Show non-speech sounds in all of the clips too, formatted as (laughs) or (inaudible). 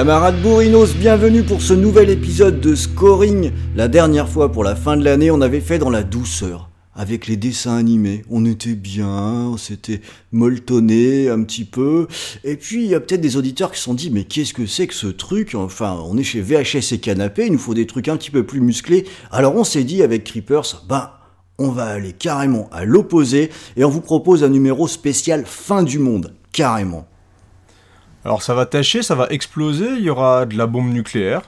Camarades bourrinos, bienvenue pour ce nouvel épisode de Scoring. La dernière fois, pour la fin de l'année, on avait fait dans la douceur. Avec les dessins animés, on était bien, on s'était molletonné un petit peu. Et puis, il y a peut-être des auditeurs qui se sont dit, mais qu'est-ce que c'est que ce truc? Enfin, on est chez VHS et Canapé, il nous faut des trucs un petit peu plus musclés. Alors on s'est dit avec Creepers, ben, on va aller carrément à l'opposé et on vous propose un numéro spécial fin du monde. Carrément. Alors ça va tâcher, ça va exploser, il y aura de la bombe nucléaire.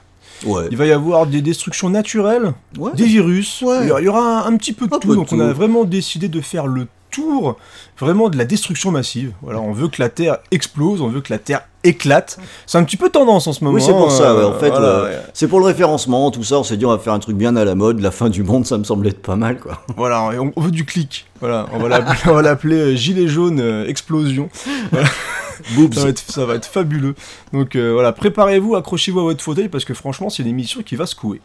Ouais. Il va y avoir des destructions naturelles, Ouais. des virus, Ouais. il y aura- un, un petit peu de Un tout. peu donc on a vraiment décidé de faire le tour vraiment de la destruction massive. Voilà, on veut que la Terre explose, on veut que la Terre éclate. C'est un petit peu tendance en ce moment. Oui, c'est pour ça, ouais, en euh, fait, voilà, euh, ouais. c'est pour le référencement, tout ça, on s'est dit on va faire un truc bien à la mode, la fin du monde, ça me semblait être pas mal, quoi. (laughs) Voilà, on, veut du clic. Voilà, on va (laughs) l'appeler, euh, gilet jaune euh, explosion. (laughs) (laughs) Boobs. Ça va, être, ça va être fabuleux. Donc euh, voilà, préparez-vous, accrochez-vous à votre fauteuil parce que franchement, c'est une émission qui va secouer.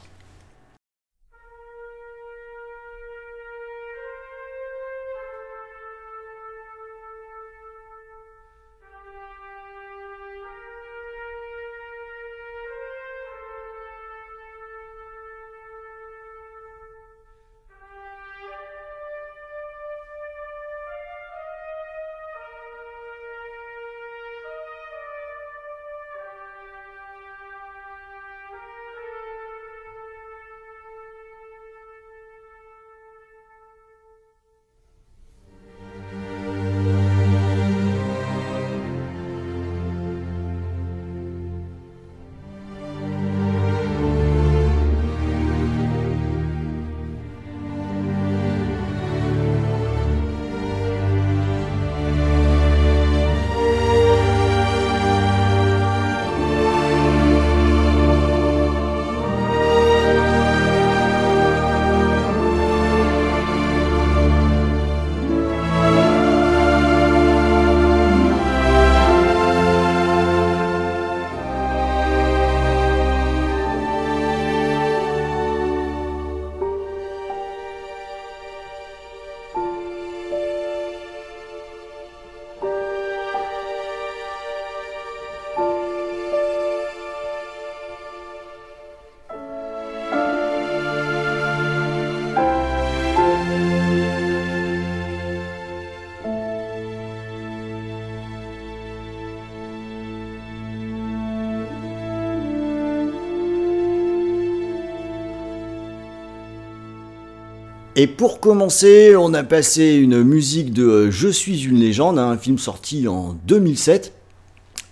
Et pour commencer, on a passé une musique de euh, Je suis une légende, hein, un film sorti en 2007.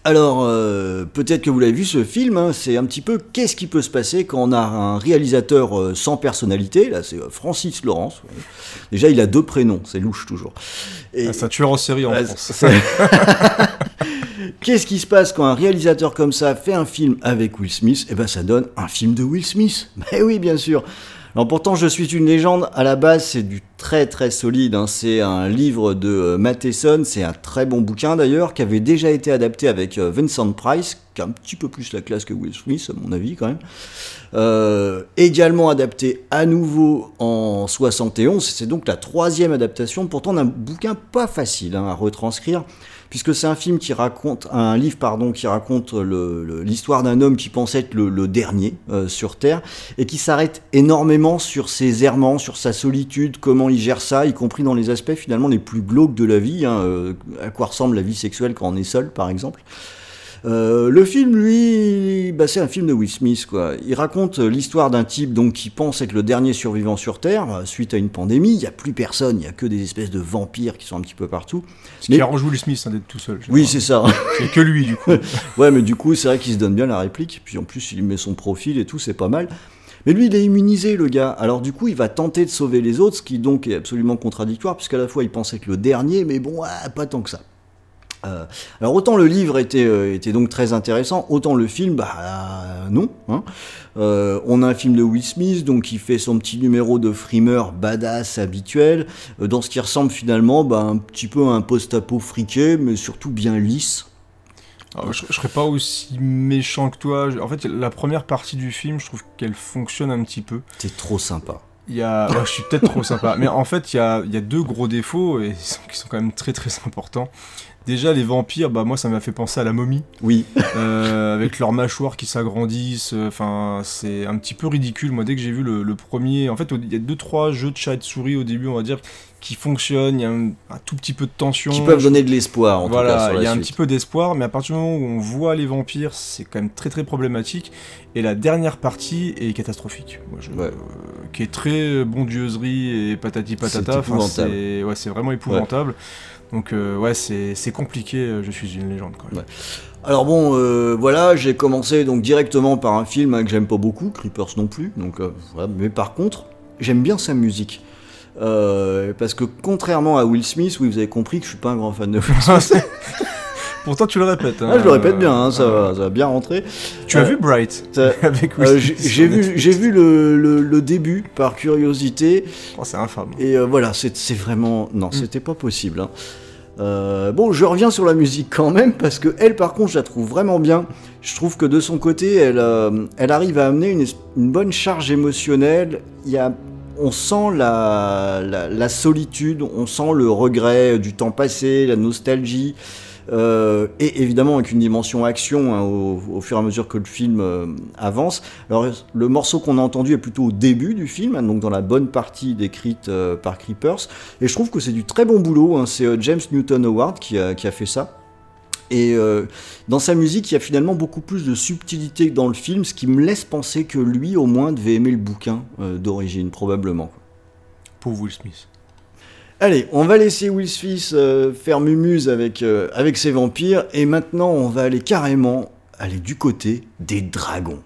Alors, euh, peut-être que vous l'avez vu ce film, hein, c'est un petit peu qu'est-ce qui peut se passer quand on a un réalisateur euh, sans personnalité, là c'est Francis Lawrence. ouais. Déjà il a deux prénoms, c'est louche toujours. Et- Ah, C'est un tueur en série en Ouais, France. (laughs) Qu'est-ce qui se passe quand un réalisateur comme ça fait un film avec Will Smith? Eh ben, ça donne un film de Will Smith. Mais (laughs) oui, bien sûr. Alors pourtant, je suis une légende. À la base, c'est du très très solide. hein. C'est un livre de euh, Matheson. C'est un très bon bouquin d'ailleurs, qui avait déjà été adapté avec euh, Vincent Price, qui a un petit peu plus la classe que Will Smith, à mon avis quand même. Euh, également adapté à nouveau en 71. C'est donc la troisième adaptation, pourtant d'un bouquin pas facile hein, à retranscrire, puisque c'est un film qui raconte, un livre pardon, qui raconte l'histoire d'un homme qui pense être le, le dernier euh, sur Terre et qui s'arrête énormément sur ses errements, sur sa solitude, comment il gère ça, y compris dans les aspects finalement les plus glauques de la vie, hein, euh, à quoi ressemble la vie sexuelle quand on est seul, par exemple. Euh, le film, lui, bah, c'est un film de Will Smith, quoi. Il raconte euh, l'histoire d'un type donc qui pense être le dernier survivant sur Terre euh, suite à une pandémie. Il n'y a plus personne, il n'y a que des espèces de vampires qui sont un petit peu partout. Ce Mais- qui arrange Will Smith hein, d'être tout seul. Oui, c'est ça. (laughs) C'est que lui, du coup. (laughs) ouais, mais du coup, c'est vrai qu'il se donne bien la réplique. Puis en plus, il met son profil et tout, c'est pas mal. Mais lui, il est immunisé, le gars. Alors du coup, il va tenter de sauver les autres, ce qui donc est absolument contradictoire, puisqu'à la fois, il pense être le dernier, mais bon, ah, pas tant que ça. Euh, alors autant le livre était, euh, était donc très intéressant, autant le film, bah, non. Hein. Euh, on a un film de Will Smith, donc qui fait son petit numéro de frimeur badass habituel, dans ce qui ressemble finalement bah, un petit peu à un post-apo friqué, mais surtout bien lisse. Alors, je, je serais pas aussi méchant que toi. En fait, la première partie du film, je trouve qu'elle fonctionne un petit peu. C'est trop sympa. Il y a... ouais, je suis peut-être trop sympa. Mais en fait, il y a, il y a deux gros défauts et (laughs) qui sont quand même très très importants. Déjà, les vampires, bah moi, ça m'a fait penser à la momie, Oui. euh, (laughs) avec leurs mâchoires qui s'agrandissent. euh, c'est un petit peu ridicule. Moi, dès que j'ai vu le, le premier, en fait, il y a deux trois jeux de chat et de souris au début, on va dire, qui fonctionnent. Il y a un, un tout petit peu de tension. Qui peuvent donner de l'espoir, en tout cas, Voilà, il y a un petit peu d'espoir, mais à partir du moment où on voit les vampires, c'est quand même très très problématique. Et la dernière partie est catastrophique. Moi, je- Ouais. euh, qui est très bondieuserie et patati patata. C'est Enfin, épouvantable. c'est ouais, c'est vraiment épouvantable. Donc euh, ouais, c'est compliqué. euh, Je suis une légende quand même. Alors bon, euh, voilà, j'ai commencé donc directement par un film hein, que j'aime pas beaucoup, Creepers non plus, donc euh, voilà. mais par contre, j'aime bien sa musique. Parce que contrairement à Will Smith, oui, vous avez compris que je suis pas un grand fan de Will Smith. (laughs) Pourtant, tu le répètes. hein, Ah, je le répète bien, hein, ça, euh, va, ça va bien rentrer. Tu as Euh, vu Bright (laughs) avec Euh, j'ai vu, j'ai vu le, le- le début par curiosité, Oh, c'est infâme. et euh, voilà, c'est vraiment. Mm. Non, c'était pas possible. hein. Euh, bon, je reviens sur la musique quand même, parce que elle, par contre, je la trouve vraiment bien. Je trouve que de son côté, elle, euh, elle arrive à amener une, une bonne charge émotionnelle. Il y a, on sent la, la, la solitude, on sent le regret du temps passé, la nostalgie. Euh, et évidemment avec une dimension action hein, au, fur et à mesure que le film euh, avance. Alors le morceau qu'on a entendu est plutôt au début du film, hein, donc dans la bonne partie décrite euh, par Creepers, et je trouve que c'est du très bon boulot. hein. C'est James Newton Howard qui a, fait ça. Et dans sa musique, il y a finalement beaucoup plus de subtilité que dans le film, ce qui me laisse penser que lui, au moins, devait aimer le bouquin d'origine, probablement. Pauvre Will Smith. Allez, on va laisser Will Smith euh, faire mumuse avec, euh, avec ses vampires, et maintenant on va aller carrément aller du côté des dragons.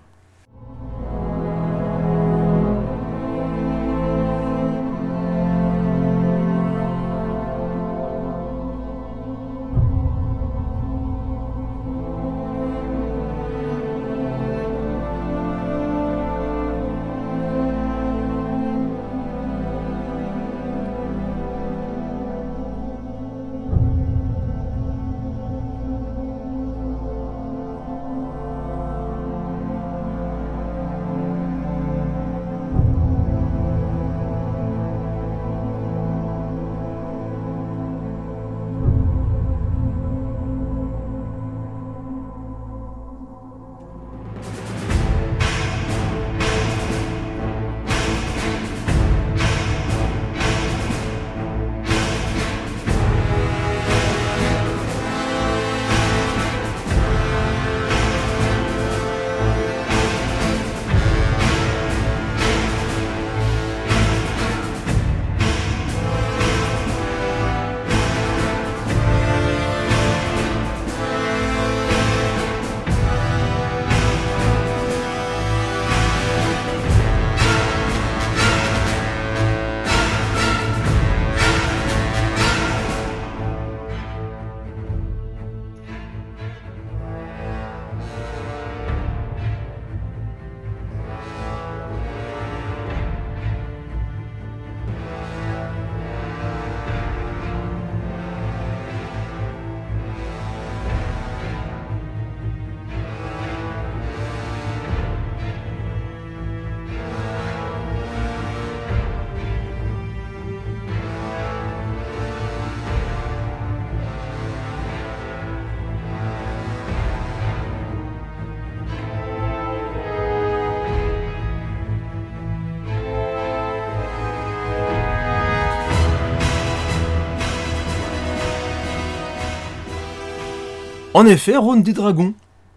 En effet, Rhône des dragons.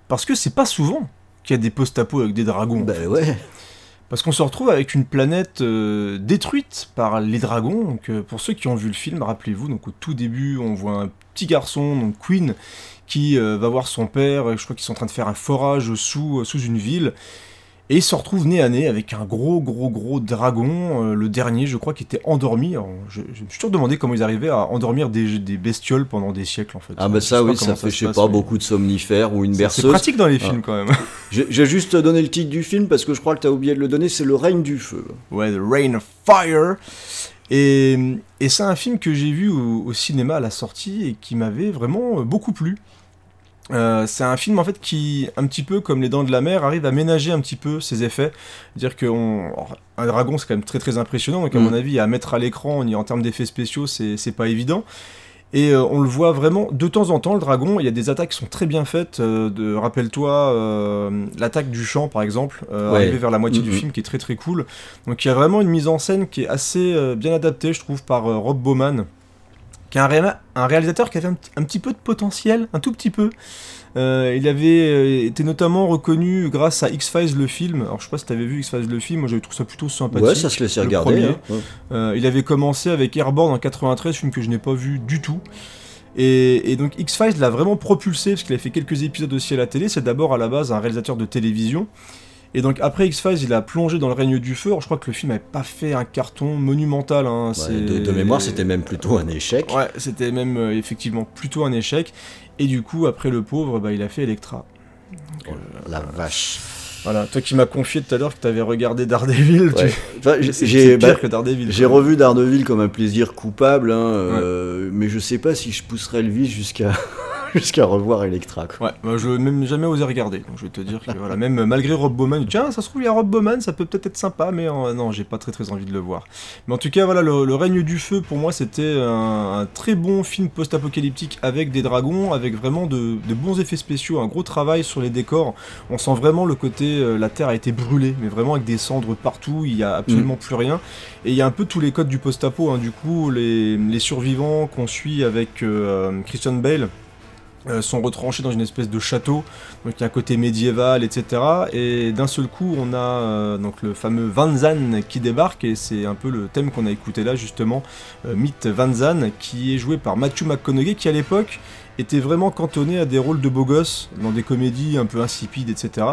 Parce que c'est pas souvent qu'il y a des post-apo avec des dragons. Bah ouais, Parce qu'on se retrouve avec une planète euh, détruite par les dragons. Donc, euh, pour ceux qui ont vu le film, rappelez-vous, donc au tout début, on voit un petit garçon, donc Queen, qui euh, va voir son père. Je crois qu'ils sont en train de faire un forage sous, sous une ville. Et il se retrouve nez à nez avec un gros, gros, gros dragon, euh, le dernier, je crois, qui était endormi. Alors, je, je me suis toujours demandé comment ils arrivaient à endormir des, des bestioles pendant des siècles, en fait. Ah bah ça oui, ça comment fait, je sais passe, pas, mais beaucoup de somnifères ou une c'est- C'est berceuse. pratique dans les Ah. films, quand même. (laughs) J'ai juste donné le titre du film parce que je crois que tu as oublié de le donner, c'est Le règne du feu. Ouais, The Rain of Fire. Et, et c'est un film que j'ai vu au, au cinéma à la sortie et qui m'avait vraiment beaucoup plu. Euh, c'est un film en fait qui, un petit peu comme Les Dents de la Mer, arrive à ménager un petit peu ses effets. Dire que on- alors, un dragon c'est quand même très très impressionnant, donc à Mm. mon avis à mettre à l'écran en, en termes d'effets spéciaux c'est pas évident. Et euh, on le voit vraiment de temps en temps, le dragon. Il y a des attaques qui sont très bien faites. euh, de, Rappelle-toi euh, l'attaque du champ, par exemple, Ouais. arrivée vers la moitié du Mhm. film, qui est très très cool. Donc il y a vraiment une mise en scène qui est assez bien adaptée, je trouve, par Rob Bowman, qui est un, réa- un réalisateur qui avait un, petit- un petit peu de potentiel, un tout petit peu. Euh, il avait euh, été notamment reconnu grâce à X-Files le film. Alors je sais pas si t'avais vu X-Files le film, moi j'avais trouvé ça plutôt sympathique. Ouais, ça se laissait regarder. hein. Ouais. Euh, il avait commencé avec Airborne en 93, film que je n'ai pas vu du tout. Et, et donc X-Files l'a vraiment propulsé, parce qu'il a fait quelques épisodes aussi à la télé. C'est d'abord à la base un réalisateur de télévision. Et donc après X-Files, il a plongé dans le règne du feu. Alors, je crois que le film n'avait pas fait un carton monumental. hein. Ouais, de, de mémoire, c'était même plutôt un échec. Ouais, c'était même euh, effectivement plutôt un échec. Et du coup, après le pauvre, bah, il a fait Electra. Oh, la vache. Voilà, toi qui m'as confié tout à l'heure que tu avais regardé Daredevil, Ouais. tu... (laughs) J'ai bah, j'ai revu Daredevil comme un plaisir coupable, hein, euh, mais je sais pas si je pousserais le vice jusqu'à (laughs) jusqu'à revoir Electra. Quoi. Ouais, moi je n'ai même jamais osé regarder, donc je vais te dire que voilà, même euh, malgré Rob Bowman, tiens, ça se trouve il y a Rob Bowman, ça peut peut-être être sympa, mais euh, non, j'ai pas très très envie de le voir. Mais en tout cas, voilà, le, le règne du feu pour moi c'était un, un très bon film post-apocalyptique avec des dragons, avec vraiment de, de bons effets spéciaux, un gros travail sur les décors. On sent vraiment le côté euh, la terre a été brûlée, mais vraiment avec des cendres partout, il y a absolument plus rien. Et il y a un peu tous les codes du post-apo, hein, du coup, les, les survivants qu'on suit avec euh, Christian Bale euh, sont retranchés dans une espèce de château, donc il y a un côté médiéval, etc. Et d'un seul coup, on a euh, donc le fameux Van Zan qui débarque, et c'est un peu le thème qu'on a écouté là, justement, euh, Mythe Van Zan, qui est joué par Matthew McConaughey, qui à l'époque était vraiment cantonné à des rôles de beau gosse, dans des comédies un peu insipides, etc.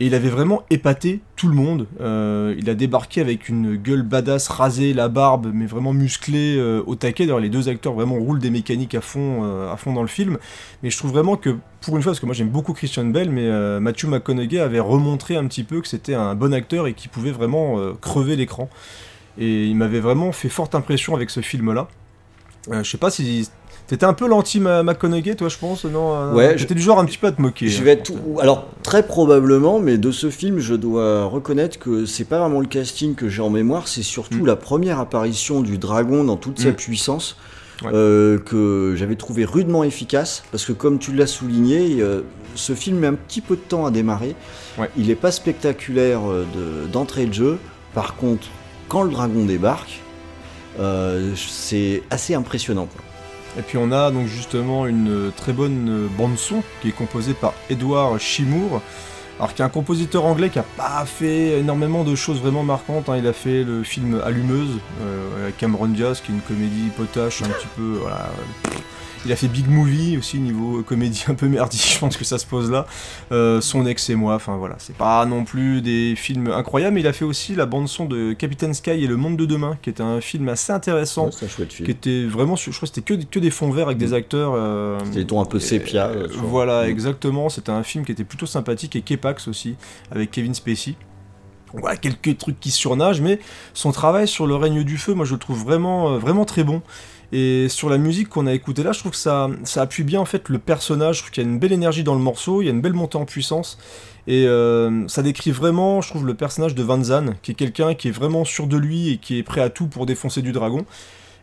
Et il avait vraiment épaté tout le monde. Euh, il a débarqué avec une gueule badass rasée, la barbe, mais vraiment musclée euh, au taquet. D'ailleurs, les deux acteurs vraiment roulent des mécaniques à fond, euh, à fond dans le film. Mais je trouve vraiment que, pour une fois, parce que moi j'aime beaucoup Christian Bell, mais Matthew McConaughey avait remontré un petit peu que c'était un bon acteur et qu'il pouvait vraiment crever l'écran. Et il m'avait vraiment fait forte impression avec ce film-là. Je sais pas si. T'étais un peu l'anti-McConaughey, toi, je pense, non euh, Ouais, T'étais du genre un petit peu à te moquer. Je hein, vais être tout- Alors, très probablement, mais de ce film, je dois reconnaître que c'est pas vraiment le casting que j'ai en mémoire, c'est surtout Mm. la première apparition du dragon dans toute sa Mm. puissance. Ouais. euh, que j'avais trouvé rudement efficace parce que comme tu l'as souligné euh, ce film met un petit peu de temps à démarrer Ouais. il n'est pas spectaculaire de- d'entrée de jeu par contre quand le dragon débarque euh, c'est assez impressionnant quoi. Et puis on a donc justement une très bonne bande son qui est composée par Edward Shimour, alors qui est un compositeur anglais qui a pas fait énormément de choses vraiment marquantes. hein. Il a fait le film Allumeuse euh, Cameron Diaz, qui est une comédie potache un petit peu. Euh, Il a fait Big Movie aussi niveau comédie un peu merdique, (laughs) je pense que ça se pose là. Euh, son ex et moi, enfin voilà, c'est pas non plus des films incroyables, mais il a fait aussi la bande son de Captain Sky et le Monde de demain, qui est un film assez intéressant Ouais, c'est un chouette film qui était vraiment, je crois que c'était que, que des fonds verts avec des acteurs. euh, C'était des tons un peu sépia, euh, euh, voilà, Mm. exactement. C'était un film qui était plutôt sympathique et Kepax aussi, avec Kevin Spacey. Voilà, quelques trucs qui surnagent, mais son travail sur le règne du feu, moi je le trouve vraiment, euh, vraiment très bon. Et sur la musique qu'on a écoutée là, je trouve que ça, ça appuie bien en fait le personnage. Je trouve qu'il y a une belle énergie dans le morceau, il y a une belle montée en puissance. Et euh, ça décrit vraiment, je trouve, le personnage de Van Zan, qui est quelqu'un qui est vraiment sûr de lui et qui est prêt à tout pour défoncer du dragon.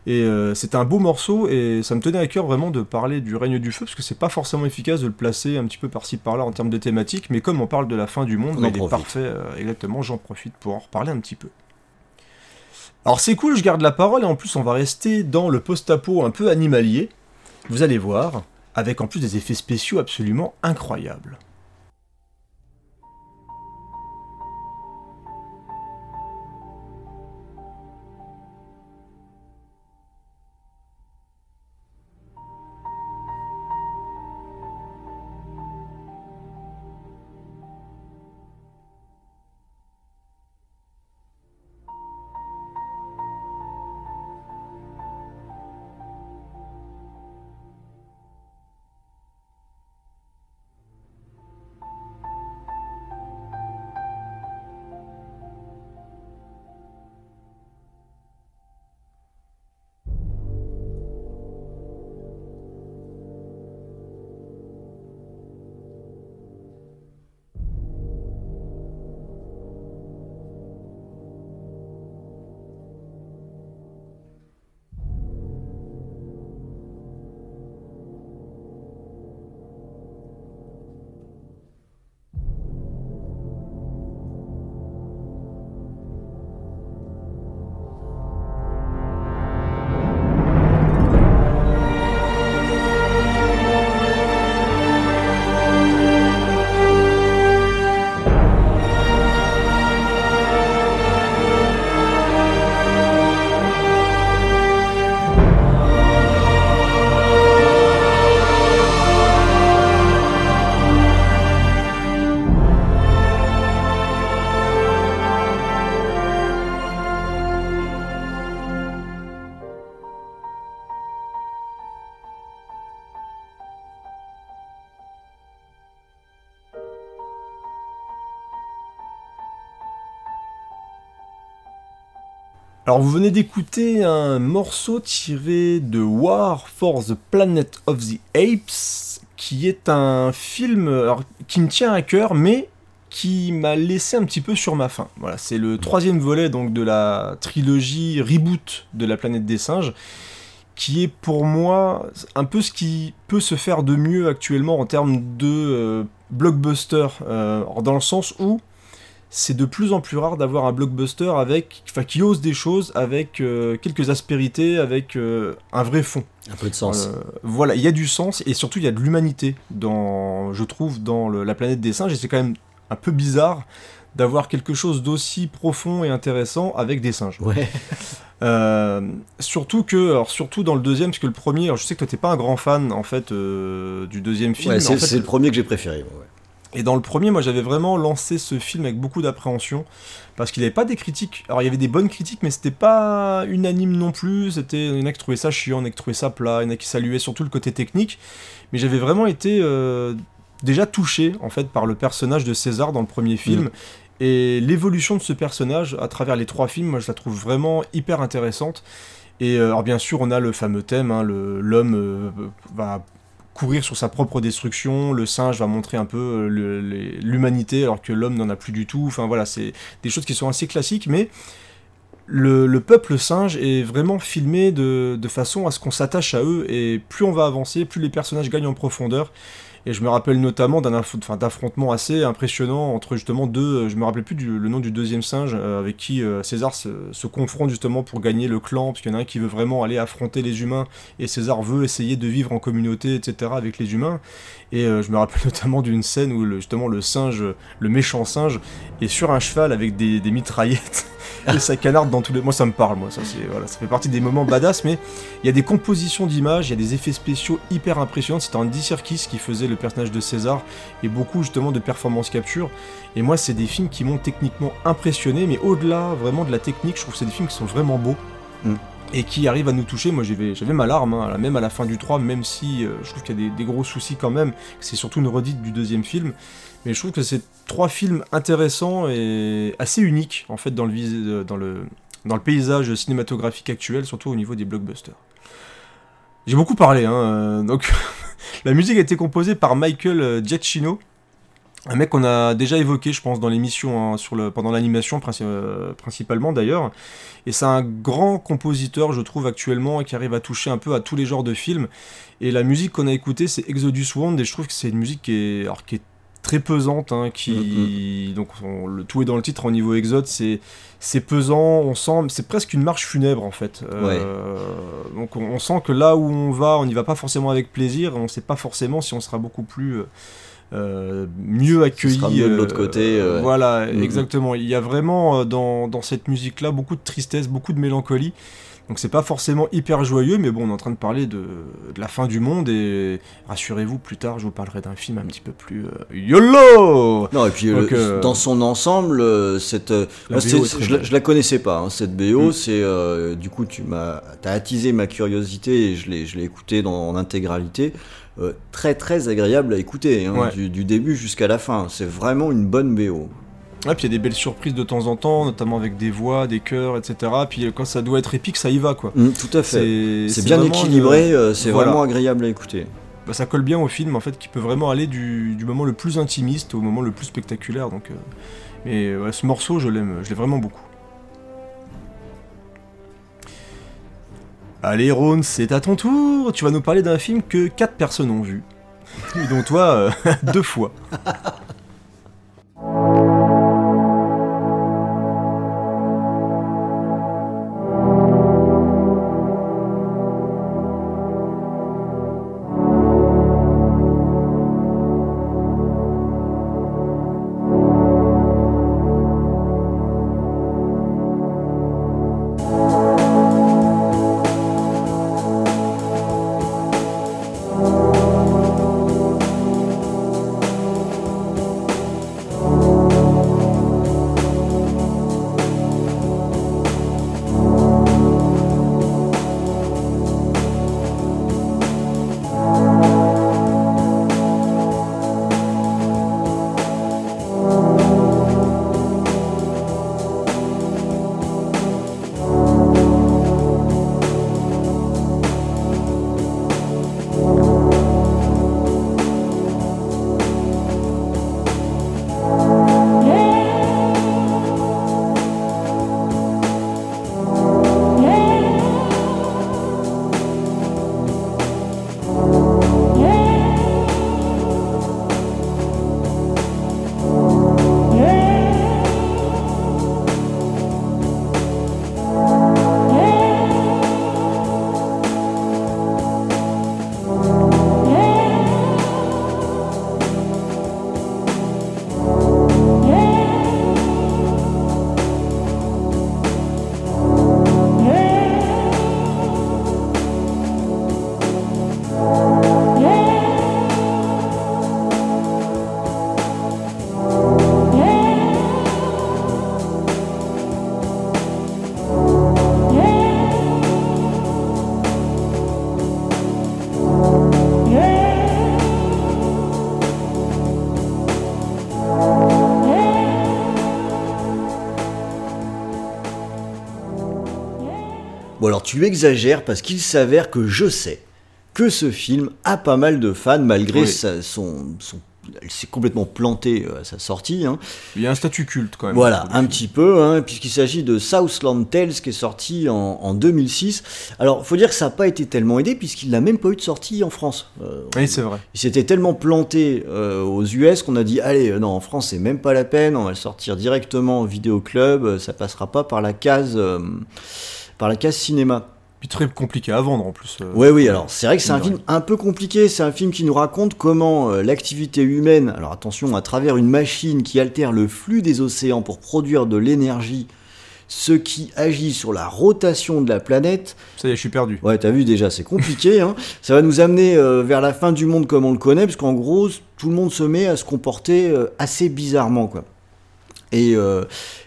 Et euh, c'était un beau morceau et ça me tenait à cœur vraiment de parler du règne du feu parce que c'est pas forcément efficace de le placer un petit peu par-ci par-là en termes de thématique, mais comme on parle de la fin du monde, bah, il est parfait, euh, exactement, j'en profite pour en reparler un petit peu. Alors c'est cool, je garde la parole et en plus on va rester dans le post-apo un peu animalier. Vous allez voir, avec en plus des effets spéciaux absolument incroyables. Alors vous venez d'écouter un morceau tiré de War for the Planet of the Apes, qui est un film qui me tient à cœur, mais qui m'a laissé un petit peu sur ma faim. Voilà, c'est le troisième volet donc de la trilogie reboot de la planète des singes, qui est pour moi un peu ce qui peut se faire de mieux actuellement en termes de euh, blockbuster, euh, dans le sens où c'est de plus en plus rare d'avoir un blockbuster avec, enfin, qui ose des choses avec euh, quelques aspérités, avec euh, un vrai fond. Un peu de sens. Euh, voilà, il y a du sens et surtout il y a de l'humanité dans, je trouve, dans le- la planète des singes et c'est quand même un peu bizarre d'avoir quelque chose d'aussi profond et intéressant avec des singes. Ouais. Euh, surtout que, alors surtout dans le deuxième, parce que le premier, alors je sais que toi t'es pas un grand fan en fait euh, du deuxième film. Ouais, mais c'est en fait, c'est le premier que j'ai préféré. ouais. Et dans le premier, moi j'avais vraiment lancé ce film avec beaucoup d'appréhension parce qu'il n'avait pas des critiques. Alors il y avait des bonnes critiques, mais c'était pas unanime non plus. C'était il y en a qui trouvaient ça chiant, il y en a qui trouvaient ça plat, il y en a qui saluaient surtout le côté technique. Mais j'avais vraiment été euh, déjà touché en fait par le personnage de César dans le premier film. Et l'évolution de ce personnage à travers les trois films, moi je la trouve vraiment hyper intéressante. Et euh, alors bien sûr, on a le fameux thème, hein, le- l'homme euh, va courir sur sa propre destruction, le singe va montrer un peu euh, l'humanité alors que l'homme n'en a plus du tout. Enfin voilà, c'est des choses qui sont assez classiques, mais le, le peuple singe est vraiment filmé de façon à ce qu'on s'attache à eux, et plus on va avancer, plus les personnages gagnent en profondeur. Et je me rappelle notamment d'un aff- enfin, d'affrontement assez impressionnant entre justement deux, je me rappelle plus du- le nom du deuxième singe euh, avec qui euh, César se, confronte justement pour gagner le clan, parce qu'il y en a un qui veut vraiment aller affronter les humains, et César veut essayer de vivre en communauté, etc. avec les humains. Et euh, je me rappelle (laughs) notamment d'une scène où justement le singe, le méchant singe, est sur un cheval avec des mitraillettes. Et ça canarde dans tous les. Moi, ça me parle, moi. Ça, c'est voilà, ça fait partie des moments badass, mais il y a des compositions d'images, il y a des effets spéciaux hyper impressionnants. C'était Andy Serkis qui faisait le personnage de César et beaucoup justement de performance capture. Et moi, c'est des films qui m'ont techniquement impressionné, mais au-delà vraiment de la technique, je trouve que c'est des films qui sont vraiment beaux. Mm. Et qui arrivent à nous toucher. Moi, j'avais j'avais ma larme, hein, même à la fin du 3, même si euh, je trouve qu'il y a des, des gros soucis quand même. C'est surtout une redite du deuxième film. Mais je trouve que c'est trois films intéressants et assez uniques, en fait, dans le, euh, paysage cinématographique actuel, surtout au niveau des blockbusters. J'ai beaucoup parlé, hein, euh, donc (laughs) la musique a été composée par Michael euh, Giacchino, un mec qu'on a déjà évoqué, je pense, dans l'émission, hein, pendant l'animation princi- principalement d'ailleurs. Et c'est un grand compositeur, je trouve, actuellement, qui arrive à toucher un peu à tous les genres de films. Et la musique qu'on a écoutée, c'est Exodus Wound, et je trouve que c'est une musique qui est, alors, qui est très pesante, hein, qui donc on- le tout est dans le titre au niveau Exode, c'est c'est pesant, on sent, c'est presque une marche funèbre en fait. Euh, Donc on, on sent que là où on va, on n'y va pas forcément avec plaisir, on ne sait pas forcément si on sera beaucoup plus euh, euh, mieux accueilli. mieux de l'autre côté, euh. Voilà, Mhm. exactement. Il y a vraiment dans, dans cette musique-là beaucoup de tristesse, beaucoup de mélancolie. Donc c'est pas forcément hyper joyeux, mais bon, on est en train de parler de, de la fin du monde et rassurez-vous, plus tard, je vous parlerai d'un film un petit peu plus euh, YOLO Non, et puis Donc, le- euh, dans son ensemble, euh, cette, euh, La je, la- je la connaissais pas, hein, cette BO. Mm. C'est du coup, tu m'as, attisé ma curiosité et je l'ai, je l'ai écouté dans en intégralité. Très très agréable à écouter, hein, Ouais. du, du début jusqu'à la fin. C'est vraiment une bonne BO. Ouais, puis il y a des belles surprises de temps en temps, notamment avec des voix, des chœurs, etc. Puis euh, quand ça doit être épique, ça y va quoi. Mm, tout à fait. C'est bien équilibré, une- euh, c'est voilà. vraiment agréable à écouter. bah, ça colle bien au film en fait, qui peut vraiment aller du, du moment le plus intimiste au moment le plus spectaculaire. Donc, euh, mais ouais, ce morceau, je l'aime, je l'aime vraiment beaucoup. Allez, Ron, c'est à ton tour. Tu vas nous parler d'un film que 4 personnes ont vu, (laughs) et dont toi euh, (laughs) deux fois. (laughs) Bon alors tu exagères parce qu'il s'avère que je sais que ce film a pas mal de fans malgré Oui. sa- son, son elle s'est complètement plantée euh, à sa sortie. hein. Il y a un statut culte quand même. Voilà, un petit peu, hein, puisqu'il s'agit de Southland Tales qui est sorti en, en 2006. Alors, faut dire que ça n'a pas été tellement aidé puisqu'il n'a même pas eu de sortie en France. Euh, Oui, c'est vrai. il s'était tellement planté euh, aux US qu'on a dit allez, non, en France, c'est même pas la peine, on va le sortir directement au vidéoclub, ça passera pas par la case, euh, par la case cinéma. Puis très compliqué à vendre en plus. euh. Oui, oui, alors c'est vrai que c'est un film un peu compliqué. C'est un film qui nous raconte comment euh, l'activité humaine, alors attention, à travers une machine qui altère le flux des océans pour produire de l'énergie, ce qui agit sur la rotation de la planète. Ça y est, je suis perdu. Ouais, t'as vu déjà, c'est compliqué. hein. (laughs) Ça va nous amener euh, vers la fin du monde comme on le connaît, parce qu'en gros, tout le monde se met à se comporter euh, assez bizarrement, quoi. Et, euh,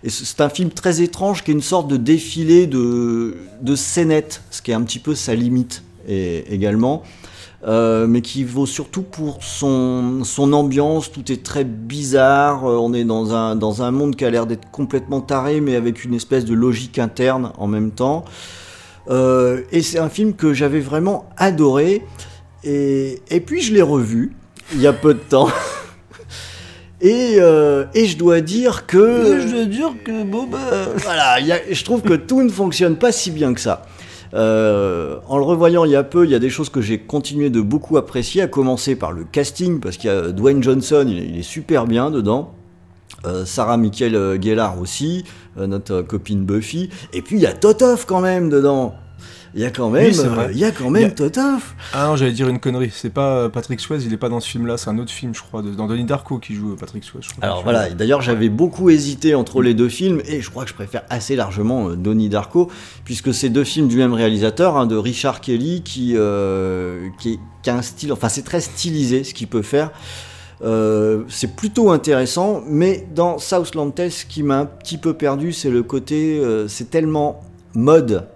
c'est un film très étrange qui est une sorte de défilé de, de scénettes, ce qui est un petit peu sa limite également. Euh, mais qui vaut surtout pour son, son ambiance, tout est très bizarre, euh, on est dans un, dans un monde qui a l'air d'être complètement taré, mais avec une espèce de logique interne en même temps. Et c'est un film que j'avais vraiment adoré, et, et puis je l'ai revu, il y a peu de temps. (laughs) Et, euh, et je dois dire que... dois dire que bon bah. Voilà, il y a- je trouve que tout ne fonctionne pas si bien que ça. Euh, en le revoyant il y a peu, il y a des choses que j'ai continué de beaucoup apprécier, à commencer par le casting, parce qu'il y a Dwayne Johnson, il est, il est super bien dedans. Euh, Sarah Michael Gellar aussi, notre copine Buffy. Et puis il y a Totoff quand même dedans. Il y a quand même, Oui, euh, il y a quand même a- Totoff. Ah non, j'allais dire une connerie. C'est pas euh, Patrick Swayze, il est pas dans ce film-là, c'est un autre film, je crois, de- dans Denis Darko qui joue euh, Patrick Swayze. je crois. Alors voilà, d'ailleurs j'avais beaucoup hésité entre les deux films et je crois que je préfère assez largement euh, Donnie Darko puisque c'est deux films du même réalisateur, hein, de Richard Kelly qui, euh, qui, a un style, enfin c'est très stylisé ce qu'il peut faire. Euh, c'est plutôt intéressant, mais dans Southland Tales, ce qui m'a un petit peu perdu, c'est le côté, euh, c'est tellement mode,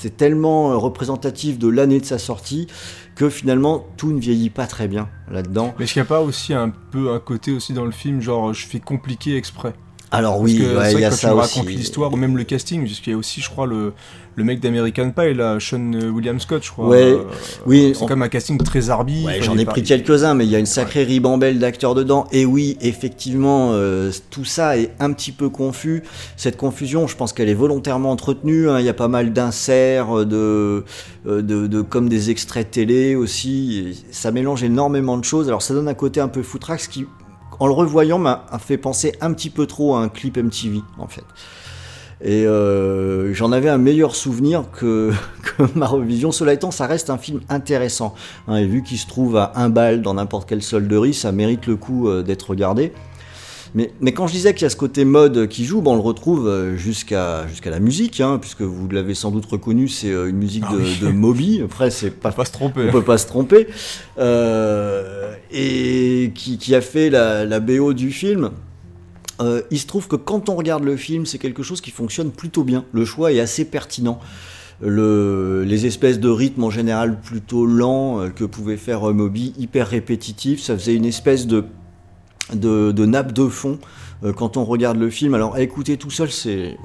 c'est tellement euh, représentatif de l'année de sa sortie que finalement tout ne vieillit pas très bien là-dedans. Mais est-ce qu'il n'y a pas aussi un peu un côté aussi dans le film, genre je fais compliqué exprès? Alors oui, ouais, il y a quand ça tu aussi. racontes l'histoire, ou même le casting, puisqu'il y a aussi, je crois, le, le mec d'American Pie, là, Sean William Scott, je crois. Ouais, euh, oui, c'est on- quand même un casting très arbi. Ouais, j'en ai pris quelques-uns, mais il y a une sacrée ribambelle d'acteurs dedans. Et oui, effectivement, euh, tout ça est un petit peu confus. Cette confusion, je pense qu'elle est volontairement entretenue. hein. Il y a pas mal d'inserts, de, euh, de, de- comme des extraits télé aussi. Ça mélange énormément de choses. Alors ça donne un côté un peu foutraque, ce qui, en le revoyant, m'a fait penser un petit peu trop à un clip MTV, en fait. Et euh, j'en avais un meilleur souvenir que, (laughs) que ma revision. Cela étant, ça reste un film intéressant. hein, et vu qu'il se trouve à un bal dans n'importe quelle solderie, ça mérite le coup euh, d'être regardé. Mais, mais quand je disais qu'il y a ce côté mode qui joue, ben, on le retrouve euh, jusqu'à jusqu'à la musique, hein, puisque vous l'avez sans doute reconnu, c'est euh, une musique Ah de, oui. de Moby. Après, c'est pas Faut pas se tromper. on peut pas se tromper. Euh, et qui, qui a fait la, la BO du film. Euh, il se trouve que quand on regarde le film, c'est quelque chose qui fonctionne plutôt bien. Le choix est assez pertinent. Le, les espèces de rythmes en général plutôt lents que pouvait faire Moby, hyper répétitifs, ça faisait une espèce de, de, de nappe de fond euh, quand on regarde le film. Alors écouter tout seul, c'est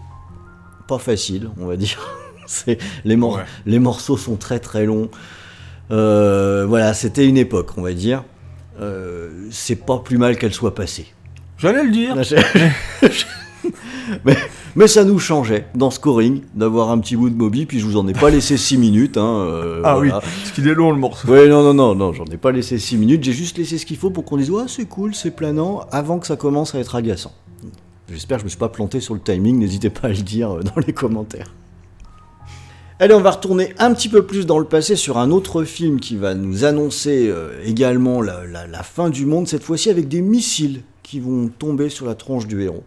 pas facile, on va dire. (laughs) c'est les, mor- Ouais. les morceaux sont très très longs. Euh, voilà, c'était une époque, on va dire. Euh, c'est pas plus mal qu'elle soit passée. J'allais le dire. (laughs) mais, mais ça nous changeait dans Scoring d'avoir un petit bout de Moby, puis je vous en ai pas laissé 6 minutes. Hein, euh, Ah voilà. oui, parce qu'il est long le morceau. Ouais, non, non, non, non, j'en ai pas laissé 6 minutes, j'ai juste laissé ce qu'il faut pour qu'on dise ouais, c'est cool, c'est planant, avant que ça commence à être agaçant. J'espère que je me suis pas planté sur le timing, n'hésitez pas à le dire euh, dans les commentaires. Allez, on va retourner un petit peu plus dans le passé sur un autre film qui va nous annoncer euh, également la, la- la fin du monde, cette fois-ci avec des missiles qui vont tomber sur la tronche du héros.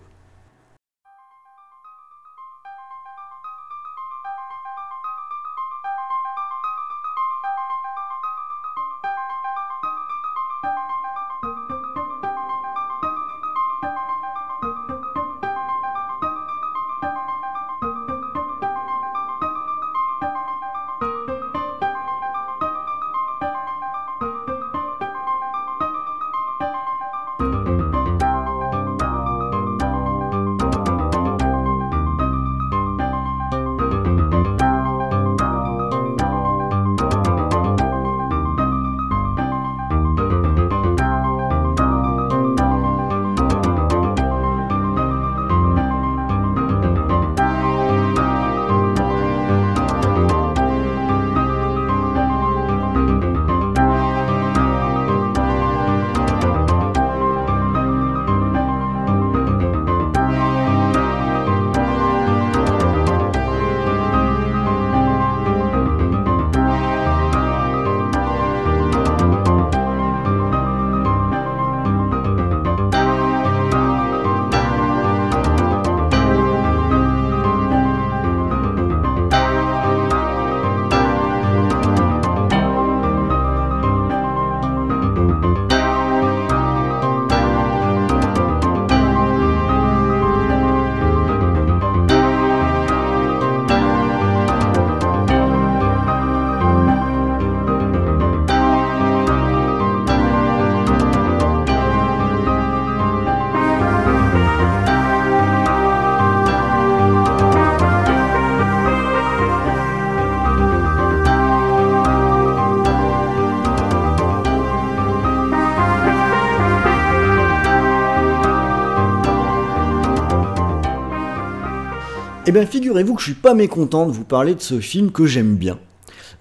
Bien, figurez-vous que je suis pas mécontent de vous parler de ce film que j'aime bien.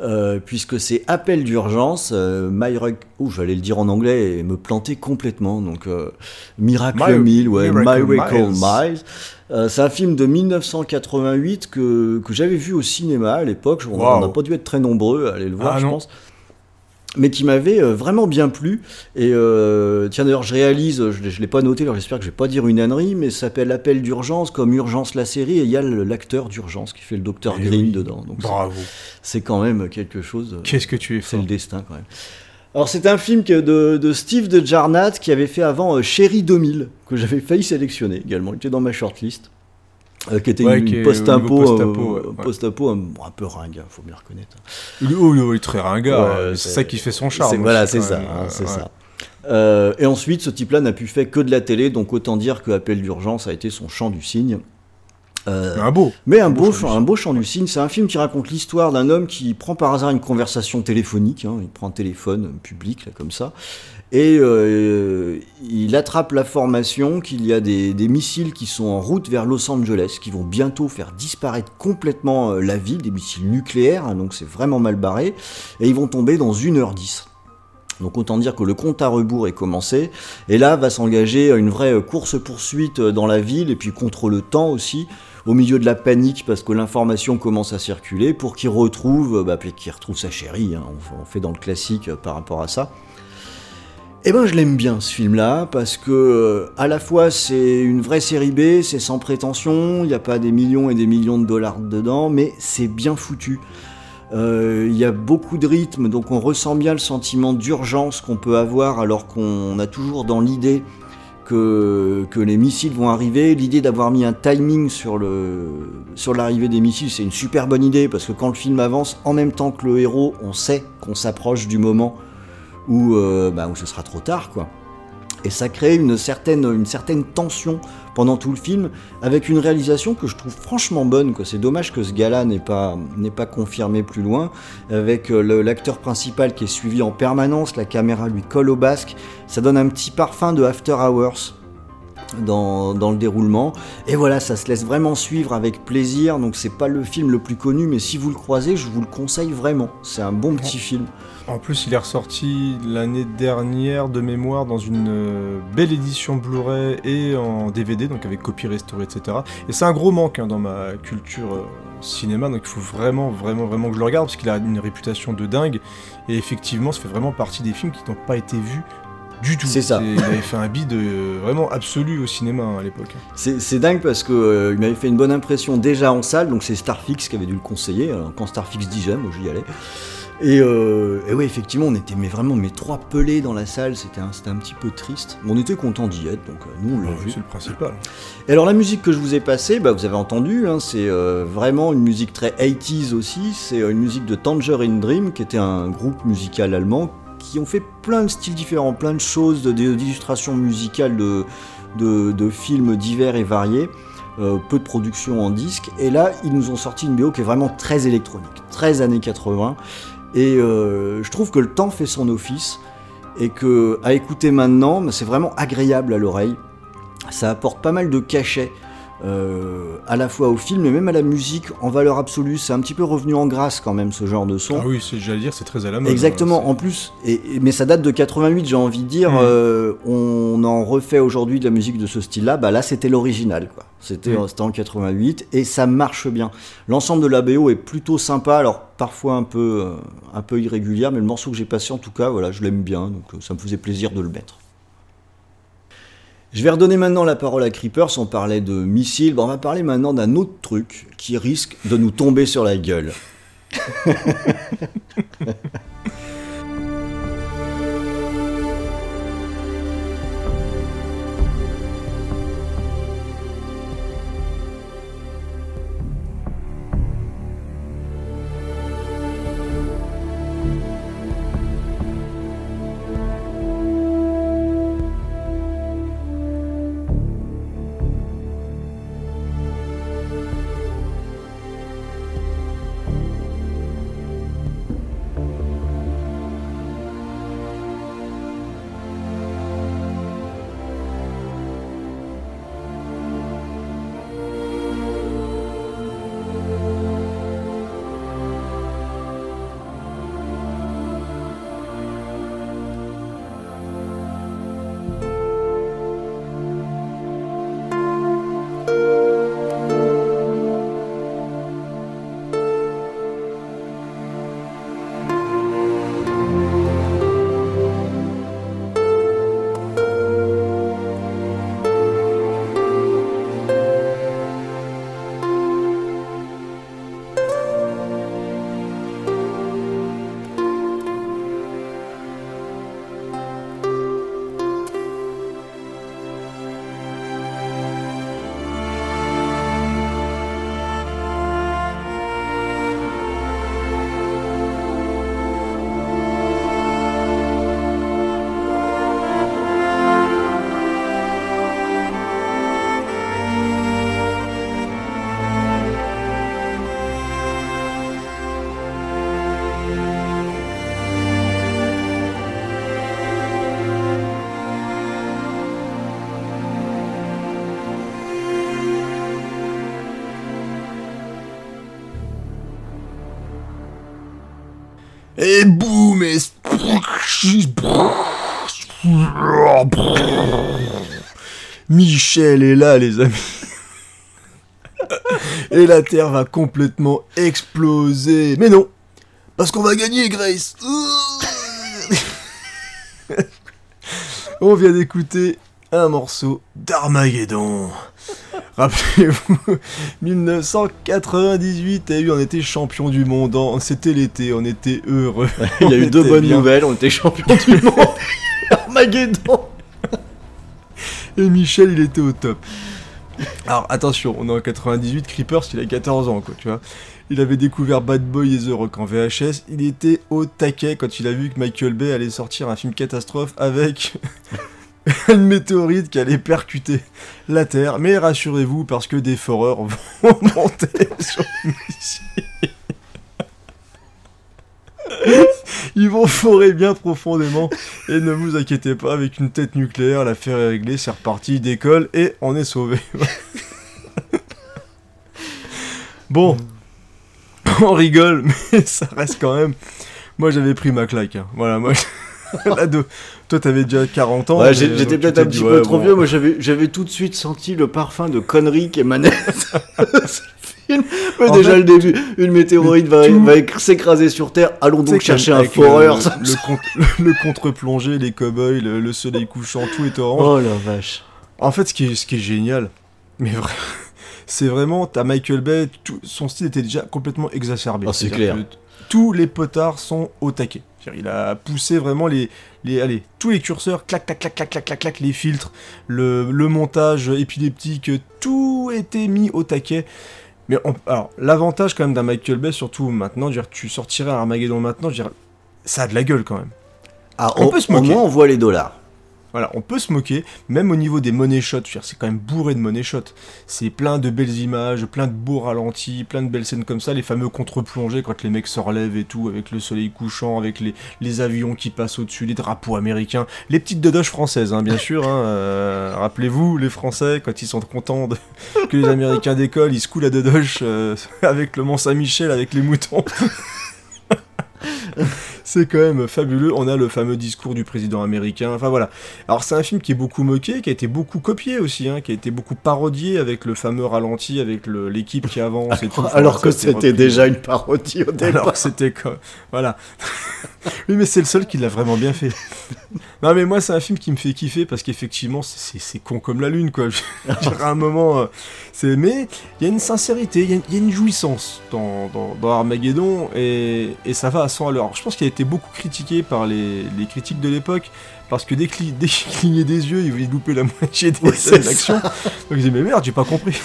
Euh, puisque c'est Appel d'urgence, euh, My Rug... Ouh, j'allais le dire en anglais et me planter complètement. Donc, euh, Miracle My- Mile, ouais, Miracle Miracle Miles. Miles. Euh, c'est un film de 1988 que, que j'avais vu au cinéma à l'époque. On n'a pas dû être très nombreux à aller le voir, Ah, je non. pense. Mais qui m'avait euh, vraiment bien plu. Et euh, tiens, d'ailleurs, je réalise, je ne l'ai pas noté, alors j'espère que je vais pas dire une ânerie, mais ça s'appelle Appel d'urgence, comme Urgence la série, et il y a l'acteur d'urgence qui fait le docteur Eh Green oui. dedans. Donc Bravo. c'est quand même quelque chose. euh, Qu'est-ce que tu es c'est le destin quand même. Alors c'est un film de Steve de Jarnat qui avait fait avant euh, Chéri 2000 que j'avais failli sélectionner également. Il était dans ma shortlist. Euh, qui était Ouais, une, post-apo, euh, ouais, un, peu ringue, hein, faut bien reconnaître. Le il est très ringard. Ouais, euh, c'est- ça qui fait son charme. Voilà, c'est ça, hein, c'est ça. Euh, et ensuite, ce type-là n'a pu faire que de la télé, donc autant dire que Appel d'urgence a été son chant du cygne. Euh, Un beau. mais un Un beau, du un beau chant du cygne, c'est un film qui raconte l'histoire d'un homme qui prend par hasard une conversation téléphonique, hein, il prend un téléphone public, là, comme ça, et euh, il attrape l'information qu'il y a des, missiles qui sont en route vers Los Angeles, qui vont bientôt faire disparaître complètement euh, la ville, des missiles nucléaires, hein, donc c'est vraiment mal barré, et ils vont tomber dans 1h10. Donc autant dire que le compte à rebours est commencé, et là va s'engager une vraie course-poursuite dans la ville, et puis contre le temps aussi, au milieu de la panique parce que l'information commence à circuler, pour qu'il retrouve, bah, retrouve sa chérie, hein, on, fait dans le classique euh, par rapport à ça. Eh ben je l'aime bien ce film-là, parce que euh, à la fois c'est une vraie série B, c'est sans prétention, il n'y a pas des millions et des millions de dollars dedans, mais c'est bien foutu. Euh, Il y a beaucoup de rythme, donc on ressent bien le sentiment d'urgence qu'on peut avoir alors qu'on a toujours dans l'idée que, que les missiles vont arriver. L'idée d'avoir mis un timing sur le sur l'arrivée des missiles, c'est une super bonne idée parce que quand le film avance, en même temps que le héros, on sait qu'on s'approche du moment où, euh, bah, où ce sera trop tard, quoi. Et ça crée une certaine, une certaine tension pendant tout le film, avec une réalisation que je trouve franchement bonne. C'est dommage que ce gars-là n'ait pas, confirmé plus loin, avec euh, l'acteur principal qui est suivi en permanence, la caméra lui colle au basque, ça donne un petit parfum de After Hours. Dans, dans le déroulement et voilà ça se laisse vraiment suivre avec plaisir donc c'est pas le film le plus connu mais si vous le croisez je vous le conseille vraiment c'est un bon petit film En plus, il est ressorti l'année dernière de mémoire dans une euh, belle édition Blu-ray et en DVD, donc avec copie restaurée, etc. Et c'est un gros manque hein, dans ma culture euh, cinéma, donc il faut vraiment, vraiment, vraiment que je le regarde parce qu'il a une réputation de dingue. Et effectivement, ça fait vraiment partie des films qui n'ont pas été vus du tout. C'est ça. Il avait fait un bid euh, vraiment absolu au cinéma hein, à l'époque. C'est dingue parce que euh, il m'avait fait une bonne impression déjà en salle, donc c'est Starfix qui avait dû le conseiller. Alors, quand Starfix dit j'aime, j'y allais. Et, euh, et oui, effectivement, on était mais vraiment mes trois pelés dans la salle, c'était un, un petit peu triste. Mais on était content d'y être, donc euh, nous on l'a Ouais, vu. c'est le principal. Et alors la musique que je vous ai passée, bah, vous avez entendu, hein, c'est euh, vraiment une musique très 80s aussi, c'est une musique de Tangerine Dream, qui était un groupe musical allemand, qui ont fait plein de styles différents, plein de choses, d'illustrations musicales de, de, de films divers et variés, euh, peu de production en disque, et là ils nous ont sorti une BO qui est vraiment très électronique, très années 80, et euh, je trouve que le temps fait son office, et que à écouter maintenant, c'est vraiment agréable à l'oreille. Ça apporte pas mal de cachet euh, à la fois au film et même à la musique en valeur absolue. C'est un petit peu revenu en grâce quand même ce genre de son. Ah oui, c'est- j'allais dire, c'est très à la mode. Exactement, hein, en plus, et, et- mais ça date de 88, j'ai envie de dire, Mm. euh, on en refait aujourd'hui de la musique de ce style-là, bah là c'était l'original, quoi. C'était Mm. en 88, et ça marche bien. L'ensemble de la BO est plutôt sympa, alors parfois un peu, euh, un peu irrégulière, mais le morceau que j'ai passé en tout cas, voilà, je l'aime bien, donc ça me faisait plaisir de le mettre. Je vais redonner maintenant la parole à Creepers, on parlait de missiles, Bah, on va parler maintenant d'un autre truc qui risque de nous tomber sur la gueule. (laughs) Et boum et... Michel est là, les amis. Et la Terre va complètement exploser. Mais non, parce qu'on va gagner, Grace. On vient d'écouter un morceau d'Armageddon. Rappelez-vous, (laughs) 1998, et on était champion du monde, c'était l'été, on était heureux. (laughs) Il y a eu deux bonnes nouvelles, on était champion du monde. (laughs) Armageddon. Et Michel, il était au top. Alors attention, on est en 98, Creepers, il a 14 ans, quoi, tu vois. Il avait découvert Bad Boy et The Rock en VHS. Il était au taquet quand il a vu que Michael Bay allait sortir un film catastrophe avec (laughs) une météorite qui allait percuter la Terre. Mais rassurez-vous, parce que des foreurs (laughs) vont monter sur ici. Ils vont forer bien profondément. Et ne vous inquiétez pas, avec une tête nucléaire, l'affaire est réglée, c'est reparti, décolle et on est sauvé. (laughs) bon, on rigole, mais ça reste quand même. Moi j'avais pris ma claque. hein. Voilà, moi. (laughs) Là, de- Toi t'avais déjà 40 ans. Ouais, mais donc j'étais peut-être un petit ouais, peu trop bon. vieux. Moi, j'avais, tout de suite senti le parfum de conneries qu'émanait ce film. En déjà fait, le début, une météorite va, tout- va éc- s'écraser sur Terre. Allons donc chercher un avec foreur. Le, ça- le, contre- le contre-plongée, les cow-boys, le, le soleil couchant, tout est orange. Oh la vache. En fait, ce qui est, ce qui est génial, mais vrai, c'est vraiment, t'as Michael Bay, tout- son style était déjà complètement exacerbé. Ah, c'est clair. Tous les potards sont au taquet. Il a poussé vraiment les, les, allez, tous les curseurs, clac, clac, clac, clac, clac, clac, clac, les filtres, le, le montage épileptique, tout était mis au taquet. Mais on- alors, l'avantage quand même d'un Michael Bay, surtout maintenant, je veux dire, tu sortirais un Armageddon maintenant, je veux dire, ça a de la gueule quand même. Ah, On on peut se Au moquer. moins, on voit les dollars. Voilà, on peut se moquer, même au niveau des money shots, c'est quand même bourré de money shots. C'est plein de belles images, plein de beaux ralentis, plein de belles scènes comme ça, les fameux contre-plongées quand les mecs se relèvent et tout, avec le soleil couchant, avec les, avions qui passent au-dessus, les drapeaux américains, les petites dodoches françaises, hein, bien sûr. hein, euh, Rappelez-vous, les Français, quand ils sont contents (laughs) que les Américains décollent, ils se coulent la dodoche euh, (laughs) avec le Mont Saint-Michel, avec les moutons. (laughs) (laughs) C'est quand même fabuleux. On a le fameux discours du président américain. Enfin voilà. Alors c'est un film qui est beaucoup moqué, qui a été beaucoup copié aussi, hein, qui a été beaucoup parodié avec le fameux ralenti, avec l'équipe qui avance et tout. Enfin, Alors que c'était déjà une parodie au départ. Alors c'était quoi Voilà. (laughs) oui, mais c'est le seul qui l'a vraiment bien fait. (laughs) non, mais moi, c'est un film qui me fait kiffer parce qu'effectivement, c'est- con comme la lune, quoi. À un moment, euh, c'est. Mais il y a une sincérité, il y a une- il y, a une jouissance dans, dans, dans Armageddon et, et ça va à 100 à l'heure. Alors, Je pense qu'il a été beaucoup critiqué par les, les critiques de l'époque parce que dès qu'il (laughs) clignait des yeux, il loupait la moitié des Ouais, scènes c'est d'action. Donc je dis, mais merde, j'ai pas compris.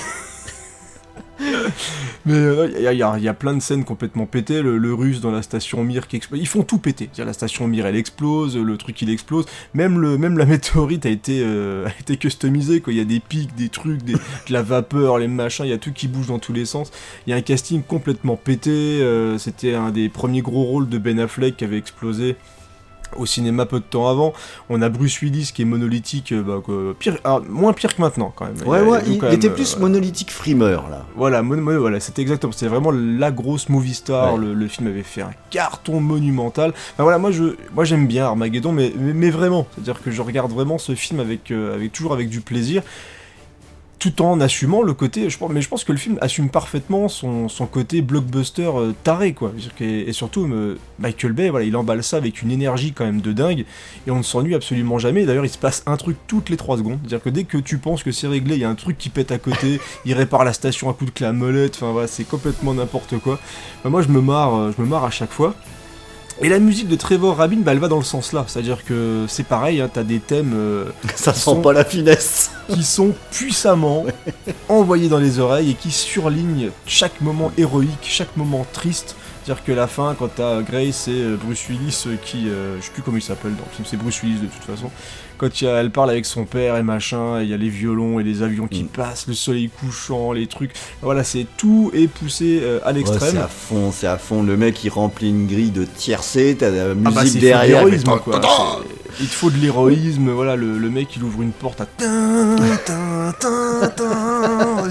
(laughs) Mais il y, a- y a- plein de scènes complètement pétées, le, russe dans la station Mir qui explose, ils font tout péter. La station Mir elle explose, le truc il explose, même, la (laughs) météorite a été, euh, a customisée, il y a des pics, des trucs, de la vapeur, les machins, il y a tout qui bouge dans tous les sens. Il y a un casting complètement pété, euh, c'était un des premiers gros rôles de Ben Affleck qui avait explosé au cinéma peu de temps avant. On a Bruce Willis qui est monolithique, euh, bah, que- pire, ah, moins pire que maintenant quand même. Ouais, Il ouais, il même, était euh, plus voilà. monolithique frimeur, là. Voilà, mon- mon- voilà c'était exactement, c'était vraiment la grosse movie star. Ouais. Le, le film avait fait un carton monumental. Enfin voilà, moi je, moi j'aime bien Armageddon, mais, mais, mais vraiment, c'est-à-dire que je regarde vraiment ce film avec, euh, avec toujours avec du plaisir, tout en assumant le côté. Je pense, mais je pense que le film assume parfaitement son, son côté blockbuster euh, taré, quoi. Et, surtout, euh, Michael Bay, voilà, il emballe ça avec une énergie quand même de dingue, et on ne s'ennuie absolument jamais. D'ailleurs, il se passe un truc toutes les 3 secondes. C'est-à-dire que dès que tu penses que c'est réglé, il y a un truc qui pète à côté, (laughs) il répare la station à coup de clé à molette, enfin voilà, c'est complètement n'importe quoi. Bah, moi, je me marre, euh, je me marre à chaque fois. Et la musique de Trevor Rabin, bah, elle va dans le sens là. C'est-à-dire que c'est pareil, hein, t'as des thèmes euh, Ça sont- sent pas la finesse. qui sont puissamment (laughs) envoyés dans les oreilles et qui surlignent chaque moment héroïque, chaque moment triste. C'est-à-dire que la fin, quand t'as Grace et euh, Bruce Willis euh, qui, euh, je sais plus comment il s'appelle dans le film, c'est Bruce Willis de toute façon. Quand il y a- elle parle avec son père et machin, il y a les violons et les avions qui Mm. passent, le soleil couchant, les trucs. Voilà, c'est tout est poussé euh, à Ouais, l'extrême. c'est à fond, c'est à fond. Le mec, il remplit une grille de tiercé, t'as la musique Ah bah, c'est derrière. de mais- quoi. Il te faut de l'héroïsme, voilà, le, le mec il ouvre une porte à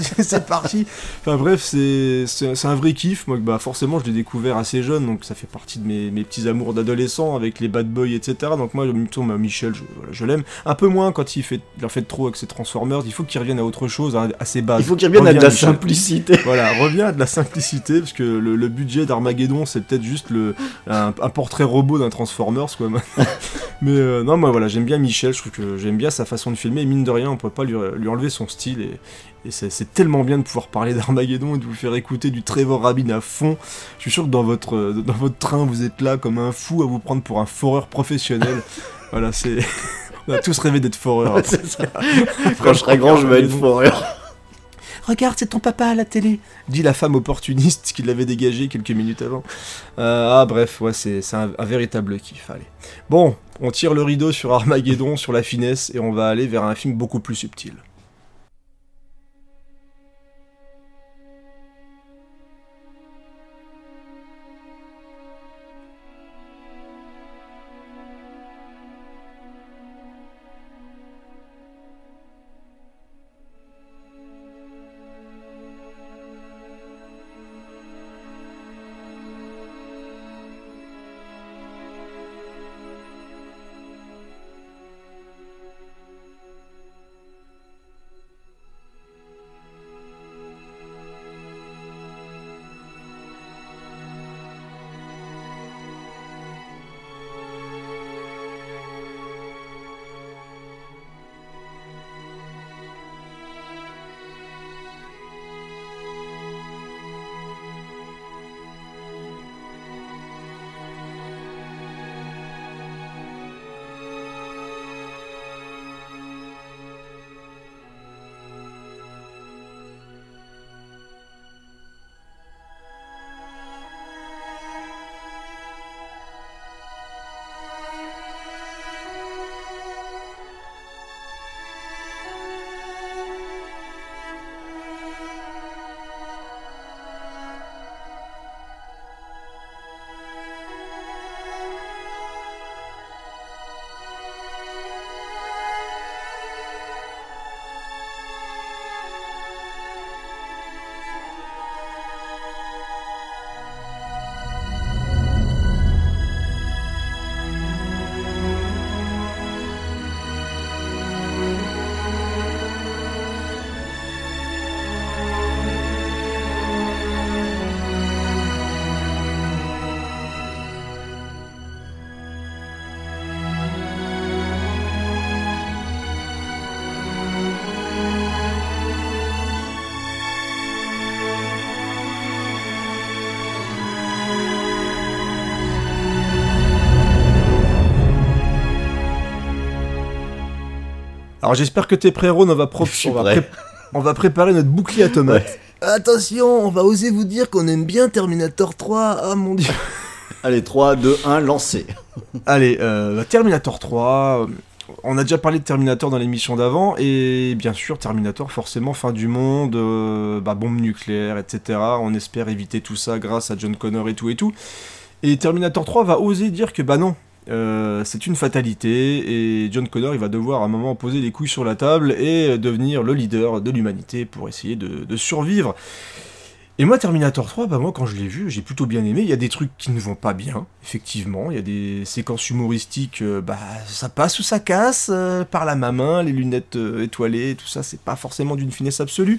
(laughs) c'est parti. Enfin bref, c'est un vrai kiff. Moi, bah forcément, je l'ai découvert assez jeune, donc ça fait partie de mes, mes petits amours d'adolescent avec les bad boys, etc. Donc moi, bah, Michel, je, je l'aime. Un peu moins quand il fait, il en fait trop avec ses Transformers. Il faut qu'il revienne à autre chose, à, ses bases. Il faut qu'il revienne à de la simplicité. (laughs) Voilà, reviens à de la simplicité, parce que le, budget d'Armageddon, c'est peut-être juste le, un, portrait robot d'un Transformers, quoi. (laughs) Mais euh, non, moi voilà, j'aime bien Michel. Je trouve que j'aime bien sa façon de filmer. Et mine de rien, on peut pas lui, lui enlever son style et et c'est tellement bien de pouvoir parler (laughs) d'Armageddon et de vous faire écouter du Trevor Rabin à fond. Je suis sûr que dans votre, euh, dans votre train, vous êtes là comme un fou à vous prendre pour un foreur professionnel. (laughs) voilà, c'est. (laughs) On a tous rêvé d'être foreur. c'est ça. Quand je serai grand, je vais être foreur. Regarde, c'est ton papa à la télé, dit la femme opportuniste qui l'avait dégagé quelques minutes avant. Euh, ah bref, ouais, c'est un, un, véritable kiff. Allez. Bon, on tire le rideau sur Armageddon, sur la finesse, et on va aller vers un film beaucoup plus subtil. Alors j'espère que t'es prêt, Ron. On va, on, va préparer notre bouclier à tomates. Attention, on va oser vous dire qu'on aime bien Terminator 3. Ah mon dieu. (laughs) Allez, 3, 2, 1, lancez. (laughs) Allez, euh, Terminator 3. On a déjà parlé de Terminator dans l'émission d'avant, et bien sûr, Terminator, forcément, fin du monde, euh, bah, bombe nucléaire, etc. On espère éviter tout ça grâce à John Connor et tout et tout. Et Terminator 3 va oser dire que bah non, euh, c'est une fatalité et John Connor il va devoir à un moment poser les couilles sur la table et devenir le leader de l'humanité pour essayer de, survivre. Et moi, Terminator 3, bah moi quand je l'ai vu, j'ai plutôt bien aimé. Il y a des trucs qui ne vont pas bien, effectivement. Il y a des séquences humoristiques, euh, bah ça passe ou ça casse, euh, par la main, les lunettes étoilées, tout ça, c'est pas forcément d'une finesse absolue.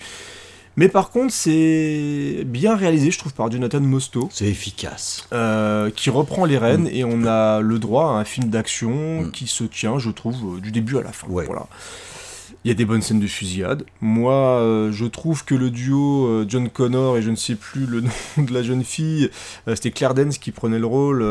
Mais par contre, c'est bien réalisé, je trouve, par Jonathan Mostow. C'est efficace. Euh, qui reprend les rênes mm. et on a le droit à un film d'action mm. qui se tient, je trouve, euh, du début à la fin. Voilà. Il y a des bonnes scènes de fusillade. Moi, euh, je trouve que le duo John Connor et je ne sais plus le (laughs) nom de la jeune fille, c'était Claire Dance qui prenait le rôle,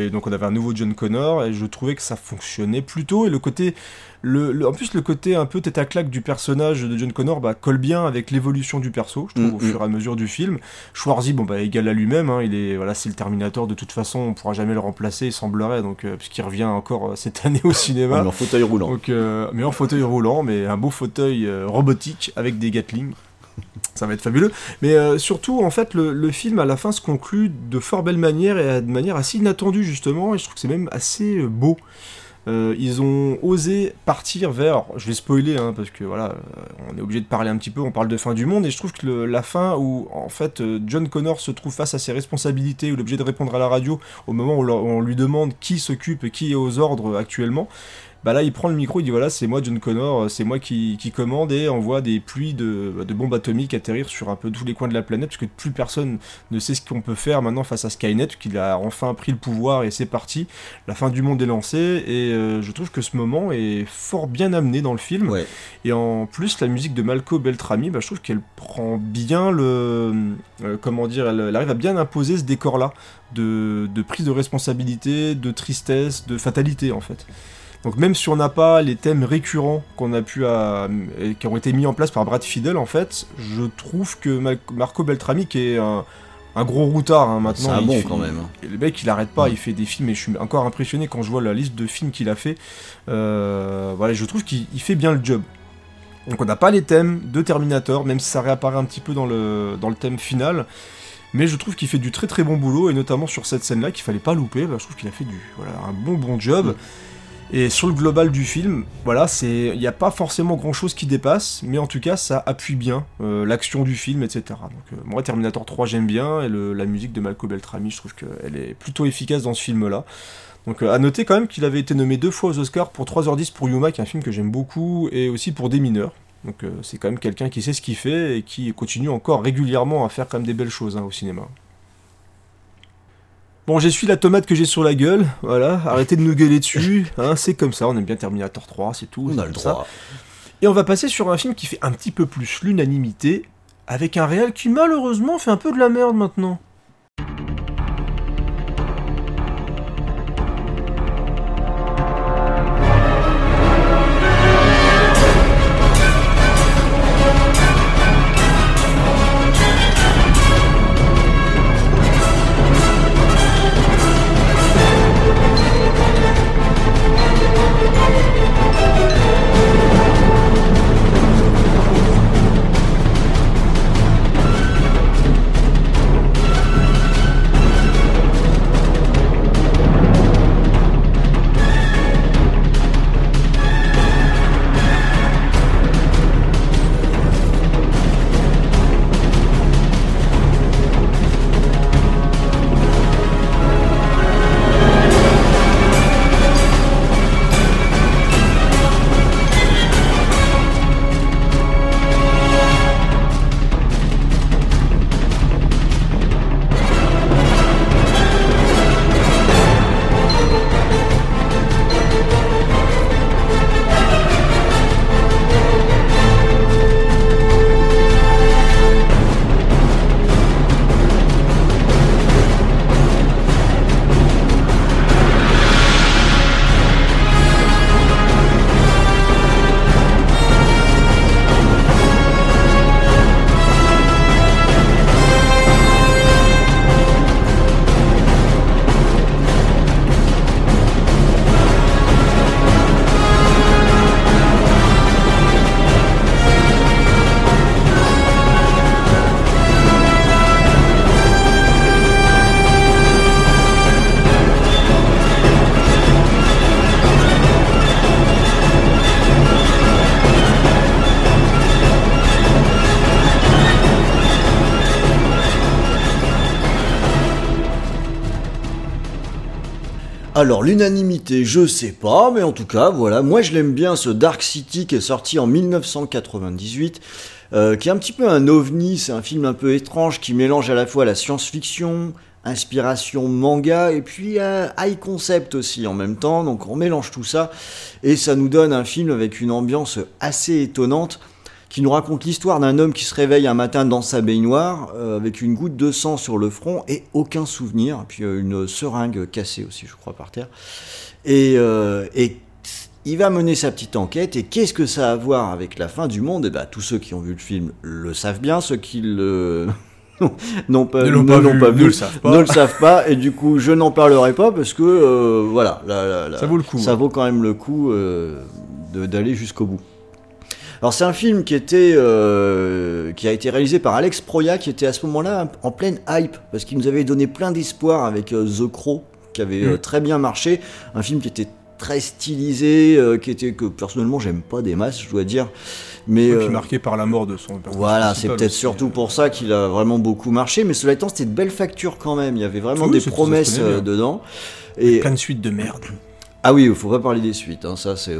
et donc on avait un nouveau John Connor, et je trouvais que ça fonctionnait plutôt. Et le côté le, en plus, le côté un peu tête à claque du personnage de John Connor bah, colle bien avec l'évolution du perso, je trouve, au mm, fur et à mesure du film. Schwarzy, bon, bah, égal à lui-même, hein, il est, voilà, c'est le Terminator, de toute façon, on pourra jamais le remplacer, il semblerait, donc, euh, puisqu'il revient encore euh, cette (laughs) année au cinéma. mais en fauteuil roulant. Donc, euh, mais en fauteuil roulant, mais un beau fauteuil robotique avec des Gatling. Ça va être fabuleux. Mais surtout, en fait, le, le, film à la fin se conclut de fort belle manière et de manière assez inattendue, justement. Et je trouve que c'est même assez beau. Euh, ils ont osé partir vers, je vais spoiler hein, parce que voilà, euh, on est obligé de parler un petit peu, on parle de fin du monde et je trouve que la fin où en fait euh, John Connor se trouve face à ses responsabilités, où il est obligé de répondre à la radio au moment où on lui demande qui s'occupe qui est aux ordres actuellement. Bah là, il prend le micro, il dit voilà, c'est moi John Connor, c'est moi qui, qui commande et envoie des pluies de, de bombes atomiques atterrir sur un peu tous les coins de la planète, parce que plus personne ne sait ce qu'on peut faire maintenant face à Skynet, qu'il a enfin pris le pouvoir et c'est parti. La fin du monde est lancée et euh, je trouve que ce moment est fort bien amené dans le film. Ouais. Et en plus, la musique de Malco Beltrami, bah, je trouve qu'elle prend bien le. euh, comment dire elle, elle arrive à bien imposer ce décor-là de, de prise de responsabilité, de tristesse, de fatalité en fait. Donc même si on n'a pas les thèmes récurrents qu'on a pu à- qui ont été mis en place par Brad Fiedel en fait, je trouve que Mal- Marco Beltrami qui est un, un gros routard hein, maintenant. C'est un bon fait- quand même. hein. le mec, il arrête pas, il fait des films et je suis encore impressionné quand je vois la liste de films qu'il a fait. Euh, voilà, je trouve qu'il il fait bien le job. Donc on n'a pas les thèmes de Terminator, même si ça réapparaît un petit peu dans le, dans le thème final. Mais je trouve qu'il fait du très très bon boulot, et notamment sur cette scène-là qu'il fallait pas louper. bah, je trouve qu'il a fait du, voilà, un bon bon job. Mm. Et sur le global du film, voilà, c'est, il n'y a pas forcément grand-chose qui dépasse, mais en tout cas, ça appuie bien euh, l'action du film, etc. Donc euh, moi, Terminator 3, j'aime bien, et la musique de Malco Beltrami, je trouve qu'elle est plutôt efficace dans ce film-là. Donc euh, à noter quand même qu'il avait été nommé deux fois aux Oscars pour 3h10 pour Yuma, qui est un film que j'aime beaucoup, et aussi pour Des mineurs. Donc c'est quand même quelqu'un qui sait ce qu'il fait et qui continue encore régulièrement à faire quand même des belles choses hein, au cinéma. Bon, j'essuie la tomate que j'ai sur la gueule, voilà, arrêtez de nous gueuler dessus, hein, c'est comme ça, on aime bien Terminator 3, c'est tout. On a le ça. Et on va passer sur un film qui fait un petit peu plus l'unanimité, avec un réel qui malheureusement fait un peu de la merde maintenant. Alors l'unanimité, je sais pas, mais en tout cas, voilà, moi je l'aime bien ce Dark City qui est sorti en 1998, euh, qui est un petit peu un ovni, c'est un film un peu étrange qui mélange à la fois la science-fiction, inspiration manga et puis euh, high concept aussi en même temps, donc on mélange tout ça. Et ça nous donne un film avec une ambiance assez étonnante qui nous raconte l'histoire d'un homme qui se réveille un matin dans sa baignoire euh, avec une goutte de sang sur le front et aucun souvenir, puis euh, une seringue cassée aussi, je crois, par terre. Et, euh, et il va mener sa petite enquête. Et qu'est-ce que ça a à voir avec la fin du monde? Et ben, tous ceux qui ont vu le film le savent bien, ceux qui le (laughs) n'ont pas, Ne l'ont pas vu, ne le savent pas. ne le savent pas. Et du coup, je n'en parlerai pas parce que euh, voilà, Ça vaut le coup, Ça ouais. vaut quand même le coup euh, d'aller jusqu'au bout. Alors c'est un film qui était euh, qui a été réalisé par Alex Proya qui était à ce moment-là en pleine hype parce qu'il nous avait donné plein d'espoir avec euh, The Crow qui avait euh, Mm. très bien marché, un film qui était très stylisé, euh, qui était que personnellement j'aime pas des masses, je dois dire. Mais Et puis euh, marqué par la mort de son personnage voilà, c'est peut-être surtout pour ça qu'il a vraiment beaucoup marché. Mais cela étant, c'était de belles factures quand même. Il y avait vraiment Oui, des promesses dedans. Et Plein de suites de merde. ah oui, il faut pas parler des suites. hein, ça, c'est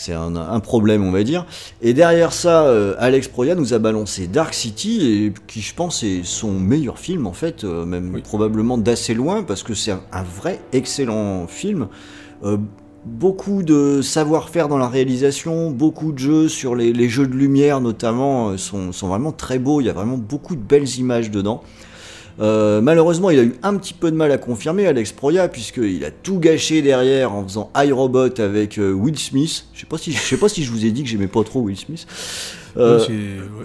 c'est un, un problème, on va dire. Et derrière ça, euh, Alex Proya nous a balancé Dark City, et qui, je pense, est son meilleur film, en fait, euh, même Oui. probablement d'assez loin, parce que c'est un, un vrai excellent film. Euh, beaucoup de savoir-faire dans la réalisation, beaucoup de jeux sur les, les jeux de lumière notamment sont, sont vraiment très beaux. Il y a vraiment beaucoup de belles images dedans. Euh, malheureusement, il a eu un petit peu de mal à confirmer Alex Proya puisqu'il a tout gâché derrière en faisant iRobot avec euh, Will Smith. Je sais pas si je sais pas si je vous ai dit que j'aimais pas trop Will Smith. Euh, Ouais,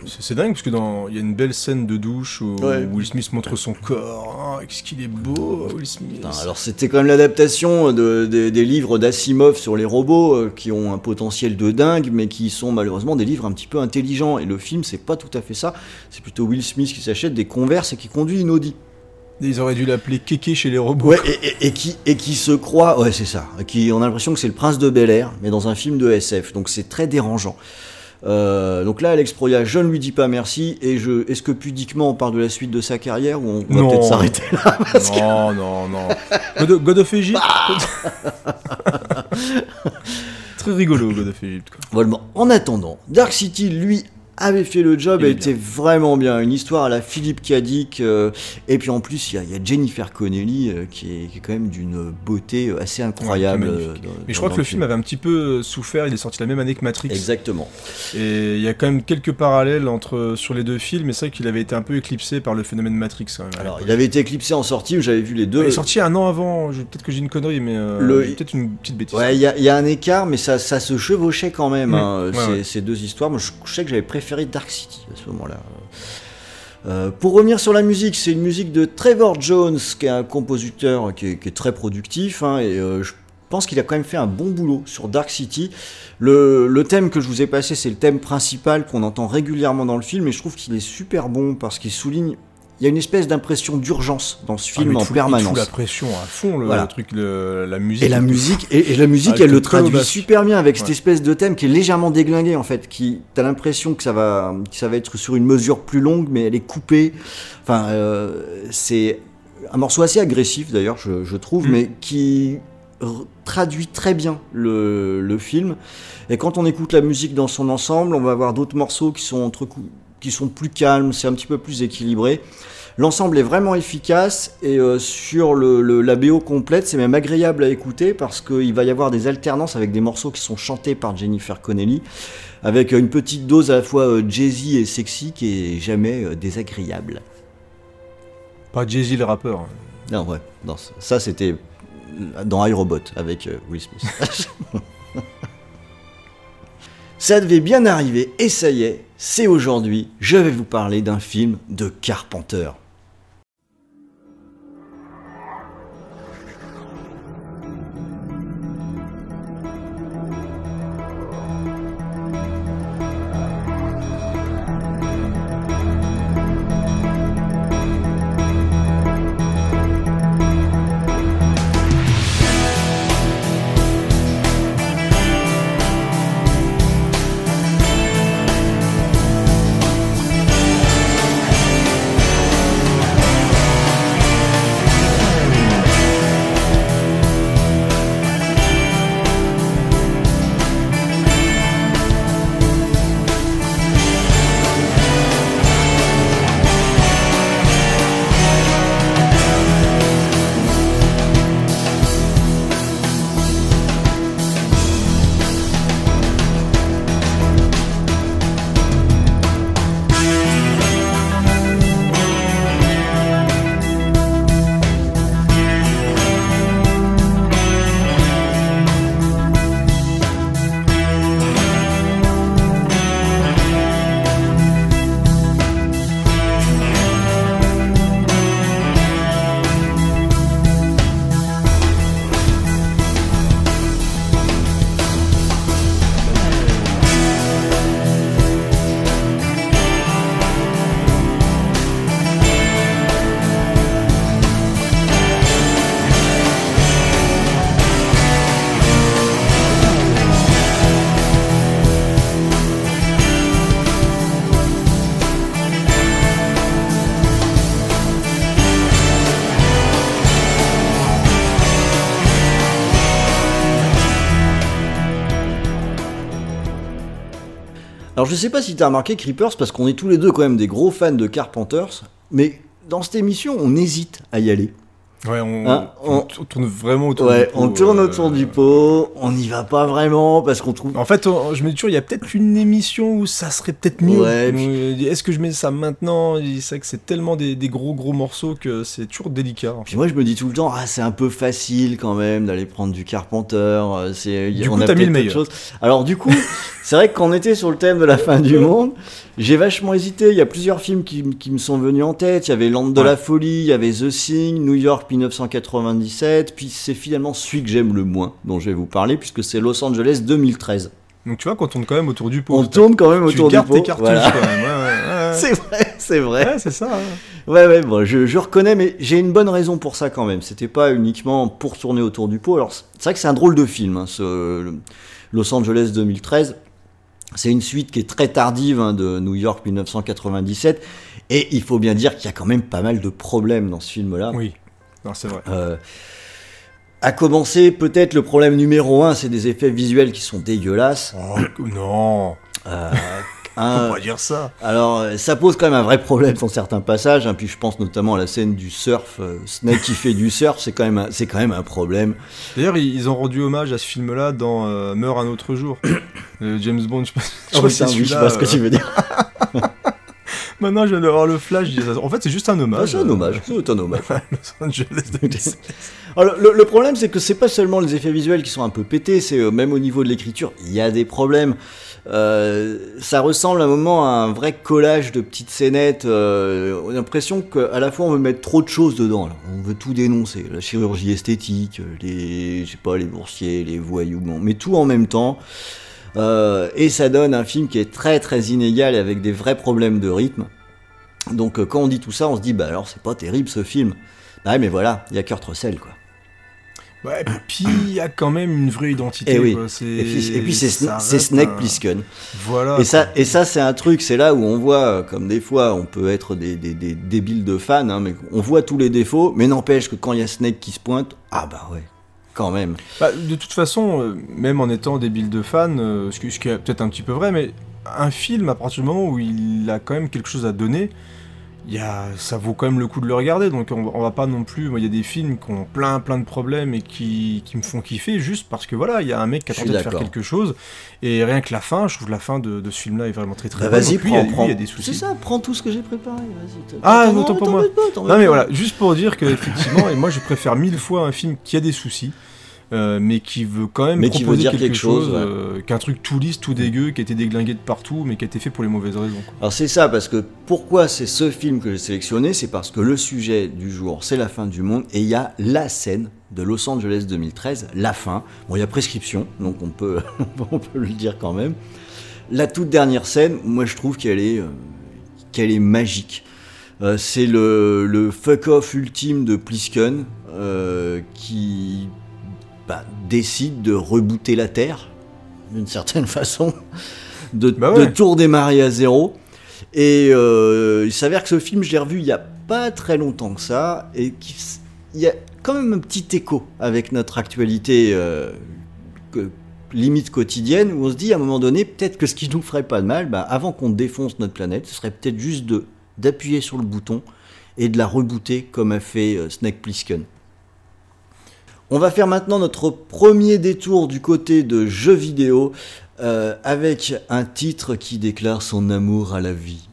c'est- ouais, dingue parce que dans il y a une belle scène de douche où Ouais. Will Smith montre son corps. Ah, Qu'est-ce qu'il est beau, Will Smith. Putain, alors c'était quand même l'adaptation de- de- des livres d'Asimov sur les robots euh, qui ont un potentiel de dingue mais qui sont malheureusement des livres un petit peu intelligents et le film c'est pas tout à fait ça c'est plutôt Will Smith qui s'achète des Converse et qui conduit une Audi Ils auraient dû l'appeler Kéké chez les robots. ouais et, et- et qui, et qui se croit ouais c'est ça qui on a l'impression que c'est le prince de Bel Air mais dans un film de SF donc c'est très dérangeant Euh, donc là Alex Proya je ne lui dis pas merci et je est-ce que pudiquement on parle de la suite de sa carrière ou on va peut-être s'arrêter là (laughs) parce que- Non, non, non. God of, God of Egypt. (laughs) Très rigolo, God of Egypt. Quoi. Voilà, en attendant, Dark City, lui, avait fait le job est était vraiment bien. Une histoire à la Philippe Cadic. euh, et puis en plus, il y, a- il y a Jennifer Connelly euh, qui, est, qui est quand même d'une beauté euh, assez incroyable. Ouais, est magnifique. euh, dans- Mais je crois que le film avait un petit peu souffert. Il est sorti la même année que Matrix. Exactement. Et il y a quand même quelques parallèles entre sur les deux films. Mais c'est vrai qu'il avait été un peu éclipsé par le phénomène Matrix. Quand même, à Alors, il avait été éclipsé en sortie, j'avais vu les deux. Il est sorti un an avant. Peut-être que j'ai une connerie, mais euh, Le- peut-être une petite bêtise. Ouais, il y, a- il y a un écart, mais ça, ça se chevauchait quand même, Mm. hein, Ouais, ces, ouais. ces deux histoires. Moi, je, je sais que j'avais préféré Dark City à ce moment-là. Euh, pour revenir sur la musique, c'est une musique de Trevor Jones, qui est un compositeur qui est, très productif, hein, et euh, je pense qu'il a quand même fait un bon boulot sur Dark City. Le thème que je vous ai passé, c'est le thème principal qu'on entend régulièrement dans le film, et je trouve qu'il est super bon parce qu'il souligne. Il y a une espèce d'impression d'urgence dans ce Ah, film il en fout permanence. la pression à fond, le, Voilà. le truc, le- la musique. Et la musique, et, et la musique, Avec elle le traduit super bien avec cette espèce de thème qui est légèrement déglingué en fait. Qui, t'as l'impression que ça va, que ça va être sur une mesure plus longue, mais elle est coupée. Enfin, euh, c'est un morceau assez agressif d'ailleurs, je, je trouve, Mm. mais qui traduit très bien le, le film. Et quand on écoute la musique dans son ensemble, on va avoir d'autres morceaux qui sont entre qui sont plus calmes, c'est un petit peu plus équilibré. L'ensemble est vraiment efficace et euh, sur le, le- la BO complète, c'est même agréable à écouter parce qu'il va y avoir des alternances avec des morceaux qui sont chantés par Jennifer Connelly, avec une petite dose à la fois euh, jazzy et sexy qui est jamais euh, désagréable. Pas Jay-Z le rappeur. hein. Non, ouais, non, ça- ça c'était dans iRobot avec euh, Will Smith. (laughs) ça devait bien arriver et ça y est, c'est aujourd'hui, je vais vous parler d'un film de Carpenter. Alors je sais pas si tu as remarqué Creepers, parce qu'on est tous les deux quand même des gros fans de Carpenters, mais dans cette émission, on hésite à y aller. Ouais, on, Hein, on on- tourne vraiment autour Ouais, du pot. on tourne euh, autour du pot, on n'y va pas vraiment, parce qu'on trouve... En fait, on- je me dis toujours, il y a peut-être une émission où ça serait peut-être mieux. Ouais, Est-ce que je mets ça maintenant? C'est que c'est tellement des, des gros gros morceaux que c'est toujours délicat. en fait. Puis moi je me dis tout le temps, ah c'est un peu facile quand même d'aller prendre du Carpenter, euh, c'est, Du on coup, a t'as mis le meilleur. Alors du coup, (laughs) c'est vrai que quand on était sur le thème de la fin du monde, j'ai vachement hésité, il y a plusieurs films qui, qui me sont venus en tête, il y avait Land de la folie, il y avait The Thing, New York 1997, puis c'est finalement celui que j'aime le moins dont je vais vous parler, puisque c'est Los Angeles 2013. Donc tu vois, quand on tourne quand même autour du pot. On tourne quand même tu autour du pot. tes cartouches voilà. quand même. ouais, ouais, ouais. C'est vrai, c'est vrai. Ouais, c'est ça. Ouais, ouais, bon, je, je reconnais, mais j'ai une bonne raison pour ça quand même. C'était pas uniquement pour tourner autour du pot. Alors, c'est vrai que c'est un drôle de film, hein, ce Los Angeles 2013. C'est une suite qui est très tardive hein, de New York 1997. Et il faut bien dire qu'il y a quand même pas mal de problèmes dans ce film-là. Oui. Non, c'est vrai. Euh, à commencer, peut-être le problème numéro un, c'est des effets visuels qui sont dégueulasses. Oh, non. Euh, un- pas dire ça. Alors, euh, ça pose quand même un vrai problème dans certains passages. hein, puis je pense notamment à la scène du surf. euh, Snake qui fait du surf, c'est quand même, un- c'est quand même un problème. D'ailleurs, ils ont rendu hommage à ce film-là dans euh, Meurt un autre jour. (coughs) Euh, James Bond, je sais pas, je Oh, oui, je sais celui-là, pas ce que tu veux dire. (laughs) (laughs) Maintenant, je viens d'avoir le flash. je dis ça. En fait, c'est juste un hommage. c'est un hommage. C'est un hommage. Los Angeles 2016. Alors, le, le problème, c'est que c'est pas seulement les effets visuels qui sont un peu pétés, c'est euh, même au niveau de l'écriture, il y a des problèmes. Euh, ça ressemble à un moment à un vrai collage de petites scénettes. euh, on a l'impression qu'à la fois on veut mettre trop de choses dedans. là. On veut tout dénoncer. La chirurgie esthétique, les, je sais pas, les boursiers, les voyous, met tout en même temps. Euh, et ça donne un film qui est très très inégal et avec des vrais problèmes de rythme. Donc euh, quand on dit tout ça, on se dit bah alors c'est pas terrible ce film. Bah ouais, mais voilà, il y a Kurt Russell quoi. Ouais, et puis il y a quand même une vraie identité. Et oui. quoi. Et puis, c'est Snake Plissken. Voilà. Et ça, quoi. et ça c'est un truc, c'est là où on voit, euh, comme des fois, on peut être des, des, des débiles de fans, hein, mais on voit tous les défauts, mais n'empêche que quand il y a Snake qui se pointe, ah bah ouais, Bah, de toute façon, euh, même en étant débile de fan, euh, ce, qui, est peut-être un petit peu vrai, mais un film, à partir du moment où il a quand même quelque chose à donner, y a, ça vaut quand même le coup de le regarder. Donc on, on va pas non plus. Moi, il y a des films qui ont plein plein de problèmes et qui, qui me font kiffer juste parce que voilà, il y a un mec qui a tenté de faire quelque chose. Et rien que la fin, je trouve la fin de, de ce film-là est vraiment très très Bah, bonne. vas-y, Donc, oui, il y a- prends, oui, prends. il y a des soucis. C'est ça, prends tout ce que j'ai préparé. Ah, autant t'en pour moi. Non mais pas. voilà, juste pour dire que effectivement, et moi je préfère mille fois un film qui a des soucis, euh, mais qui veut quand même Mais qui veut proposer dire quelque, quelque chose, chose, ouais. euh, qu'un truc tout lisse, tout dégueu, qui a été déglingué de partout, mais qui a été fait pour les mauvaises raisons. quoi. Alors c'est ça, parce que pourquoi c'est ce film que j'ai sélectionné? C'est parce que le sujet du jour, c'est la fin du monde, et il y a la scène de Los Angeles 2013, la fin. Bon, il y a prescription, donc (laughs) on peut, on peut le dire quand même. La toute dernière scène, moi je trouve qu'elle est, euh, qu'elle est magique. C'est le, le fuck-off ultime de Plisken qui bah, décide de rebooter la Terre, d'une certaine (laughs) façon, de, Bah ouais. de tout redémarrer à zéro. Et euh, il s'avère que ce film, je l'ai revu il y a pas très longtemps que ça, et il y a quand même un petit écho avec notre actualité euh, que- limite quotidienne, où on se dit à un moment donné, peut-être que ce qui nous ferait pas de mal, bah, avant qu'on défonce notre planète, ce serait peut-être juste d'appuyer sur le bouton et de la rebooter comme a fait euh, Snake Plissken. On va faire maintenant notre premier détour du côté de jeux vidéo euh, avec un titre qui déclare son amour à la vie.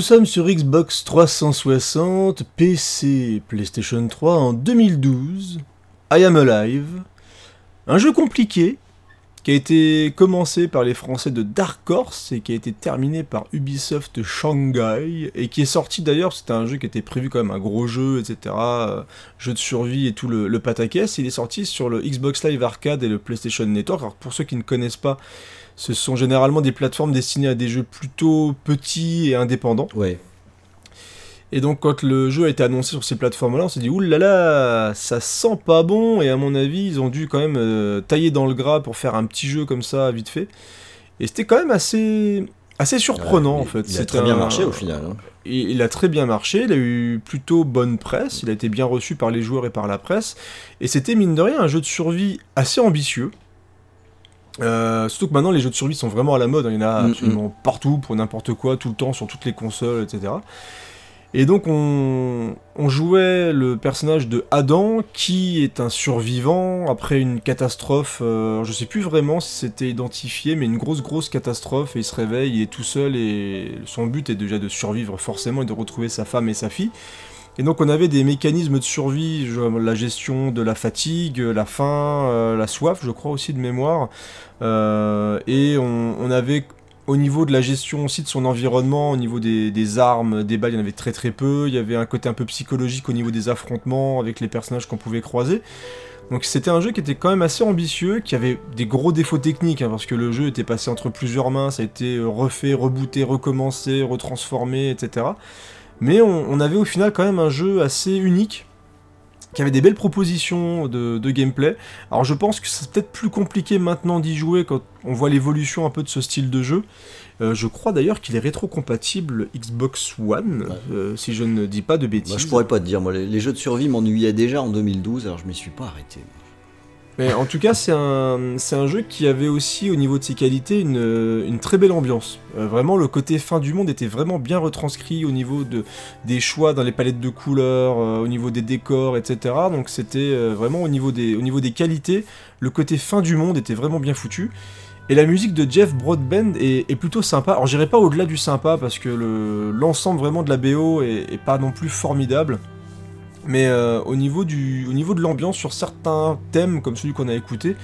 Nous sommes sur Xbox 360, PC, PlayStation 3 en 2012. I Am Alive. Un jeu compliqué qui a été commencé par les Français de Dark Horse et qui a été terminé par Ubisoft Shanghai et qui est sorti d'ailleurs, c'était un jeu qui était prévu même un gros jeu, etc. euh, jeu de survie et tout le, le pataquès. Il est sorti sur le Xbox Live Arcade et le PlayStation Network. Alors pour ceux qui ne connaissent pas, ce sont généralement des plateformes destinées à des jeux plutôt petits et indépendants. Ouais. Et donc quand le jeu a été annoncé sur ces plateformes-là, on s'est dit oulala, là là, ça sent pas bon. Et à mon avis, ils ont dû quand même euh, tailler dans le gras pour faire un petit jeu comme ça vite fait. Et c'était quand même assez assez surprenant Ouais, en fait. Il a très bien marché au final. hein. il, il a très bien marché, il a eu plutôt bonne presse, il a été bien reçu par les joueurs et par la presse, et c'était mine de rien un jeu de survie assez ambitieux. Euh, surtout que maintenant les jeux de survie sont vraiment à la mode, hein. il y en a Mm, absolument partout, pour n'importe quoi, tout le temps, sur toutes les consoles, etc. Et donc on, on jouait le personnage de Adam qui est un survivant après une catastrophe, euh, je sais plus vraiment si c'était identifié, mais une grosse grosse catastrophe et il se réveille, il est tout seul et son but est déjà de survivre forcément et de retrouver sa femme et sa fille. Et donc on avait des mécanismes de survie, la gestion de la fatigue, la faim, euh, la soif, je crois aussi de mémoire, Euh, et on, avait au niveau de la gestion aussi de son environnement, au niveau des, armes, des balles, il y en avait très très peu. Il y avait un côté un peu psychologique au niveau des affrontements avec les personnages qu'on pouvait croiser. Donc c'était un jeu qui était quand même assez ambitieux, qui avait des gros défauts techniques, hein, parce que le jeu était passé entre plusieurs mains, ça a été refait, rebooté, recommencé, retransformé, etc. Mais on, on avait au final quand même un jeu assez unique, qui avait des belles propositions de, de gameplay. Alors je pense que c'est peut-être plus compliqué maintenant d'y jouer quand on voit l'évolution un peu de ce style de jeu. Euh, je crois d'ailleurs qu'il est rétro-compatible Xbox One, Ouais. euh, si je ne dis pas de bêtises. Moi, je pourrais pas te dire. Moi, les, les jeux de survie m'ennuyaient déjà en 2012, alors je m'y suis pas arrêté. Mais en tout cas, c'est un, c'est un jeu qui avait aussi, au niveau de ses qualités, une, très belle ambiance. Euh, vraiment, le côté fin du monde était vraiment bien retranscrit au niveau de, des choix dans les palettes de couleurs, euh, au niveau des décors, etc. Donc c'était euh, vraiment au niveau, des, qualités, le côté fin du monde était vraiment bien foutu. Et la musique de Jeff Broadbent est, plutôt sympa. Alors j'irai pas au-delà du sympa parce que le- l'ensemble vraiment de la BO est pas non plus formidable. Mais euh, au, niveau du, au niveau de l'ambiance, sur certains thèmes comme celui qu'on a écouté,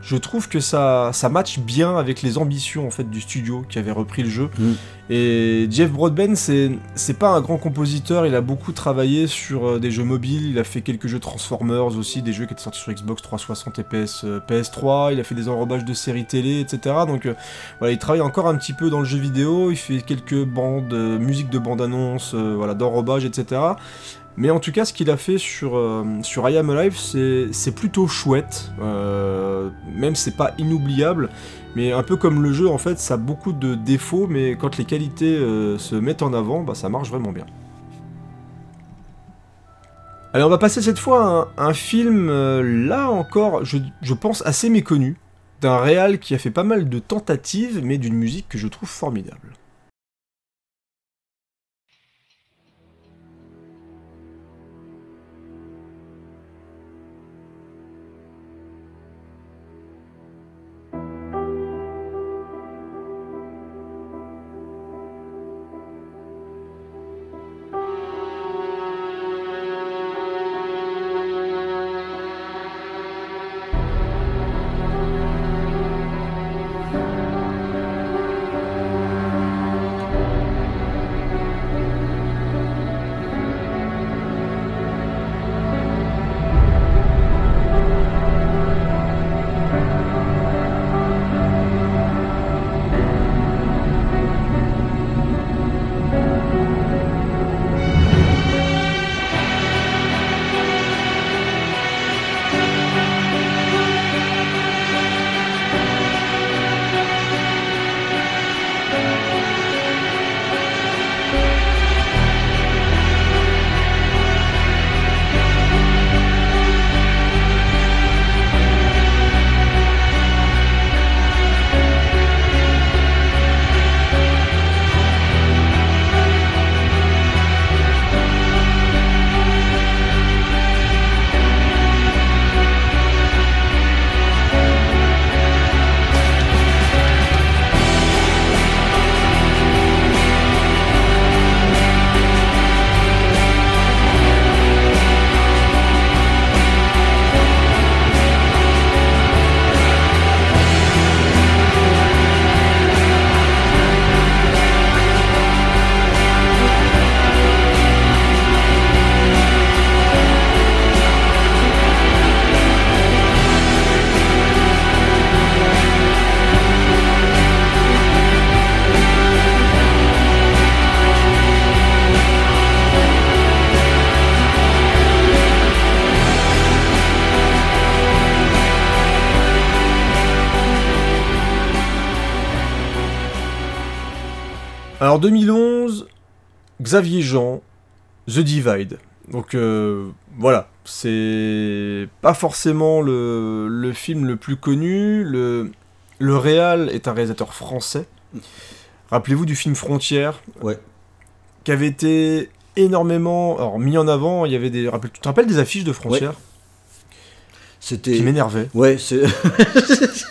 je trouve que ça, ça match bien avec les ambitions en fait du studio qui avait repris le jeu. Mm. Et Jeff Broadbent, c'est c'est pas un grand compositeur, il a beaucoup travaillé sur euh, des jeux mobiles, il a fait quelques jeux Transformers aussi, des jeux qui étaient sortis sur Xbox 360 et PS, euh, PS3, il a fait des enrobages de séries télé, etc. Donc euh, voilà, il travaille encore un petit peu dans le jeu vidéo, il fait quelques bandes, euh, musique de bande-annonce, voilà, d'enrobage, etc. Mais en tout cas, ce qu'il a fait sur, euh, I Am Alive, c'est plutôt chouette. Euh, même c'est pas inoubliable, mais un peu comme le jeu, en fait, ça a beaucoup de défauts, mais quand les qualités euh, se mettent en avant, bah, ça marche vraiment bien. Allez, on va passer cette fois à un, film, là encore, je, je pense assez méconnu, d'un réal qui a fait pas mal de tentatives, mais d'une musique que je trouve formidable. Alors 2011, Xavier Jean, The Divide. Donc euh, voilà, c'est pas forcément le, le film le plus connu. Le, le réal est un réalisateur français. Rappelez-vous du film Frontières, Ouais. qui avait été énormément alors, mis en avant. Il y avait des, tu te rappelles des affiches de Frontières? C'était. qui m'énervaient Ouais, c'est. (laughs)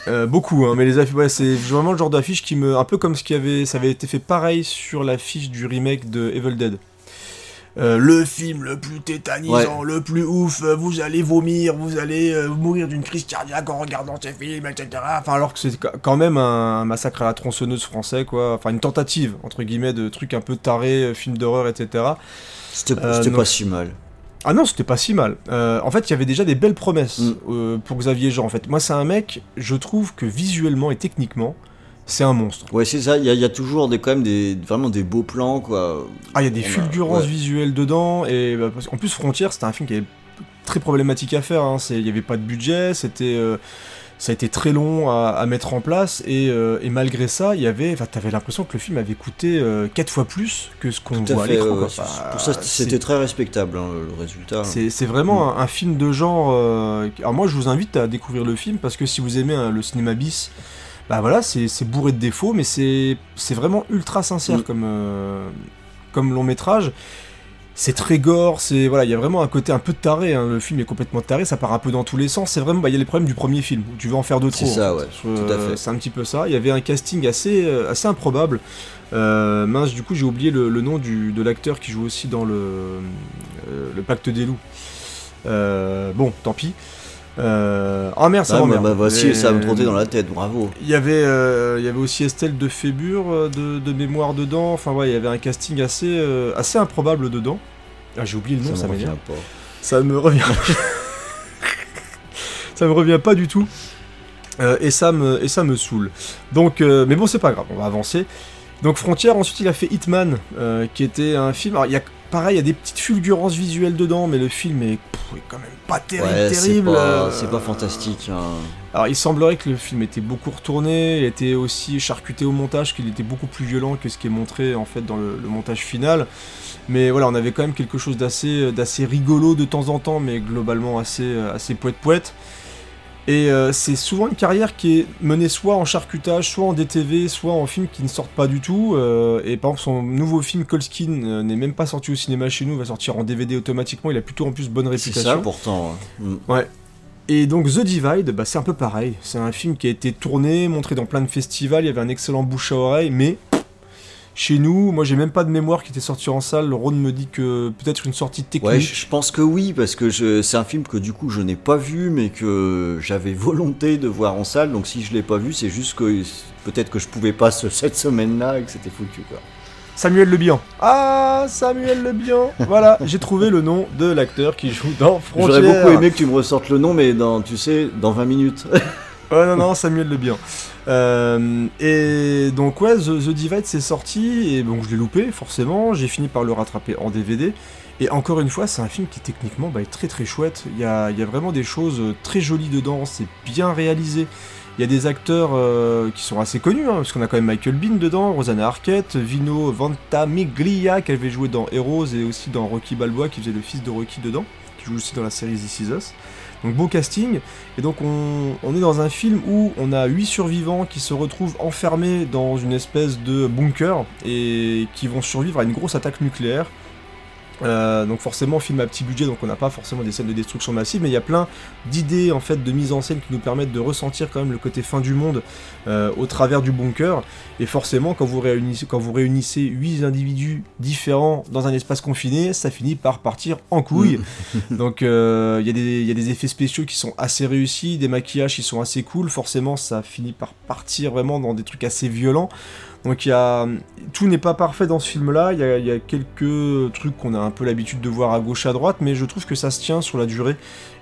Euh, beaucoup, hein, mais les affiches, ouais, c'est vraiment le genre d'affiche qui me, un peu comme ce qui avait, ça avait été fait pareil sur l'affiche du remake de Evil Dead. Euh, le film le plus tétanisant, le plus ouf, euh, vous allez vomir, vous allez euh, mourir d'une crise cardiaque en regardant ces films, etc. Enfin, alors que c'est quand même un, massacre à la tronçonneuse français, quoi. Enfin, une tentative, entre guillemets, de trucs un peu tarés, films d'horreur, etc. C'était Euh, pas si mal. Ah non, c'était pas si mal. Euh, en fait, il y avait déjà des belles promesses Mm. euh, pour Xavier Jean. En fait, moi, c'est un mec, je trouve que visuellement et techniquement, c'est un monstre. Ouais, c'est ça. Il y, a- il y a toujours des, quand même des, vraiment des beaux plans, quoi. Ah, il y a des On a- fulgurances ouais. visuelles dedans. Et bah, parce qu'en plus, Frontières, c'était un film qui est très problématique à faire. hein. Il n'y avait pas de budget, c'était. euh, ça a été très long à, à mettre en place et, euh, et malgré ça, il y avait, enfin, t'avais l'impression que le film avait coûté 4 fois plus que ce qu'on voit à l'écran. ouais, Enfin, pour ça, c'était très respectable, hein, le résultat. C'est vraiment un, un film de genre. euh, Alors moi, je vous invite à découvrir le film parce que si vous aimez hein, le cinéma bis, bah voilà, c'est bourré de défauts, mais c'est vraiment ultra sincère Mm. comme euh, comme long métrage. C'est très gore, c'est voilà, il y a vraiment un côté un peu taré. hein, Le film est complètement taré, ça part un peu dans tous les sens. C'est vraiment, bah, il y a les problèmes du premier film où tu veux en faire trop. C'est ça, en ouais, tout à fait. C'est un petit peu ça. Il y avait un casting assez euh, assez improbable. Euh, mince, du coup, j'ai oublié le, le nom du, de l'acteur qui joue aussi dans le, euh, le Pacte des loups. Euh, bon, tant pis. Euh... Ah merde, ça Ah, bah, bah, voici, Mais- ça me trottait dans la tête, bravo. Il y avait, euh, il y avait aussi Estelle de Fébure euh, de, de mémoire dedans. Enfin ouais, il y avait un casting assez, euh, assez improbable dedans. Ah, j'ai oublié le nom, ça me revient pas. Ça me revient. (laughs) ça me revient pas du tout. Et ça me et ça me saoule. Donc, mais bon, c'est pas grave, on va avancer. Donc Frontière, ensuite il a fait Hitman, euh, qui était un film. Alors il y a pareil, il y a des petites fulgurances visuelles dedans, mais le film est, pff, est quand même pas terrible, Ouais, c'est pas, euh, fantastique. hein. alors il semblerait que le film était beaucoup retourné, il était aussi charcuté au montage, qu'il était beaucoup plus violent que ce qui est montré en fait dans le, le montage final. Mais voilà, on avait quand même quelque chose d'assez rigolo de temps en temps, mais globalement assez assez poète poète. Et euh, c'est souvent une carrière qui est menée soit en charcutage, soit en DTV, soit en film qui ne sortent pas du tout. euh, et par exemple, son nouveau film Colskin euh, n'est même pas sorti au cinéma chez nous, va sortir en DVD automatiquement. Il a plutôt en plus bonne C'est réputation. ça pourtant. hein. Mm. Et donc The Divide, bah, c'est un peu pareil. C'est un film qui a été tourné, montré dans plein de festivals, il y avait un excellent bouche à oreille, mais chez nous, moi j'ai même pas de mémoire qui était sorti en salle. Ron me dit que peut-être une sortie technique. Ouais, je pense que oui, parce que je- c'est un film que du coup je n'ai pas vu, mais que j'avais (laughs) volonté de voir en salle. Donc si je l'ai pas vu, c'est juste que peut-être que je pouvais pas ce- cette semaine-là et que c'était foutu quoi. Samuel Le Bihan. Ah, Samuel Le Bihan. voilà, (laughs) j'ai trouvé le nom de l'acteur qui joue dans Frontières. J'aurais beaucoup aimé que tu me ressortes le nom, mais dans, tu sais, dans 20 minutes. (laughs) Ouais, non, non, Samuel Le Bihan. Euh, et donc, ouais, The, Divide c'est sorti, et donc je l'ai loupé, forcément. J'ai fini par le rattraper en DVD. Et encore une fois, c'est un film qui techniquement bah, est très très chouette. Il y a, y a vraiment des choses euh, très jolies dedans, c'est bien réalisé. Il y a des acteurs euh, qui sont assez connus, hein, parce qu'on a quand même Michael Bean dedans, Rosanna Arquette, Vino Ventimiglia qui avait joué dans Heroes et aussi dans Rocky Balboa qui faisait le fils de Rocky dedans, qui joue aussi dans la série This Is Us. Donc beau casting. Et donc on, on est dans un film où on a 8 survivants qui se retrouvent enfermés dans une espèce de bunker et qui vont survivre à une grosse attaque nucléaire. Euh, donc forcément film à petit budget donc on n'a pas forcément des scènes de destruction massive mais il y a plein d'idées en fait de mise en scène qui nous permettent de ressentir quand même le côté fin du monde euh, au travers du bunker. Et forcément quand vous réunissez quand vous réunissez 8 individus différents dans un espace confiné ça finit par partir en couille. (laughs) Donc euh, il y, a des- il y a des effets spéciaux qui sont assez réussis, des maquillages qui sont assez cool, forcément ça finit par partir vraiment dans des trucs assez violents. Donc il y a... Tout n'est pas parfait dans ce film-là, il y a, il y a quelques trucs qu'on a un peu l'habitude de voir à gauche à droite, mais je trouve que ça se tient sur la durée.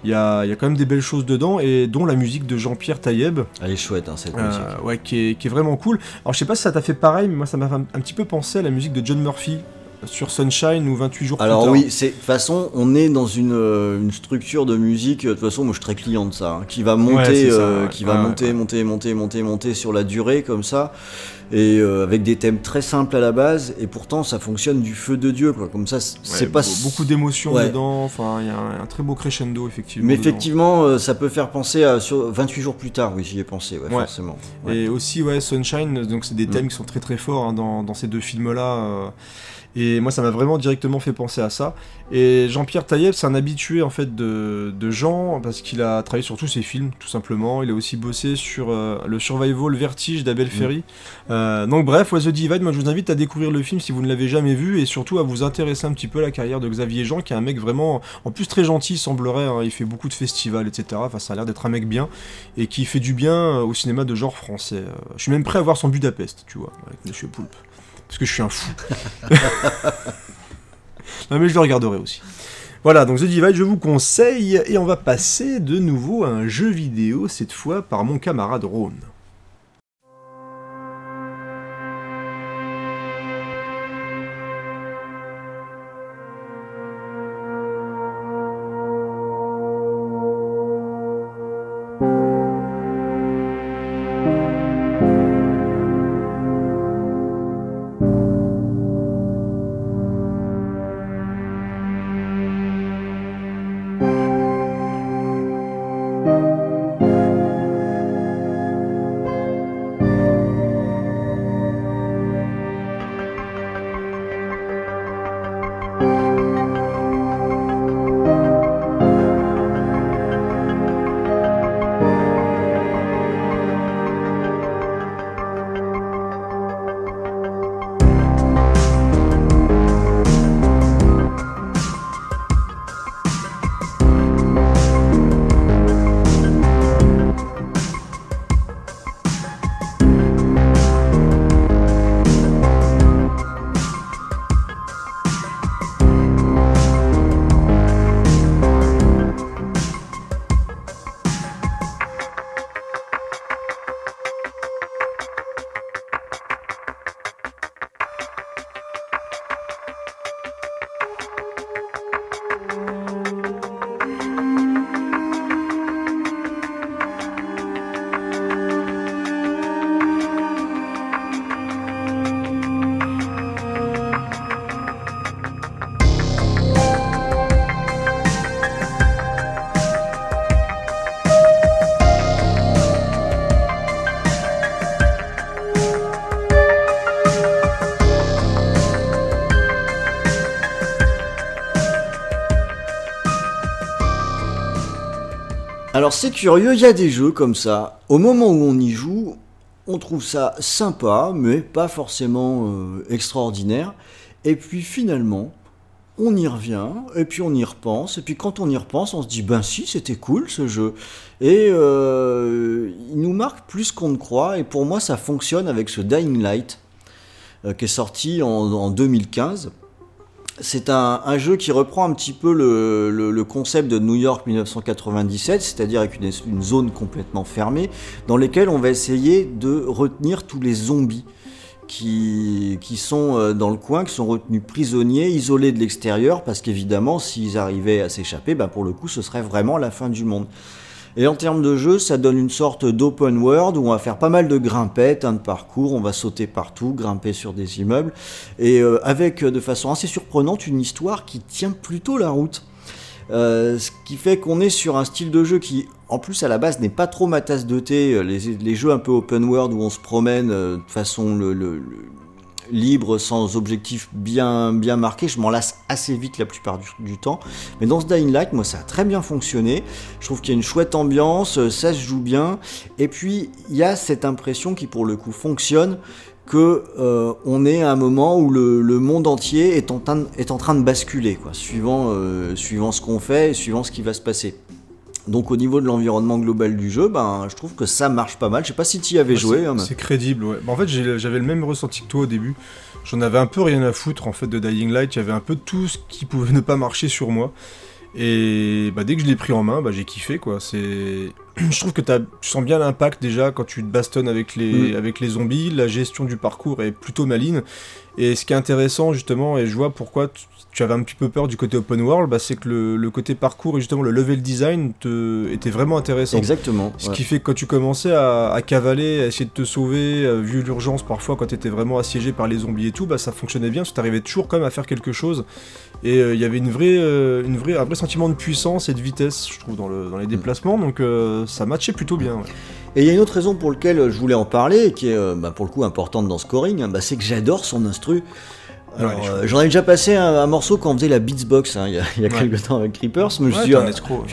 Il y a, il y a quand même des belles choses dedans, et dont la musique de Jean-Pierre Taïeb, Elle est chouette, hein, cette euh, musique. ouais, qui, est, qui est vraiment cool. Alors je sais pas si ça t'a fait pareil, mais moi ça m'a un, un petit peu penser à la musique de John Murphy sur Sunshine ou 28 jours plus Alors tard. oui, c'est de toute façon, on est dans une, euh, une structure de musique. De toute façon, moi, je suis très client de ça, hein, qui va monter, c'est ça, euh, ouais. qui va monter, monter, monter, monter, monter sur la durée comme ça. Et euh, avec des thèmes très simples à la base et pourtant ça fonctionne du feu de dieu quoi comme ça c'est Ouais, pas be- beaucoup d'émotions Ouais. dedans. Enfin, il y a un, un très beau crescendo effectivement. mais dedans. effectivement euh, ça peut faire penser à sur 28 jours plus tard oui j'y ai pensé ouais, forcément. Et aussi, ouais, Sunshine, donc c'est des Mm. thèmes qui sont très très forts hein, dans, dans ces deux films-là. euh, et moi, ça m'a vraiment directement fait penser à ça. Et Jean-Pierre Taïeb, c'est un habitué en fait de, de Jean, parce qu'il a travaillé sur tous ses films, tout simplement. Il a aussi bossé sur euh, le Survival Vertige d'Abel Ferry. Euh, donc, bref, The Divide, moi je vous invite à découvrir le film si vous ne l'avez jamais vu, et surtout à vous intéresser un petit peu à la carrière de Xavier Jean, qui est un mec vraiment, en plus très gentil, il semblerait. hein, il fait beaucoup de festivals, etc. Enfin, ça a l'air d'être un mec bien et qui fait du bien euh, au cinéma de genre français. Euh, Je suis même prêt à voir son Budapest, tu vois, avec Monsieur Poulpe. Parce que je suis un fou. (laughs) non mais je le regarderai aussi. Voilà, donc The Divide, je vous conseille, et on va passer de nouveau à un jeu vidéo, cette fois par mon camarade Rhône. Alors c'est curieux, il y a des jeux comme ça. Au moment où on y joue, on trouve ça sympa, mais pas forcément euh, extraordinaire. Et puis finalement, on y revient, et puis on y repense, et puis quand on y repense, on se dit ben si, c'était cool ce jeu. Et euh, il nous marque plus qu'on ne croit, et pour moi ça fonctionne avec ce Dying Light, euh, qui est sorti en, en 2015. C'est un, jeu qui reprend un petit peu le, concept de New York 1997, c'est-à-dire avec une, zone complètement fermée, dans laquelle on va essayer de retenir tous les zombies qui, qui sont euh, dans le coin, qui sont retenus prisonniers, isolés de l'extérieur, parce qu'évidemment, s'ils arrivaient à s'échapper, bah, pour le coup, ce serait vraiment la fin du monde. Et en termes de jeu, ça donne une sorte d'open world où on va faire pas mal de grimpettes, de parcours, on va sauter partout, grimper sur des immeubles, et euh, avec euh, de façon assez surprenante une histoire qui tient plutôt la route. Euh, ce qui fait qu'on est sur un style de jeu qui, en plus à la base, n'est pas trop ma tasse de thé. Les, jeux un peu open world où on se promène de façon le- le- libre, sans objectif bien, bien marqué, je m'en lasse assez vite la plupart du, temps. Mais dans ce Dying Light, moi, ça a très bien fonctionné. Je trouve qu'il y a une chouette ambiance, euh, ça se joue bien. Et puis, il y a cette impression qui, pour le coup, fonctionne que euh, on est à un moment où le, monde entier est en, train de, basculer, euh, suivant ce qu'on fait et suivant ce qui va se passer. Donc au niveau de l'environnement global du jeu, ben, je trouve que ça marche pas mal. Je sais pas si tu y avais Ouais, joué. c'est- hein, mais- C'est crédible, ouais. Bah, en fait, j'avais le même ressenti que toi au début. J'en avais un peu rien à foutre en fait de Dying Light. Il y avait un peu tout ce qui pouvait ne pas marcher sur moi. Et bah, dès que je l'ai pris en main, bah, j'ai kiffé quoi. C'est (clears throat) je trouve que tu sens bien l'impact déjà quand tu te bastonnes avec les, Mm. avec les zombies. La gestion du parcours est plutôt maligne. Et ce qui est intéressant justement, et je vois pourquoi tu, tu avais un petit peu peur du côté open world, bah, c'est que le, le côté parcours et justement le level design te, était vraiment intéressant. Exactement. Ce ouais. qui fait que quand tu commençais à, à cavaler, à essayer de te sauver, euh, vu l'urgence parfois quand t'étais vraiment assiégé par les zombies et tout, bah ça fonctionnait bien parce que t'arrivais toujours quand même à faire quelque chose. Et euh, il y avait une vraie, euh, une vraie, un vrai sentiment de puissance et de vitesse, je trouve, dans, le, dans les déplacements. Donc ça matchait plutôt bien. ouais. Et il y a une autre raison pour laquelle je voulais en parler, qui est bah, pour le coup importante dans Scoring, hein, bah, c'est que j'adore son instru. Alors, Ouais, je euh, J'en ai déjà passé un, un morceau quand on faisait la Beatsbox, hein, il y a, il y a Ouais. quelques temps avec Creepers, mais je suis un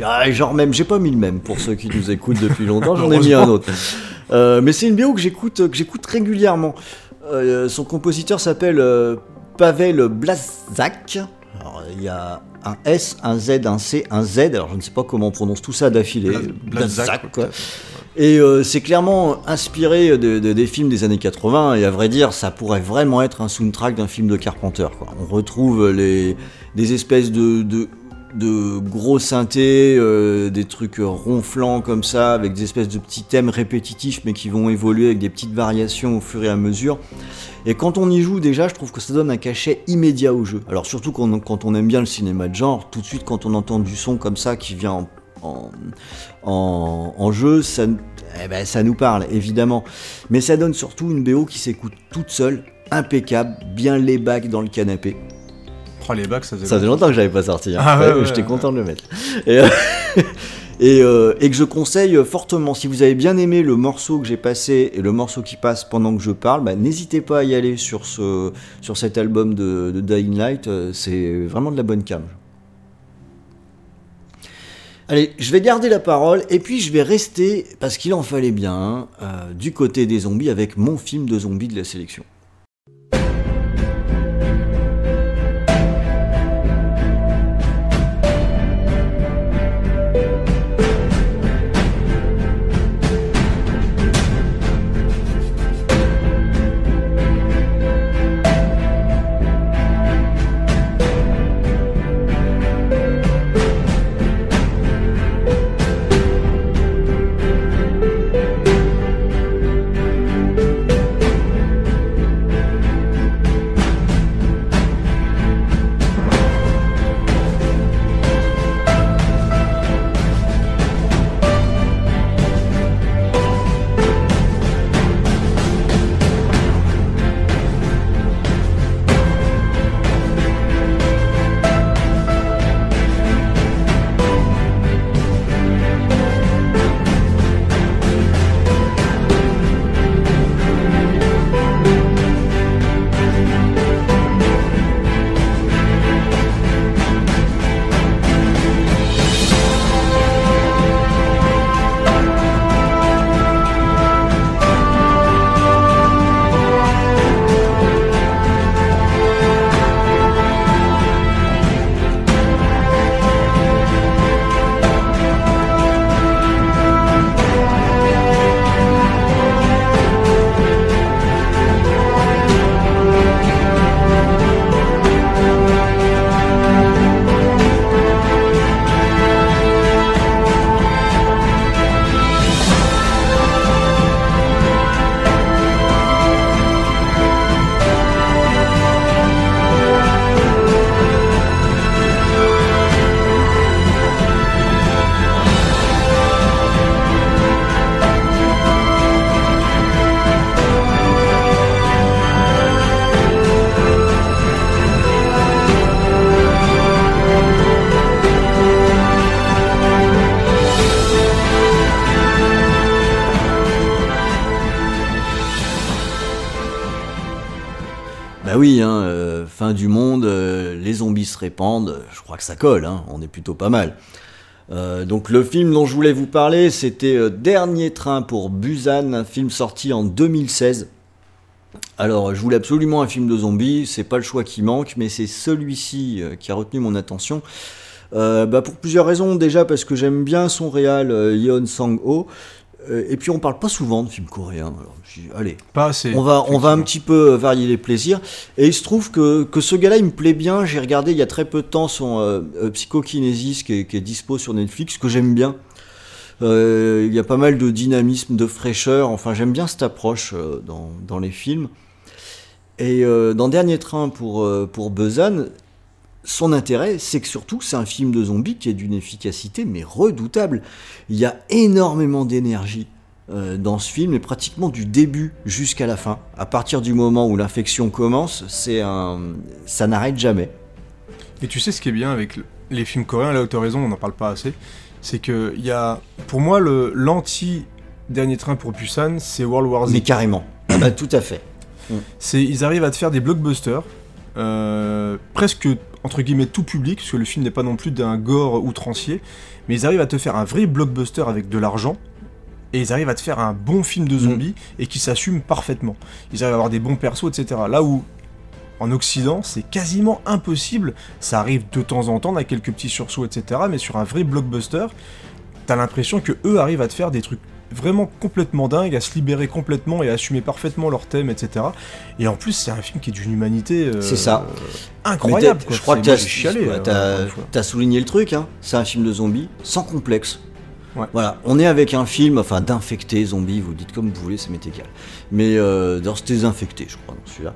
ah, ah, genre même, j'ai pas mis le même pour ceux qui nous écoutent depuis longtemps, j'en ai mis un autre. Euh, mais c'est une BO que j'écoute, que j'écoute régulièrement. Euh, son compositeur s'appelle Pavel Blazak. Alors, il y a un S, un Z, un C, un Z. Alors je ne sais pas comment on prononce tout ça d'affilée. Bla- Blazak, quoi. Et euh, c'est clairement inspiré de, de- des films des années 80, et à vrai dire, ça pourrait vraiment être un soundtrack d'un film de Carpenter. On retrouve des espèces de gros synthés, euh, des trucs ronflants comme ça, avec des espèces de petits thèmes répétitifs, mais qui vont évoluer avec des petites variations au fur et à mesure. Et quand on y joue déjà, je trouve que ça donne un cachet immédiat au jeu. Alors surtout quand on, quand on aime bien le cinéma de genre, tout de suite quand on entend du son comme ça qui vient en, en, en- en jeu, ça, eh ben, ça nous parle évidemment. Mais ça donne surtout une BO qui s'écoute toute seule, impeccable, bien les bacs dans le canapé. Oh, les bacs, ça faisait Ça faisait longtemps que j'avais pas sorti. hein. Ah ouais, ouais, J'étais content de le mettre. Et, euh, (laughs) et, euh, et que je conseille fortement. Si vous avez bien aimé le morceau que j'ai passé et le morceau qui passe pendant que je parle, bah, n'hésitez pas à y aller sur, ce, sur cet album de, de Dying Light. Euh, C'est vraiment de la bonne cam. Allez, je vais garder la parole et puis je vais rester, parce qu'il en fallait bien, euh, du côté des zombies avec mon film de zombies de la sélection. Je crois que ça colle, hein, on est plutôt pas mal. Euh, donc le film dont je voulais vous parler, c'était euh, Dernier train pour Busan, un film sorti en 2016. Alors je voulais absolument un film de zombies, c'est pas le choix qui manque, mais c'est celui-ci euh, qui a retenu mon attention. Bah, pour plusieurs raisons, déjà parce que j'aime bien son réal Yeon Sang-ho, et puis on parle pas souvent de films coréens. Alors, je dis, allez, Pas assez. on va, on va un petit peu varier les plaisirs. Et il se trouve que, que ce gars-là, il me plaît bien. J'ai regardé il y a très peu de temps son euh, euh, Psychokinésis qui est, qui est dispo sur Netflix, que j'aime bien. Euh, Il y a pas mal de dynamisme, de fraîcheur. Enfin, j'aime bien cette approche euh, dans, dans les films. Et euh, dans Dernier Train pour, euh, pour Busan, son intérêt, c'est que surtout, c'est un film de zombies qui est d'une efficacité, mais redoutable. Il y a énormément d'énergie euh, dans ce film, et pratiquement du début jusqu'à la fin. À partir du moment où l'infection commence, c'est un... ça n'arrête jamais. Et tu sais ce qui est bien avec le- les films coréens, là où tu as raison, on n'en parle pas assez, c'est que il y a, pour moi, le l'anti dernier train pour Busan, c'est World War Z. Mais carrément. (clears throat) Ah bah, tout à fait. C'est, ils arrivent à te faire des blockbusters, euh, presque entre guillemets tout public, parce que le film n'est pas non plus d'un gore outrancier, mais ils arrivent à te faire un vrai blockbuster avec de l'argent. Et ils arrivent à te faire un bon film de zombies et qui s'assume parfaitement. Ils arrivent à avoir des bons persos, etc. Là où en Occident, c'est quasiment impossible. Ça arrive de temps en temps, on a quelques petits sursauts, etc. Mais sur un vrai blockbuster, t'as l'impression que eux arrivent à te faire des trucs vraiment complètement dingues, à se libérer complètement et à assumer parfaitement leur thème, etc. Et en plus, c'est un film qui est d'une humanité euh, C'est ça. incroyable. Quoi. je crois que une fois. t'as souligné le truc. Hein. C'est un film de zombies sans complexe. Ouais. Voilà, on est avec un film, enfin d'infectés zombies, vous dites comme vous voulez, ça m'est égal. Mais euh, dans c'était désinfecté, je crois, dans celui-là.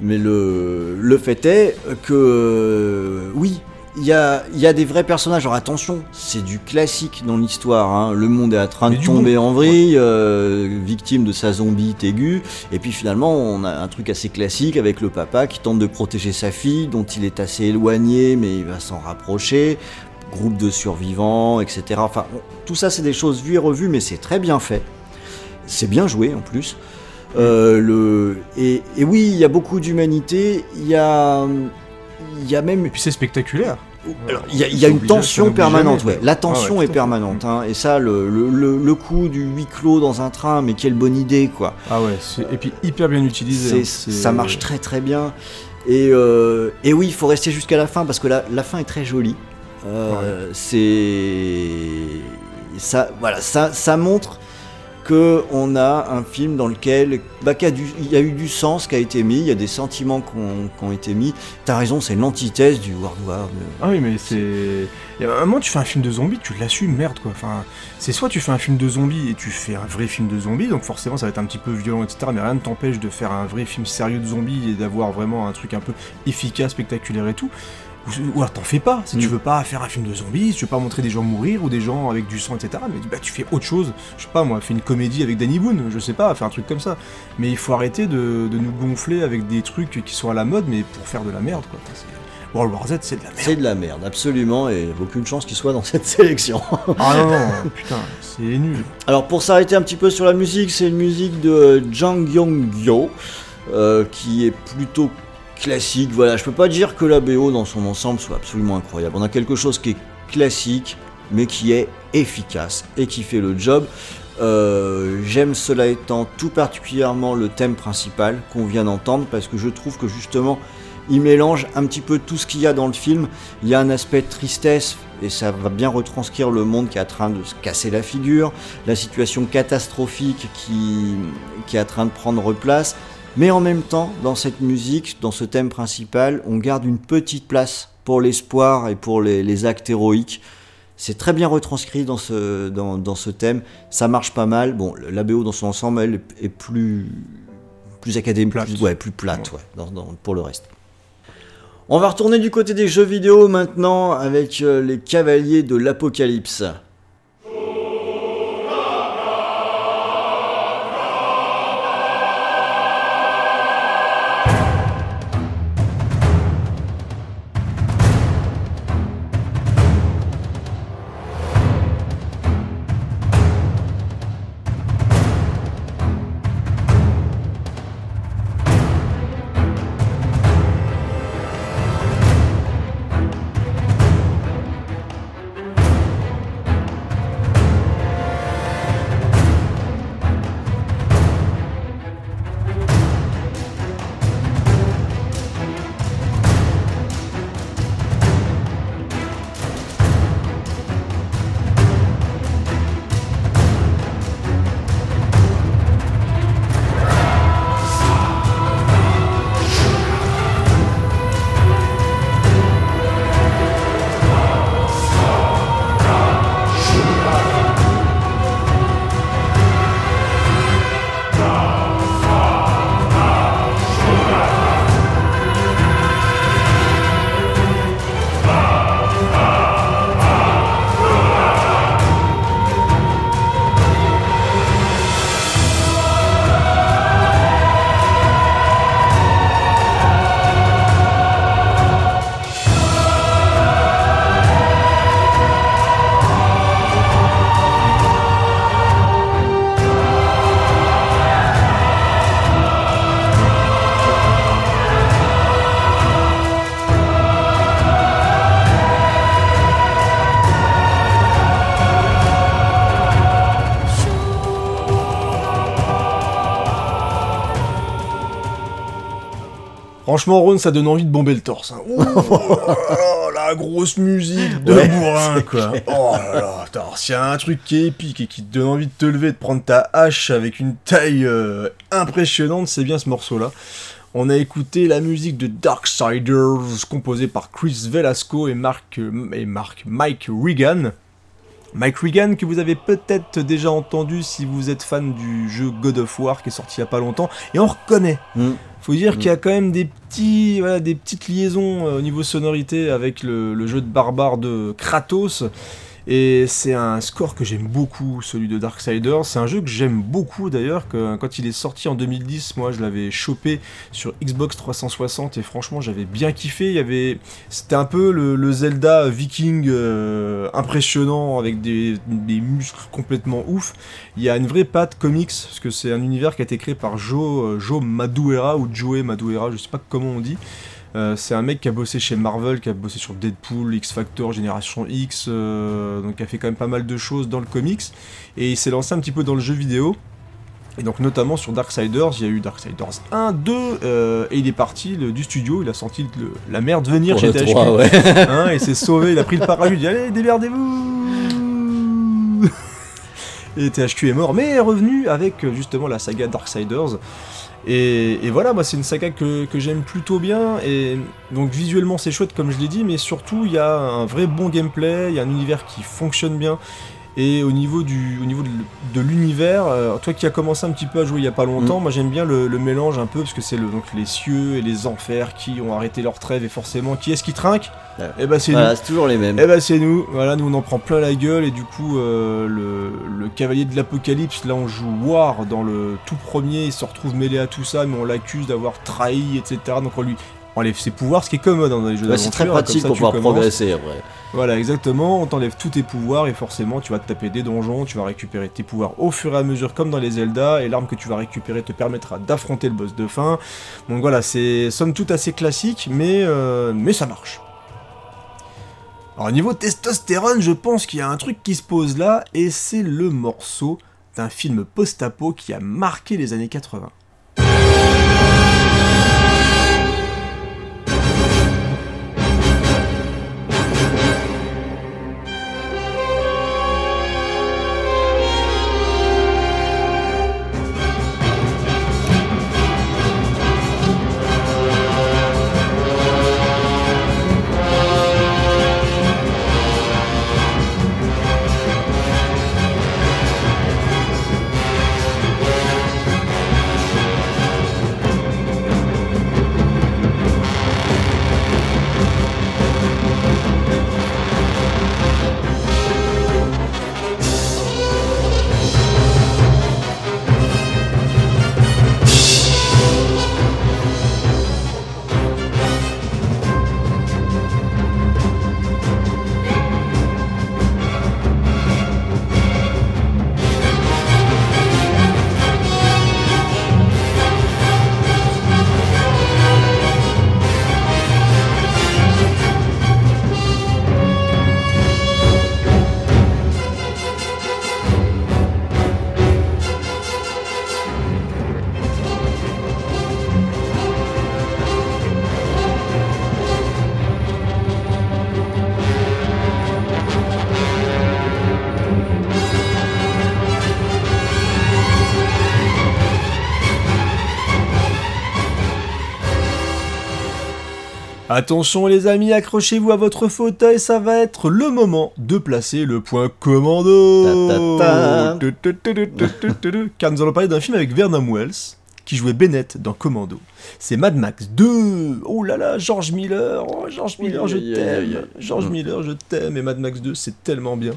Mais le, le fait est que oui, il y a, y a des vrais personnages. Alors attention, c'est du classique dans l'histoire. hein. Le monde est en train Mais de tomber bon. en vrille, euh, victime de sa zombie aiguë. Et puis finalement, on a un truc assez classique avec le papa qui tente de protéger sa fille, dont il est assez éloigné, mais il va s'en rapprocher. Groupe de survivants, etc. Enfin, on- tout ça, c'est des choses vues et revues, mais c'est très bien fait. C'est bien joué en plus. Euh, le... et, et oui, il y a beaucoup d'humanité. Il y a, y a même Et puis c'est spectaculaire. Alors, il y a, y une tension permanente, jamais. ouais. La tension Ah ouais, est permanente, hein. Et ça, le, le, le, le coup du huis clos dans un train, mais quelle bonne idée, quoi. Ah ouais, et puis hyper bien utilisé. Hein. Ça marche très très bien. Et, euh, et oui, il faut rester jusqu'à la fin parce que la, la fin est très jolie. Euh, C'est ça, voilà, ça, ça montre que on a un film dans lequel bah, il y a eu du sens qui a été mis, il y a des sentiments qui ont, été mis. T'as raison, c'est l'antithèse du World War. de- Ah oui, mais c'est. A un moment, tu fais un film de zombies, tu l'assumes, merde quoi. Enfin, c'est soit tu fais un film de zombies et tu fais un vrai film de zombies, donc forcément ça va être un petit peu violent, etc. Mais rien ne t'empêche de faire un vrai film sérieux de zombies et d'avoir vraiment un truc un peu efficace, spectaculaire et tout. Ou, ou alors t'en fais pas. Si Mm. tu veux pas faire un film de zombies, si tu veux pas montrer des gens mourir ou des gens avec du sang, etc. Mais bah, tu fais autre chose. Je sais pas moi, fais une comédie avec Danny Boone, je sais pas, fais un truc comme ça. Mais il faut arrêter de, de nous gonfler avec des trucs qui sont à la mode, mais pour faire de la merde quoi. World War Z, c'est de la merde. C'est de la merde, absolument, et aucune chance qu'il soit dans (laughs) cette sélection. Ah non, non, putain, c'est nul. Alors pour s'arrêter un petit peu sur la musique, c'est une musique de Jang Yong-gyo euh, qui est plutôt classique. Voilà, je peux pas dire que la BO dans son ensemble soit absolument incroyable. On a quelque chose qui est classique, mais qui est efficace et qui fait le job. Euh, J'aime cela étant tout particulièrement le thème principal qu'on vient d'entendre parce que je trouve que justement il mélange un petit peu tout ce qu'il y a dans le film. Il y a un aspect de tristesse et ça va bien retranscrire le monde qui est en train de se casser la figure, la situation catastrophique qui, qui est en train de prendre place. Mais en même temps, dans cette musique, dans ce thème principal, on garde une petite place pour l'espoir et pour les, les actes héroïques. C'est très bien retranscrit dans ce, dans, dans ce thème. Ça marche pas mal. Bon, la BO dans son ensemble, elle est plus, plus académique, Plate. plus, ouais, plus plate ouais, dans- dans- pour le reste. On va retourner du côté des jeux vidéo maintenant avec euh, les cavaliers de l'apocalypse. Franchement, Ron, ça donne envie de bomber le torse. Hein. Ouh, (laughs) oh, la grosse musique de Ouais, bourrin, quoi. Oh là là, s'il y a un truc qui est épique et qui te donne envie de te lever, de prendre ta hache avec une taille euh, impressionnante, c'est bien ce morceau-là. On a écouté la musique de Darksiders, composée par Chris Velasco et Mark, euh, et Mark Mike Regan. Mike Regan, que vous avez peut-être déjà entendu si vous êtes fan du jeu God of War qui est sorti il y a pas longtemps. Et on reconnaît Mm. Faut dire Mm. qu'il y a quand même des petits, voilà, des petites liaisons euh, au niveau sonorité avec le, le jeu de barbare de Kratos. Et c'est un score que j'aime beaucoup, celui de Darksiders. C'est un jeu que j'aime beaucoup d'ailleurs, quand il est sorti en 2010, moi je l'avais chopé sur Xbox 360 et franchement j'avais bien kiffé. Y avait, c'était un peu le, Zelda viking euh, impressionnant avec des, muscles complètement ouf. Il y a une vraie patte comics, parce que c'est un univers qui a été créé par Joe, euh, Joe Madureira ou Joey Madureira, je sais pas comment on dit. Euh, c'est un mec qui a bossé chez Marvel, qui a bossé sur Deadpool, X Factor, Génération X, euh, donc qui a fait quand même pas mal de choses dans le comics. Et il s'est lancé un petit peu dans le jeu vidéo. Et donc notamment sur Darksiders, il y a eu Darksiders 1, 2, euh, et il est parti le- du studio, il a senti le- la merde venir Pour chez THQ. 3, ouais. (laughs) Hein, il s'est sauvé, il a pris le parachute, il dit allez, démerdez-vous (laughs) Et THQ est mort, mais est revenu avec justement la saga Darksiders. Et, voilà, moi c'est une saga que j'aime plutôt bien, et donc visuellement c'est chouette comme je l'ai dit, mais surtout il y a un vrai bon gameplay, il y a un univers qui fonctionne bien, et au niveau, du, au niveau de, l'univers, euh, toi qui as commencé un petit peu à jouer il y a pas longtemps, moi j'aime bien le, le mélange un peu, parce que c'est le, donc les cieux et les enfers qui ont arrêté leur trêve, et forcément, qui est-ce qui trinque? Ouais. Eh ben c'est nous. Voilà, c'est toujours les mêmes. Eh ben c'est nous, voilà, nous on en prend plein la gueule et du coup euh, le, le cavalier de l'apocalypse, là on joue War dans le tout premier, il se retrouve mêlé à tout ça, mais on l'accuse d'avoir trahi, etc. Donc on lui enlève ses pouvoirs, ce qui est commode hein, dans les jeux Ouais, c'est très d'aventure, pratique ça, pour pouvoir commences. progresser après. Voilà, exactement, on t'enlève tous tes pouvoirs et forcément tu vas te taper des donjons, tu vas récupérer tes pouvoirs au fur et à mesure comme dans les Zelda et l'arme que tu vas récupérer te permettra d'affronter le boss de fin. Donc voilà, c'est somme toute assez classique mais, euh, mais ça marche. Alors niveau testostérone, je pense qu'il y a un truc qui se pose là et c'est le morceau d'un film post-apo qui a marqué les années 80. Attention les amis, accrochez-vous à votre fauteuil, ça va être le moment de placer le point commando. Ta, ta, Car nous allons parler d'un film avec Vernon Wells, qui jouait Bennett dans Commando. C'est Mad Max 2. Oh là là, George Miller, oh, George Miller, je Oui, t'aime. George. Miller, je t'aime. Et Mad Max 2, c'est tellement bien.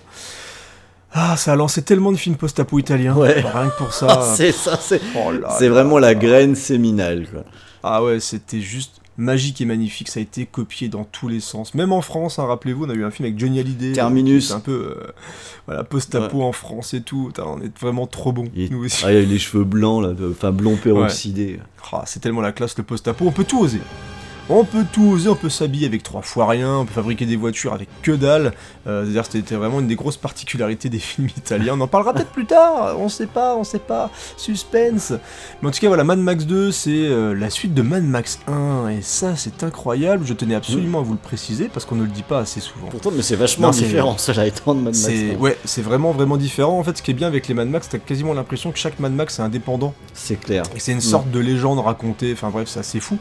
Ah, ça a lancé tellement de films post-apo italiens. Ouais. Rien que pour Ah, (laughs) ça. c'est ça, c'est Oh vraiment la graine séminale. Quoi. Ah ouais, c'était juste magique et magnifique. Ça a été copié dans tous les sens. Même en France, hein, rappelez-vous, on a eu un film avec Johnny Hallyday. Terminus. C'est un peu euh, voilà, post-apo en France et tout. On est vraiment trop bons. Il- Nous aussi. Ah, il a eu les cheveux blancs, là, enfin blond peroxydé. Ah, c'est tellement la classe le post-apo. On peut tout oser. On peut tout oser, on peut s'habiller avec trois fois rien, on peut fabriquer des voitures avec que dalle. Euh, C'est-à-dire c'était vraiment une des grosses particularités des (laughs) films italiens. On en parlera peut-être plus tard, on sait pas, on sait pas. Suspense. Mais en tout cas voilà, Mad Max 2 c'est euh, la suite de Mad Max 1 et ça c'est incroyable. Je tenais absolument à vous le préciser parce qu'on ne le dit pas assez souvent. Pourtant, mais c'est vachement Non, différent, cela étant de Mad Max. C'est ouais, c'est vraiment vraiment différent. En fait, ce qui est bien avec les Mad Max, t'as quasiment l'impression que chaque Mad Max est indépendant C'est clair. et c'est une sorte de légende racontée. Enfin bref, c'est assez fou.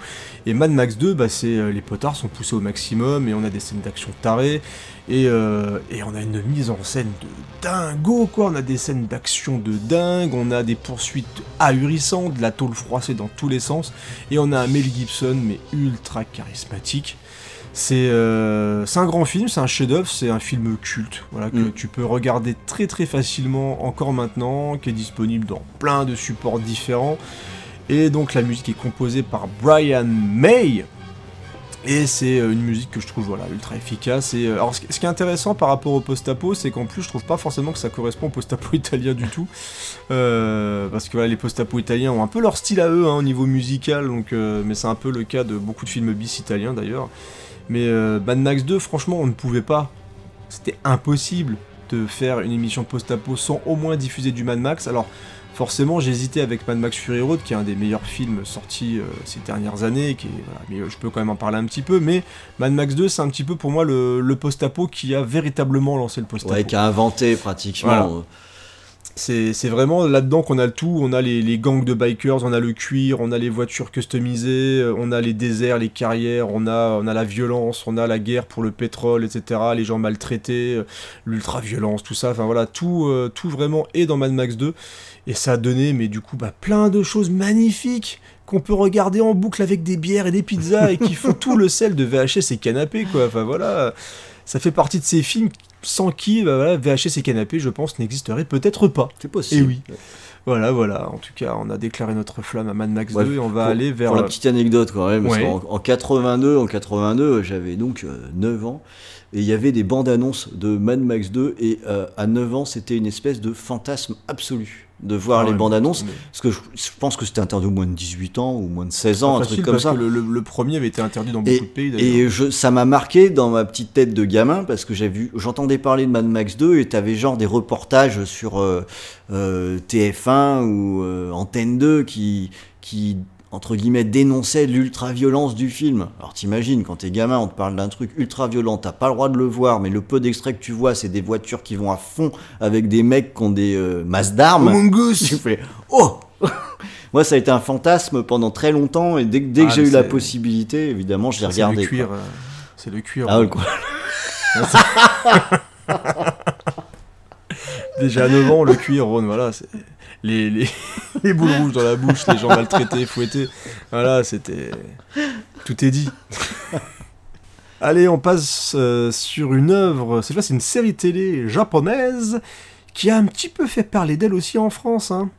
Et Mad Max 2, bah c'est euh, les potards sont poussés au maximum et on a des scènes d'action tarées et, euh, et on a une mise en scène de dingo quoi. On a des scènes d'action de dingue, on a des poursuites ahurissantes, de la tôle froissée dans tous les sens et on a un Mel Gibson mais ultra charismatique. C'est euh, c'est un grand film, c'est un chef-d'œuvre, c'est un film culte, voilà que Mm. tu peux regarder très très facilement encore maintenant, qui est disponible dans plein de supports différents. Et donc la musique est composée par Brian May. Et c'est euh, une musique que je trouve ultra efficace. Et euh, alors ce qui est intéressant par rapport au post-apo, c'est qu'en plus je trouve pas forcément que ça correspond au post-apo (laughs) italien du tout, Euh, parce que les post-apo italiens ont un peu leur style à eux hein, au niveau musical. Donc, mais c'est un peu le cas de beaucoup de films bis italiens d'ailleurs. Mais Mad Max 2, franchement, on ne pouvait pas. C'était impossible de faire une émission post-apo sans au moins diffuser du Mad Max. Alors, forcément, j'hésitais avec Mad Max Fury Road, qui est un des meilleurs films sortis euh, ces dernières années. Qui est, voilà, mais euh, je peux quand même en parler un petit peu. Mais Mad Max 2, c'est un petit peu pour moi le, le post-apo qui a véritablement lancé le post-apo. Ouais, qui a inventé pratiquement. Voilà. C'est vraiment là-dedans qu'on a le tout. On a les, les gangs de bikers, on a le cuir, on a les voitures customisées, euh, on a les déserts, les carrières, on a, on a la violence, on a la guerre pour le pétrole, etc. Les gens maltraités, euh, l'ultra-violence, tout ça. Enfin voilà, tout, euh, tout vraiment est dans Mad Max 2. Et ça a donné, mais du coup, bah, plein de choses magnifiques qu'on peut regarder en boucle avec des bières et des pizzas et qui font (laughs) tout le sel de VHS et canapé, quoi. Enfin voilà, ça fait partie de ces films sans qui bah, voilà, VHS et canapé, je pense, n'existerait peut-être pas. C'est possible. Eh oui. Voilà, voilà. En tout cas, on a déclaré notre flamme à Mad Max Ouais, 2 et on va pour- aller vers. Pour la petite anecdote quand même, parce en, 82, en 82, j'avais donc euh, 9 ans, et il y avait des bandes annonces de Mad Max 2, et euh, à 9 ans, c'était une espèce de fantasme absolu de voir ah les ouais, bandes annonces, mais- parce que je, je pense que c'était interdit au moins de 18 ans ou moins de 16 ans, un truc comme parce ça. que le, le- le premier avait été interdit dans Et- beaucoup de pays d'ailleurs. Et je, ça m'a marqué dans ma petite tête de gamin parce que j'ai vu, j'entendais parler de Mad Max 2 et t'avais genre des reportages sur euh, euh, TF1 ou euh, Antenne 2 qui, qui entre guillemets dénonçaient l'ultra-violence du film. Alors t'imagines, quand t'es gamin, on te parle d'un truc ultra-violent, t'as pas le droit de le voir, mais le peu d'extraits que tu vois, c'est des voitures qui vont à fond avec des mecs qui ont des euh, masses d'armes. Oh, (laughs) Tu fais Oh (laughs) Moi, ça a été un fantasme pendant très longtemps, et dès, que- dès que Ah, j'ai eu la c'est- possibilité, évidemment, je l'ai C'est regardé. le cuir. euh, C'est le cuir. Ah, euh, ouais, quoi. (laughs) Déjà à 9 ans, le cuir, Ron, voilà. c'est- Les, les, (laughs) les boules rouges dans la bouche, les gens maltraités, fouettés. Voilà, c'était. Tout est dit. (laughs) Allez, on passe euh, sur une œuvre. Cette fois, c'est une série télé japonaise qui a un petit peu fait parler d'elle aussi en France. Hein.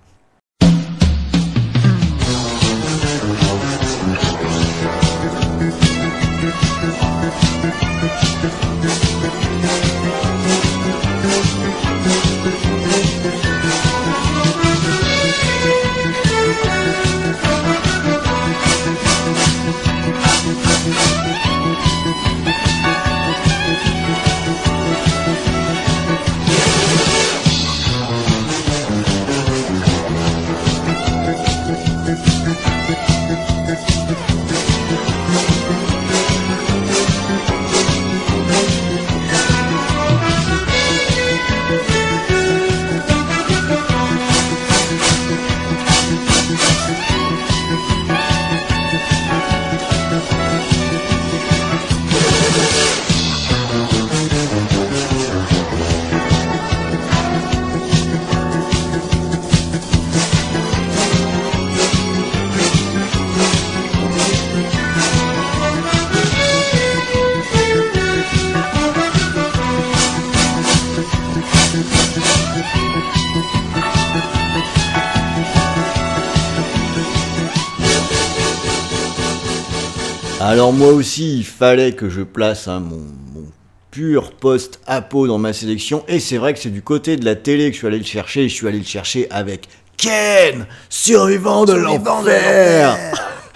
Alors moi aussi, il fallait que je place hein, mon, mon pur post-apo dans ma sélection. Et c'est vrai que c'est du côté de la télé que je suis allé le chercher. Et je suis allé le chercher avec Ken, survivant de l'enfer.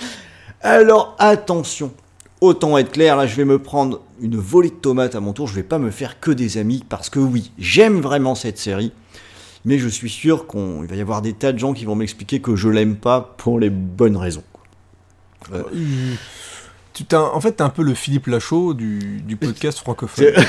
(laughs) Alors attention, autant être clair, là je vais me prendre une volée de tomates à mon tour, je vais pas me faire que des amis, parce que oui, j'aime vraiment cette série, mais je suis sûr qu'il va y avoir des tas de gens qui vont m'expliquer que je l'aime pas pour les bonnes raisons. Euh, tu en fait, t'es un peu le Philippe Lachaud du, du podcast francophone. (laughs)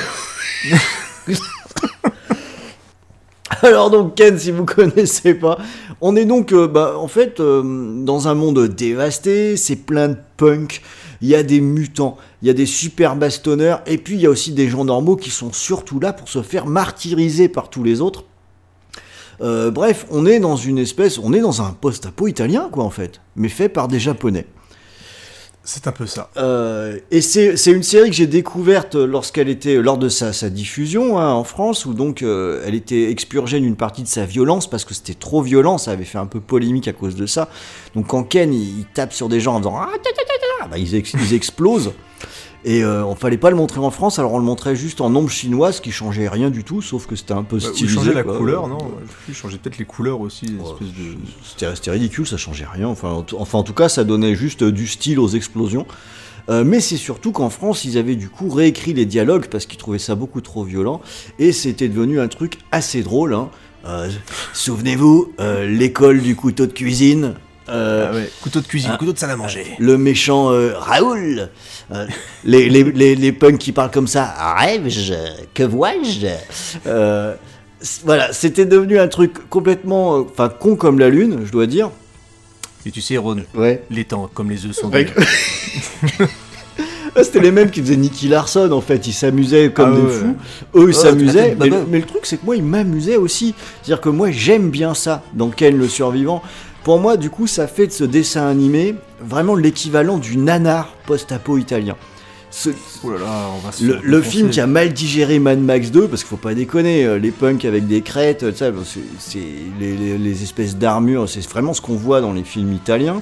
Alors donc Ken, si vous connaissez pas, on est donc euh, bah, en fait euh, dans un monde dévasté, c'est plein de punk, il y a des mutants, il y a des super bastonneurs, et puis il y a aussi des gens normaux qui sont surtout là pour se faire martyriser par tous les autres. Euh, bref, on est dans une espèce, on est dans un post-apo italien quoi en fait, mais fait par des japonais. C'est un peu ça. Euh, et c'est une série que j'ai découverte lorsqu'elle était lors de sa, sa diffusion hein, en France, où donc euh, elle était expurgée d'une partie de sa violence parce que c'était trop violent, ça avait fait un peu polémique à cause de ça. Donc quand Ken il, tape sur des gens en faisant ah, bah, ils, ex- ils explosent. Et euh, on fallait pas le montrer en France, alors on le montrait juste en ombre chinoise, qui changeait rien du tout, sauf que c'était un peu Bah, stylisé. changer la quoi. couleur, non Je changeais peut-être les couleurs aussi, Ouais, de... C'était resté ridicule, ça changeait rien. Enfin, en tout- enfin, en tout cas, ça donnait juste euh, du style aux explosions. Euh, mais c'est surtout qu'en France, ils avaient du coup réécrit les dialogues parce qu'ils trouvaient ça beaucoup trop violent. Et c'était devenu un truc assez drôle. hein. Euh, Souvenez-vous, euh, l'école du couteau de cuisine. Euh, Ah ouais, couteau de cuisine, ah, couteau de salle à manger. le méchant euh, Raoul, euh, les, les, les, les punks qui parlent comme ça, rêve-je, que vois-je? Voilà, c'était devenu un truc complètement, enfin con comme la lune, je dois dire. Et tu sais, Ron, Ouais. les temps comme les œufs sont Avec- durs. (laughs) Ah, C'était les mêmes qui faisaient Nicky Larson en fait, ils s'amusaient comme Ah des ouais. fous. Eux ils Oh, s'amusaient, mais, mais le truc c'est que moi ils m'amusaient aussi. C'est-à-dire que moi j'aime bien ça dans Ken le survivant. Pour moi du coup ça fait de ce dessin animé vraiment l'équivalent du nanar post-apo italien. Ce- Oh là là, on va se le, film qui a mal digéré Mad Max 2, parce qu'il faut pas déconner, euh, les punks avec des crêtes, ça, c'est c'est les, les- les espèces d'armures, c'est vraiment ce qu'on voit dans les films italiens.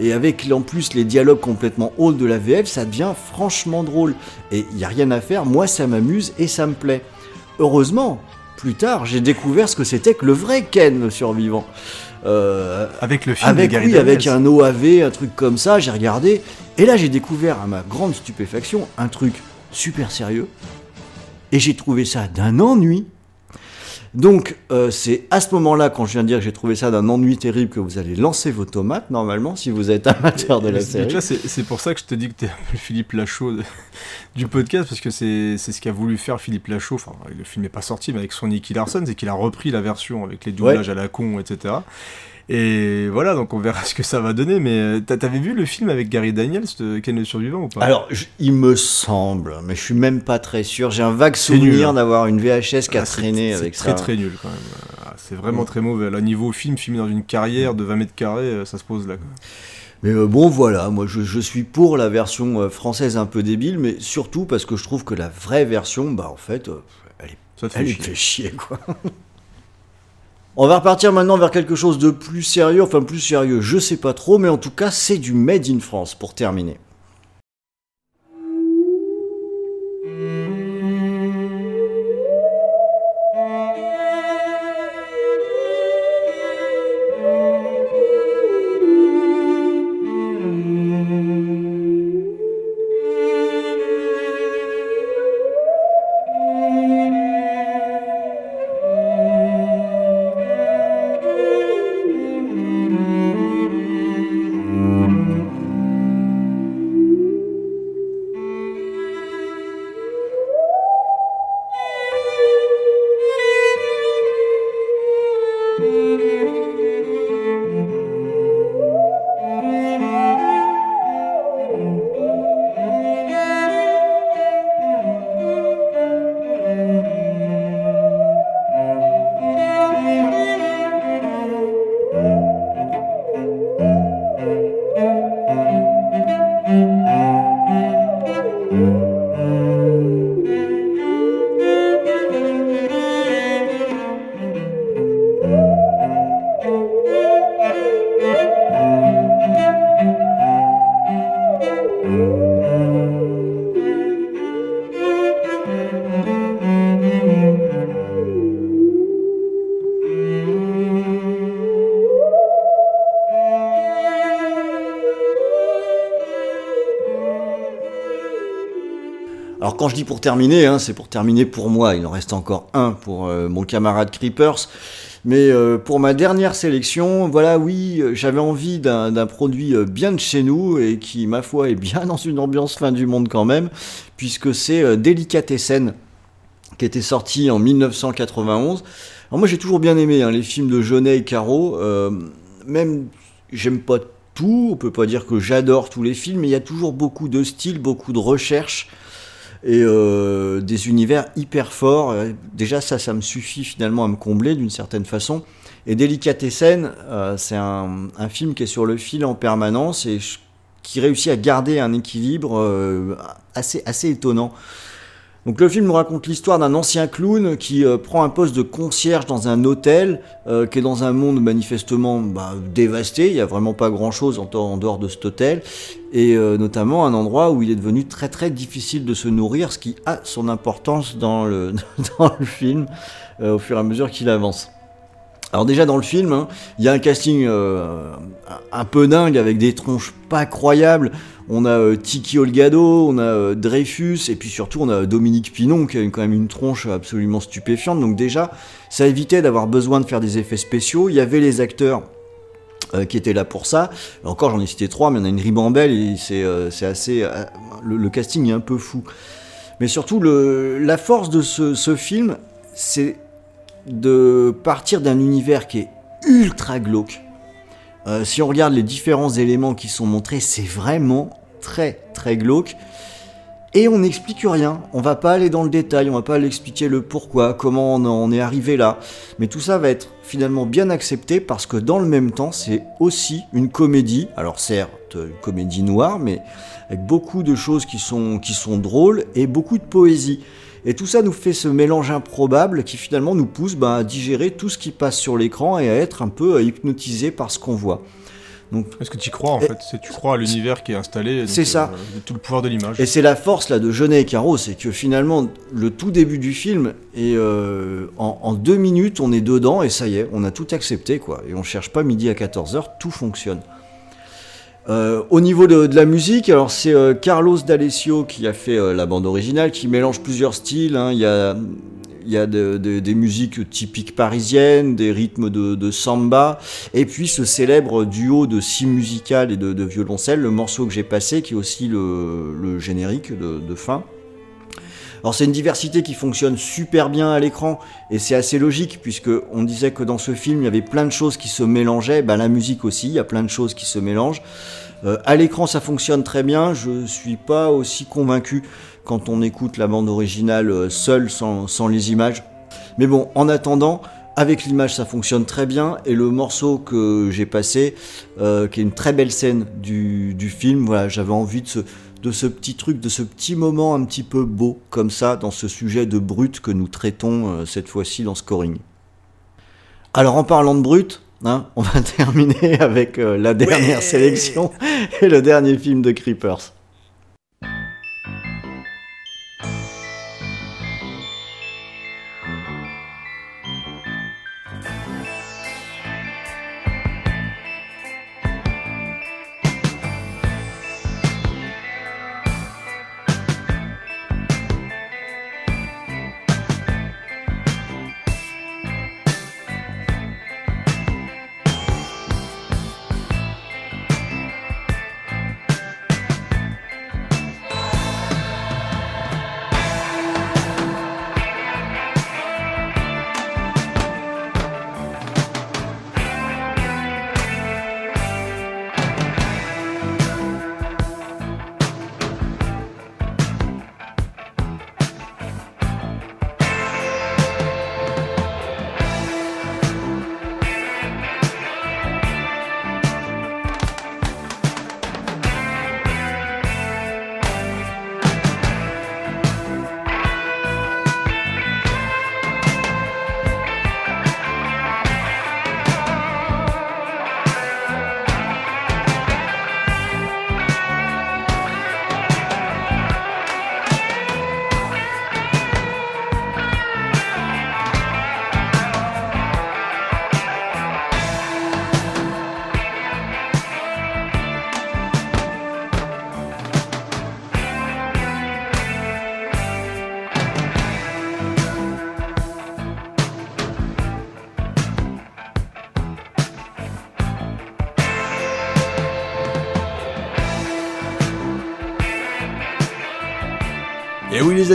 Et avec en plus les dialogues complètement hauts de la VF, ça devient franchement drôle. Et il y a rien à faire, moi ça m'amuse et ça me plaît. Heureusement, plus tard, j'ai découvert ce que c'était que le vrai Ken le survivant. Euh, Avec le film avec, de Gary oui, avec un OAV, un truc comme ça, j'ai regardé. Et là, j'ai découvert, à ma grande stupéfaction, un truc super sérieux. Et j'ai trouvé ça d'un ennui. Donc, euh, c'est à ce moment-là, quand je viens de dire que j'ai trouvé ça d'un ennui terrible, que vous allez lancer vos tomates, normalement, si vous êtes amateur de la série. tu c'est pour ça que je te dis que peu le Philippe Lachaud de- (laughs) du podcast, parce que c'est c'est ce qu'a voulu faire Philippe Lachaud. Enfin, le film n'est pas sorti, mais avec son Nicky Larson, c'est qu'il a repris la version avec les doublages à la con, etc. Et voilà, donc on verra (laughs) ce que ça va donner. Mais euh, t'avais vu le film avec Gary Daniels, Ken le survivant ou pas? Alors, je- il me semble, mais je suis même pas très sûr. J'ai un vague C'est souvenir hein. d'avoir une VHS qui a Ah, c'est- traîné c'est avec très ça. très nul quand même. Ah, c'est vraiment très mauvais. Là, niveau film, filmé dans une carrière de 20 mètres carrés, euh, ça se pose là. quoi. Mais euh, bon, voilà, moi je, je suis pour la version euh, française un peu débile, mais surtout parce que je trouve que la vraie version, bah en fait, euh, elle, est- Ça te fait elle chier. fait chier quoi. (laughs) On va repartir maintenant vers quelque chose de plus sérieux, enfin plus sérieux, je sais pas trop, mais en tout cas c'est du Made in France pour terminer. Quand je dis pour terminer, hein, c'est pour terminer pour moi. Il en reste encore un pour euh, mon camarade Creepers. Mais euh, pour ma dernière sélection, voilà, oui, euh, j'avais envie d'un produit bien de chez nous et qui, ma foi, est bien dans une ambiance fin du monde quand même, puisque c'est Delicatessen, qui était sorti en 1991. Alors moi j'ai toujours bien aimé hein, les films de Jeunet et Caro, même j'aime pas tout, on peut pas dire que j'adore tous les films, mais il y a toujours beaucoup de style, beaucoup de recherche et euh, des univers hyper forts. Euh, déjà, ça, ça me suffit finalement à me combler d'une certaine façon. Et Delicatessen, euh, c'est un, un, film qui est sur le fil en permanence et qui réussit à garder un équilibre euh, assez, assez étonnant. Donc le film nous raconte l'histoire d'un ancien clown qui euh, prend un poste de concierge dans un hôtel euh, qui est dans un monde manifestement bah, dévasté, il n'y a vraiment pas grand chose en, dehors de cet hôtel, et euh, notamment un endroit où il est devenu très très difficile de se nourrir, ce qui a son importance dans le, (laughs) film au fur et à mesure qu'il avance. Alors déjà dans le film, hein, il y a un casting euh, un peu dingue avec des tronches pas croyables. On a euh, Tiki Olgado, on a euh, Dreyfus et puis surtout on a Dominique Pinon qui a quand même une tronche absolument stupéfiante. Donc déjà, ça évitait d'avoir besoin de faire des effets spéciaux. Il y avait les acteurs qui étaient là pour ça. Encore j'en ai cité trois, mais on a une ribambelle et c'est assez... Le, casting est un peu fou. Mais surtout, la force de ce film, c'est de partir d'un univers qui est ultra glauque. Euh, si on regarde les différents éléments qui sont montrés, c'est vraiment très très glauque. Et on n'explique rien, on va pas aller dans le détail, on va pas l'expliquer le pourquoi, comment on en est arrivé là. Mais tout ça va être finalement bien accepté parce que dans le même temps, c'est aussi une comédie. Alors certes, une comédie noire, mais avec beaucoup de choses qui sont, qui sont drôles et beaucoup de poésie. Et tout ça nous fait ce mélange improbable qui finalement nous pousse bah, à digérer tout ce qui passe sur l'écran et à être un peu hypnotisé par ce qu'on voit. Est-ce que tu crois en fait Tu crois à l'univers qui est installé C'est ça. Euh, tout le pouvoir de l'image. Et c'est la force là de Jeunet et Caro, c'est que finalement le tout début du film et euh, en, en, deux minutes on est dedans et ça y est, on a tout accepté quoi. Et on cherche pas midi à 14h, tout fonctionne. Euh, au niveau de, de, la musique, alors c'est euh, Carlos D'Alessio qui a fait euh, la bande originale, qui mélange plusieurs styles. Hein. Il y a, y a de, de, des musiques typiques parisiennes, des rythmes de, samba, et puis ce célèbre duo de six musicales et de, de violoncelle, le morceau que j'ai passé, qui est aussi le, le générique de, fin. Alors c'est une diversité qui fonctionne super bien à l'écran et c'est assez logique puisque on disait que dans ce film il y avait plein de choses qui se mélangeaient, ben, la musique aussi, il y a plein de choses qui se mélangent. Euh, à l'écran ça fonctionne très bien, je suis pas aussi convaincu quand on écoute la bande originale seule sans, les images. Mais bon, en attendant, avec l'image ça fonctionne très bien et le morceau que j'ai passé, euh, qui est une très belle scène du, du film, voilà, j'avais envie de ce, de ce petit truc, de ce petit moment un petit peu beau comme ça dans ce sujet de brut que nous traitons euh, cette fois-ci dans Scoring. Alors en parlant de brut, hein, on va (laughs) terminer avec euh, la dernière ouais sélection et le dernier film de Creepers.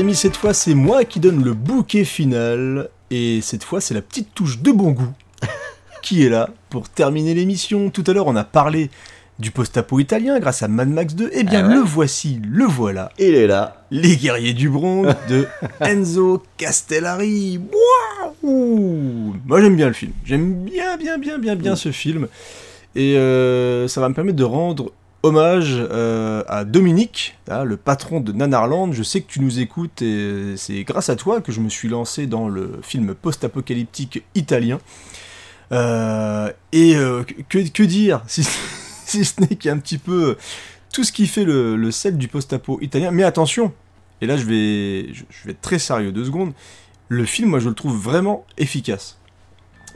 Amis, cette fois c'est moi qui donne le bouquet final. Et cette fois c'est la petite touche de bon goût (laughs) qui est là pour terminer l'émission. Tout à l'heure on a parlé du post-apo italien grâce à Mad Max 2. Eh bien Ah ouais. le voici, le voilà. Il est là. Les guerriers du bronze de (laughs) Enzo Castellari. Waouh Moi j'aime bien le film. J'aime bien, bien, bien, bien, bien ce film. Et euh, ça va me permettre de rendre hommage euh, à Dominique, le patron de Nanarland. Je sais que tu nous écoutes et c'est grâce à toi que je me suis lancé dans le film post-apocalyptique italien. Euh, et euh, que, dire (laughs) si, ce n'est qu'il y a un petit peu tout ce qui fait le, sel du post-apo italien. Mais attention, et là je vais, je vais être très sérieux deux secondes, le film, moi je le trouve vraiment efficace.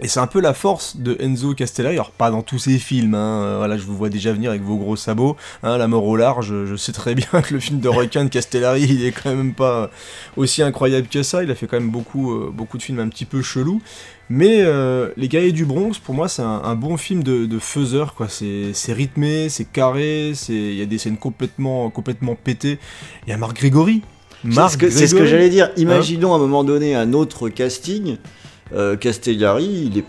Et c'est un peu la force de Enzo Castellari, alors pas dans tous ses films, hein, euh, voilà, je vous vois déjà venir avec vos gros sabots, hein, La mort au large, je, je sais très bien que le film de requin de Castellari, il est quand même pas aussi incroyable que ça, il a fait quand même beaucoup, euh, beaucoup de films un petit peu chelous, mais euh, Les Guerriers du Bronx, pour moi, c'est un, un bon film de, de faiseur, quoi. C'est rythmé, c'est carré, il y a des scènes complètement, complètement pétées. Il y a Marc Grégory. C'est Marc ce que, c'est ce que Grégory. j'allais dire. Imaginons à un moment donné un autre casting. Euh, Castellari, il est,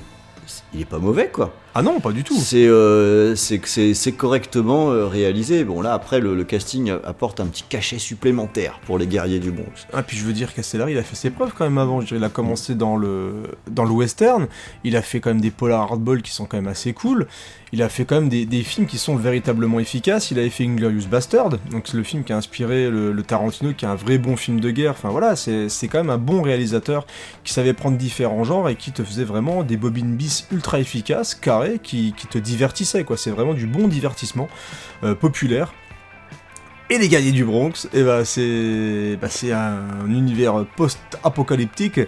il est pas mauvais quoi. Ah non, pas du tout. C'est euh, c'est correctement euh, réalisé. Bon là après le, le casting apporte un petit cachet supplémentaire pour les guerriers du Bronx. Ah, puis je veux dire, Castellari, il a fait ses preuves quand même avant. Je dirais, Il a commencé dans le, dans le western. Il a fait quand même des polar hardball qui sont quand même assez cool. Il a fait quand même des, des films qui sont véritablement efficaces. Il avait fait Inglorious Bastard, donc c'est le film qui a inspiré le, le Tarantino, qui est un vrai bon film de guerre. Enfin voilà, c'est quand même un bon réalisateur qui savait prendre différents genres et qui te faisait vraiment des bobines bis ultra efficaces, qui, qui te divertissaient quoi. C'est vraiment du bon divertissement euh, populaire. Et les guerriers du Bronx, et bah c'est bah, c'est un, univers post-apocalyptique.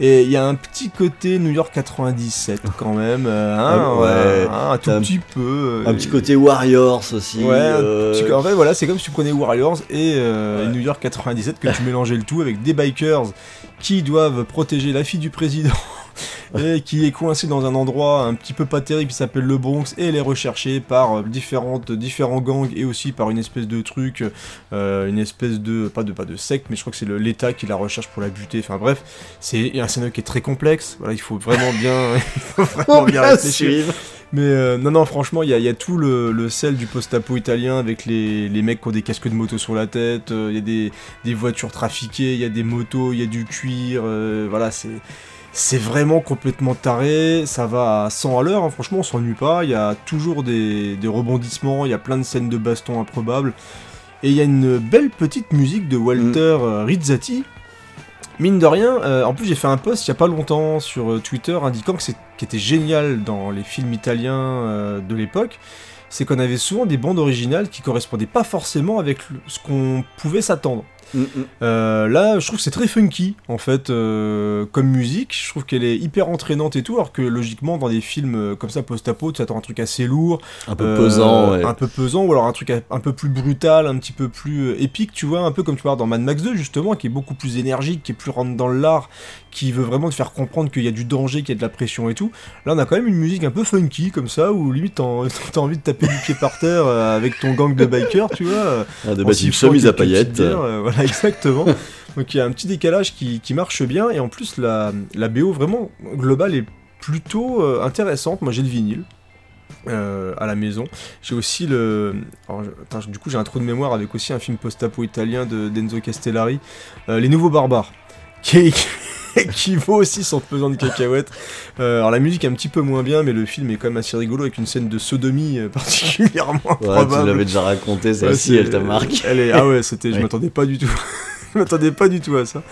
Et il y a un petit côté New York 97 quand même, euh, hein, Ah, ouais. un, un tout un- petit peu. Un euh, petit côté Warriors aussi. Ouais, un euh, petit- en fait voilà, c'est comme si tu prenais Warriors et euh, Ouais. New York 97 que tu mélangeais le tout avec des bikers qui doivent protéger la fille du président (laughs) et qui est coincée dans un endroit un petit peu pas terrible qui s'appelle le Bronx et elle est recherchée par euh, différentes différents gangs et aussi par une espèce de truc euh, une espèce de pas de pas de secte mais je crois que c'est l'État qui la recherche pour la buter. Enfin bref, c'est un scénario qui est très complexe. Voilà, il faut vraiment bien (laughs) il faut vraiment bien réfléchir. Mais euh, non, non, franchement, il y a, il y a tout le, le sel du post-apo italien avec les, les mecs qui ont des casques de moto sur la tête, euh, il y a des, des voitures trafiquées, il y a des motos, il y a du cuir, euh, voilà, c'est. C'est vraiment complètement taré, ça va à 100 à l'heure, hein, franchement on s'ennuie pas, il y a toujours des, des rebondissements, il y a plein de scènes de baston improbables, et il y a une belle petite musique de Walter euh, Rizzati. Mine de rien, euh, en plus j'ai fait un post il y a pas longtemps sur euh, Twitter indiquant que c'est qui était génial dans les films italiens euh, de l'époque, c'est qu'on avait souvent des bandes originales qui correspondaient pas forcément avec le- ce qu'on pouvait s'attendre. Mm, là, je trouve que c'est très funky en fait euh, comme musique. Je trouve qu'elle est hyper entraînante et tout, alors que logiquement dans des films euh, comme ça post-apo, tu attends un truc assez lourd, Un peu pesant. ouais. un peu pesant, ou alors un truc un peu plus brutal, un petit peu plus épique, tu vois, un peu comme tu vois dans Mad Max 2 justement, qui est beaucoup plus énergique, qui est plus rentre dans l'art, qui veut vraiment te faire comprendre qu'il y a du danger, qu'il y a de la pression et tout. Là, on a quand même une musique un peu funky comme ça, où limite t'as (laughs) t'as envie de taper du pied par terre avec ton gang de bikers, tu vois. Ah, de en chemise à paillettes. euh, voilà, (laughs) exactement. Donc il y a un petit décalage qui, qui marche bien, et en plus, la, la BO vraiment globale est plutôt euh, intéressante. Moi, j'ai le vinyle. euh, à la maison. J'ai aussi le. attends, du coup, j'ai un trou de mémoire avec aussi un film post-apo italien de d'Enzo Castellari, euh, Les Nouveaux Barbares, qui, (laughs) qui vaut aussi son pesant de cacahuètes. Euh, alors, la musique est un petit peu moins bien, mais le film est quand même assez rigolo avec une scène de sodomie euh, (laughs) particulièrement Ouais, tu improbable. l'avais déjà raconté, Ouais, celle-ci, c'est- elle t'a marqué. Elle est... Ah ouais, c'était, je Ouais. m'attendais pas du tout. (laughs) je m'attendais pas du tout à ça.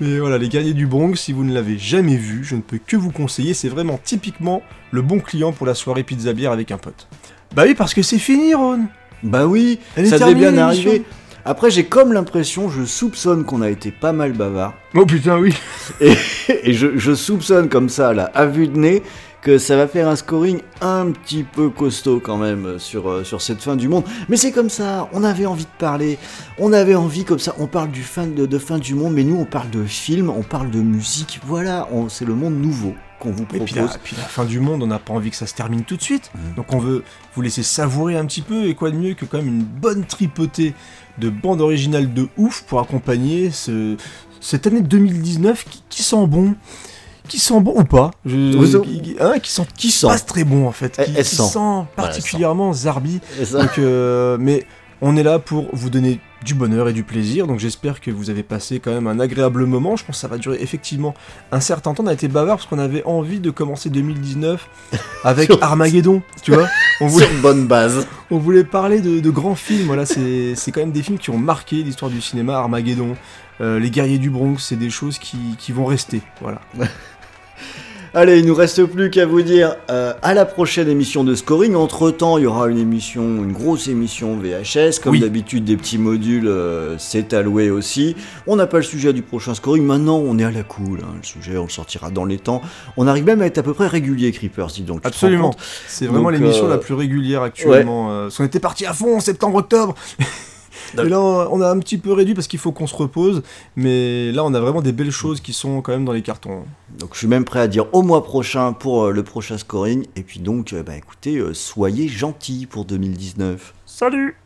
Mais voilà, Les Guerriers du Bronx, si vous ne l'avez jamais vu, je ne peux que vous conseiller. C'est vraiment typiquement le bon client pour la soirée pizza bière avec un pote. Bah oui, parce que c'est fini, Ron. Bah oui, Elle ça devait bien arriver. Après, j'ai comme l'impression, je soupçonne qu'on a été pas mal bavard. Oh putain, oui. (laughs) Et, et je, je soupçonne comme ça, là, à vue de nez, que ça va faire un scoring un petit peu costaud quand même sur, euh, sur cette fin du monde. Mais c'est comme ça, on avait envie de parler, on avait envie comme ça, on parle du fin de, de fin du monde, mais nous on parle de film, on parle de musique, voilà, c'est le monde nouveau. qu'on vous Et propose. puis la, puis la fin du monde, on n'a pas envie que ça se termine tout de suite. Mm. Donc on veut vous laisser savourer un petit peu. Et quoi de mieux que quand même une bonne tripotée de bande originale de ouf pour accompagner ce, cette année 2019 qui, qui sent bon. Qui sent bon ou pas? Je- Oui, qui, hein, qui sent Qui sent? Passe très bon en fait. Qui, elle qui sent. sent elle particulièrement Zarbi. Donc, euh, mais on est là pour vous donner du bonheur et du plaisir. Donc j'espère que vous avez passé quand même un agréable moment. Je pense que ça va durer effectivement un certain temps. On a été bavard parce qu'on avait envie de commencer 2019 (laughs) avec Armageddon. Tu vois on voulait, Sur bonne base. (laughs) on voulait parler de, de grands films. Voilà, c'est c'est quand même des films qui ont marqué l'histoire du cinéma. Armageddon, euh, Les Guerriers du Bronx, c'est des choses qui, qui vont rester. Voilà. (laughs) Allez, il nous reste plus qu'à vous dire euh, à la prochaine émission de Scoring. Entre temps, il y aura une émission, une grosse émission VHS. Comme Oui. d'habitude, des petits modules, euh, c'est alloué aussi. On n'a pas le sujet du prochain Scoring. Maintenant, on est à la cool. hein. Le sujet, on le sortira dans les temps. On arrive même à être à peu près régulier, Creepers, dis donc. Absolument. C'est vraiment l'émission euh, la plus régulière actuellement. parce qu'on était parti à fond en septembre-octobre. Et là, on a un petit peu réduit parce qu'il faut qu'on se repose. Mais là, on a vraiment des belles choses qui sont quand même dans les cartons. Donc, je suis même prêt à dire au mois prochain pour euh, le prochain Scoring. Et puis donc, euh, bah, écoutez, euh, soyez gentils pour 2019. Salut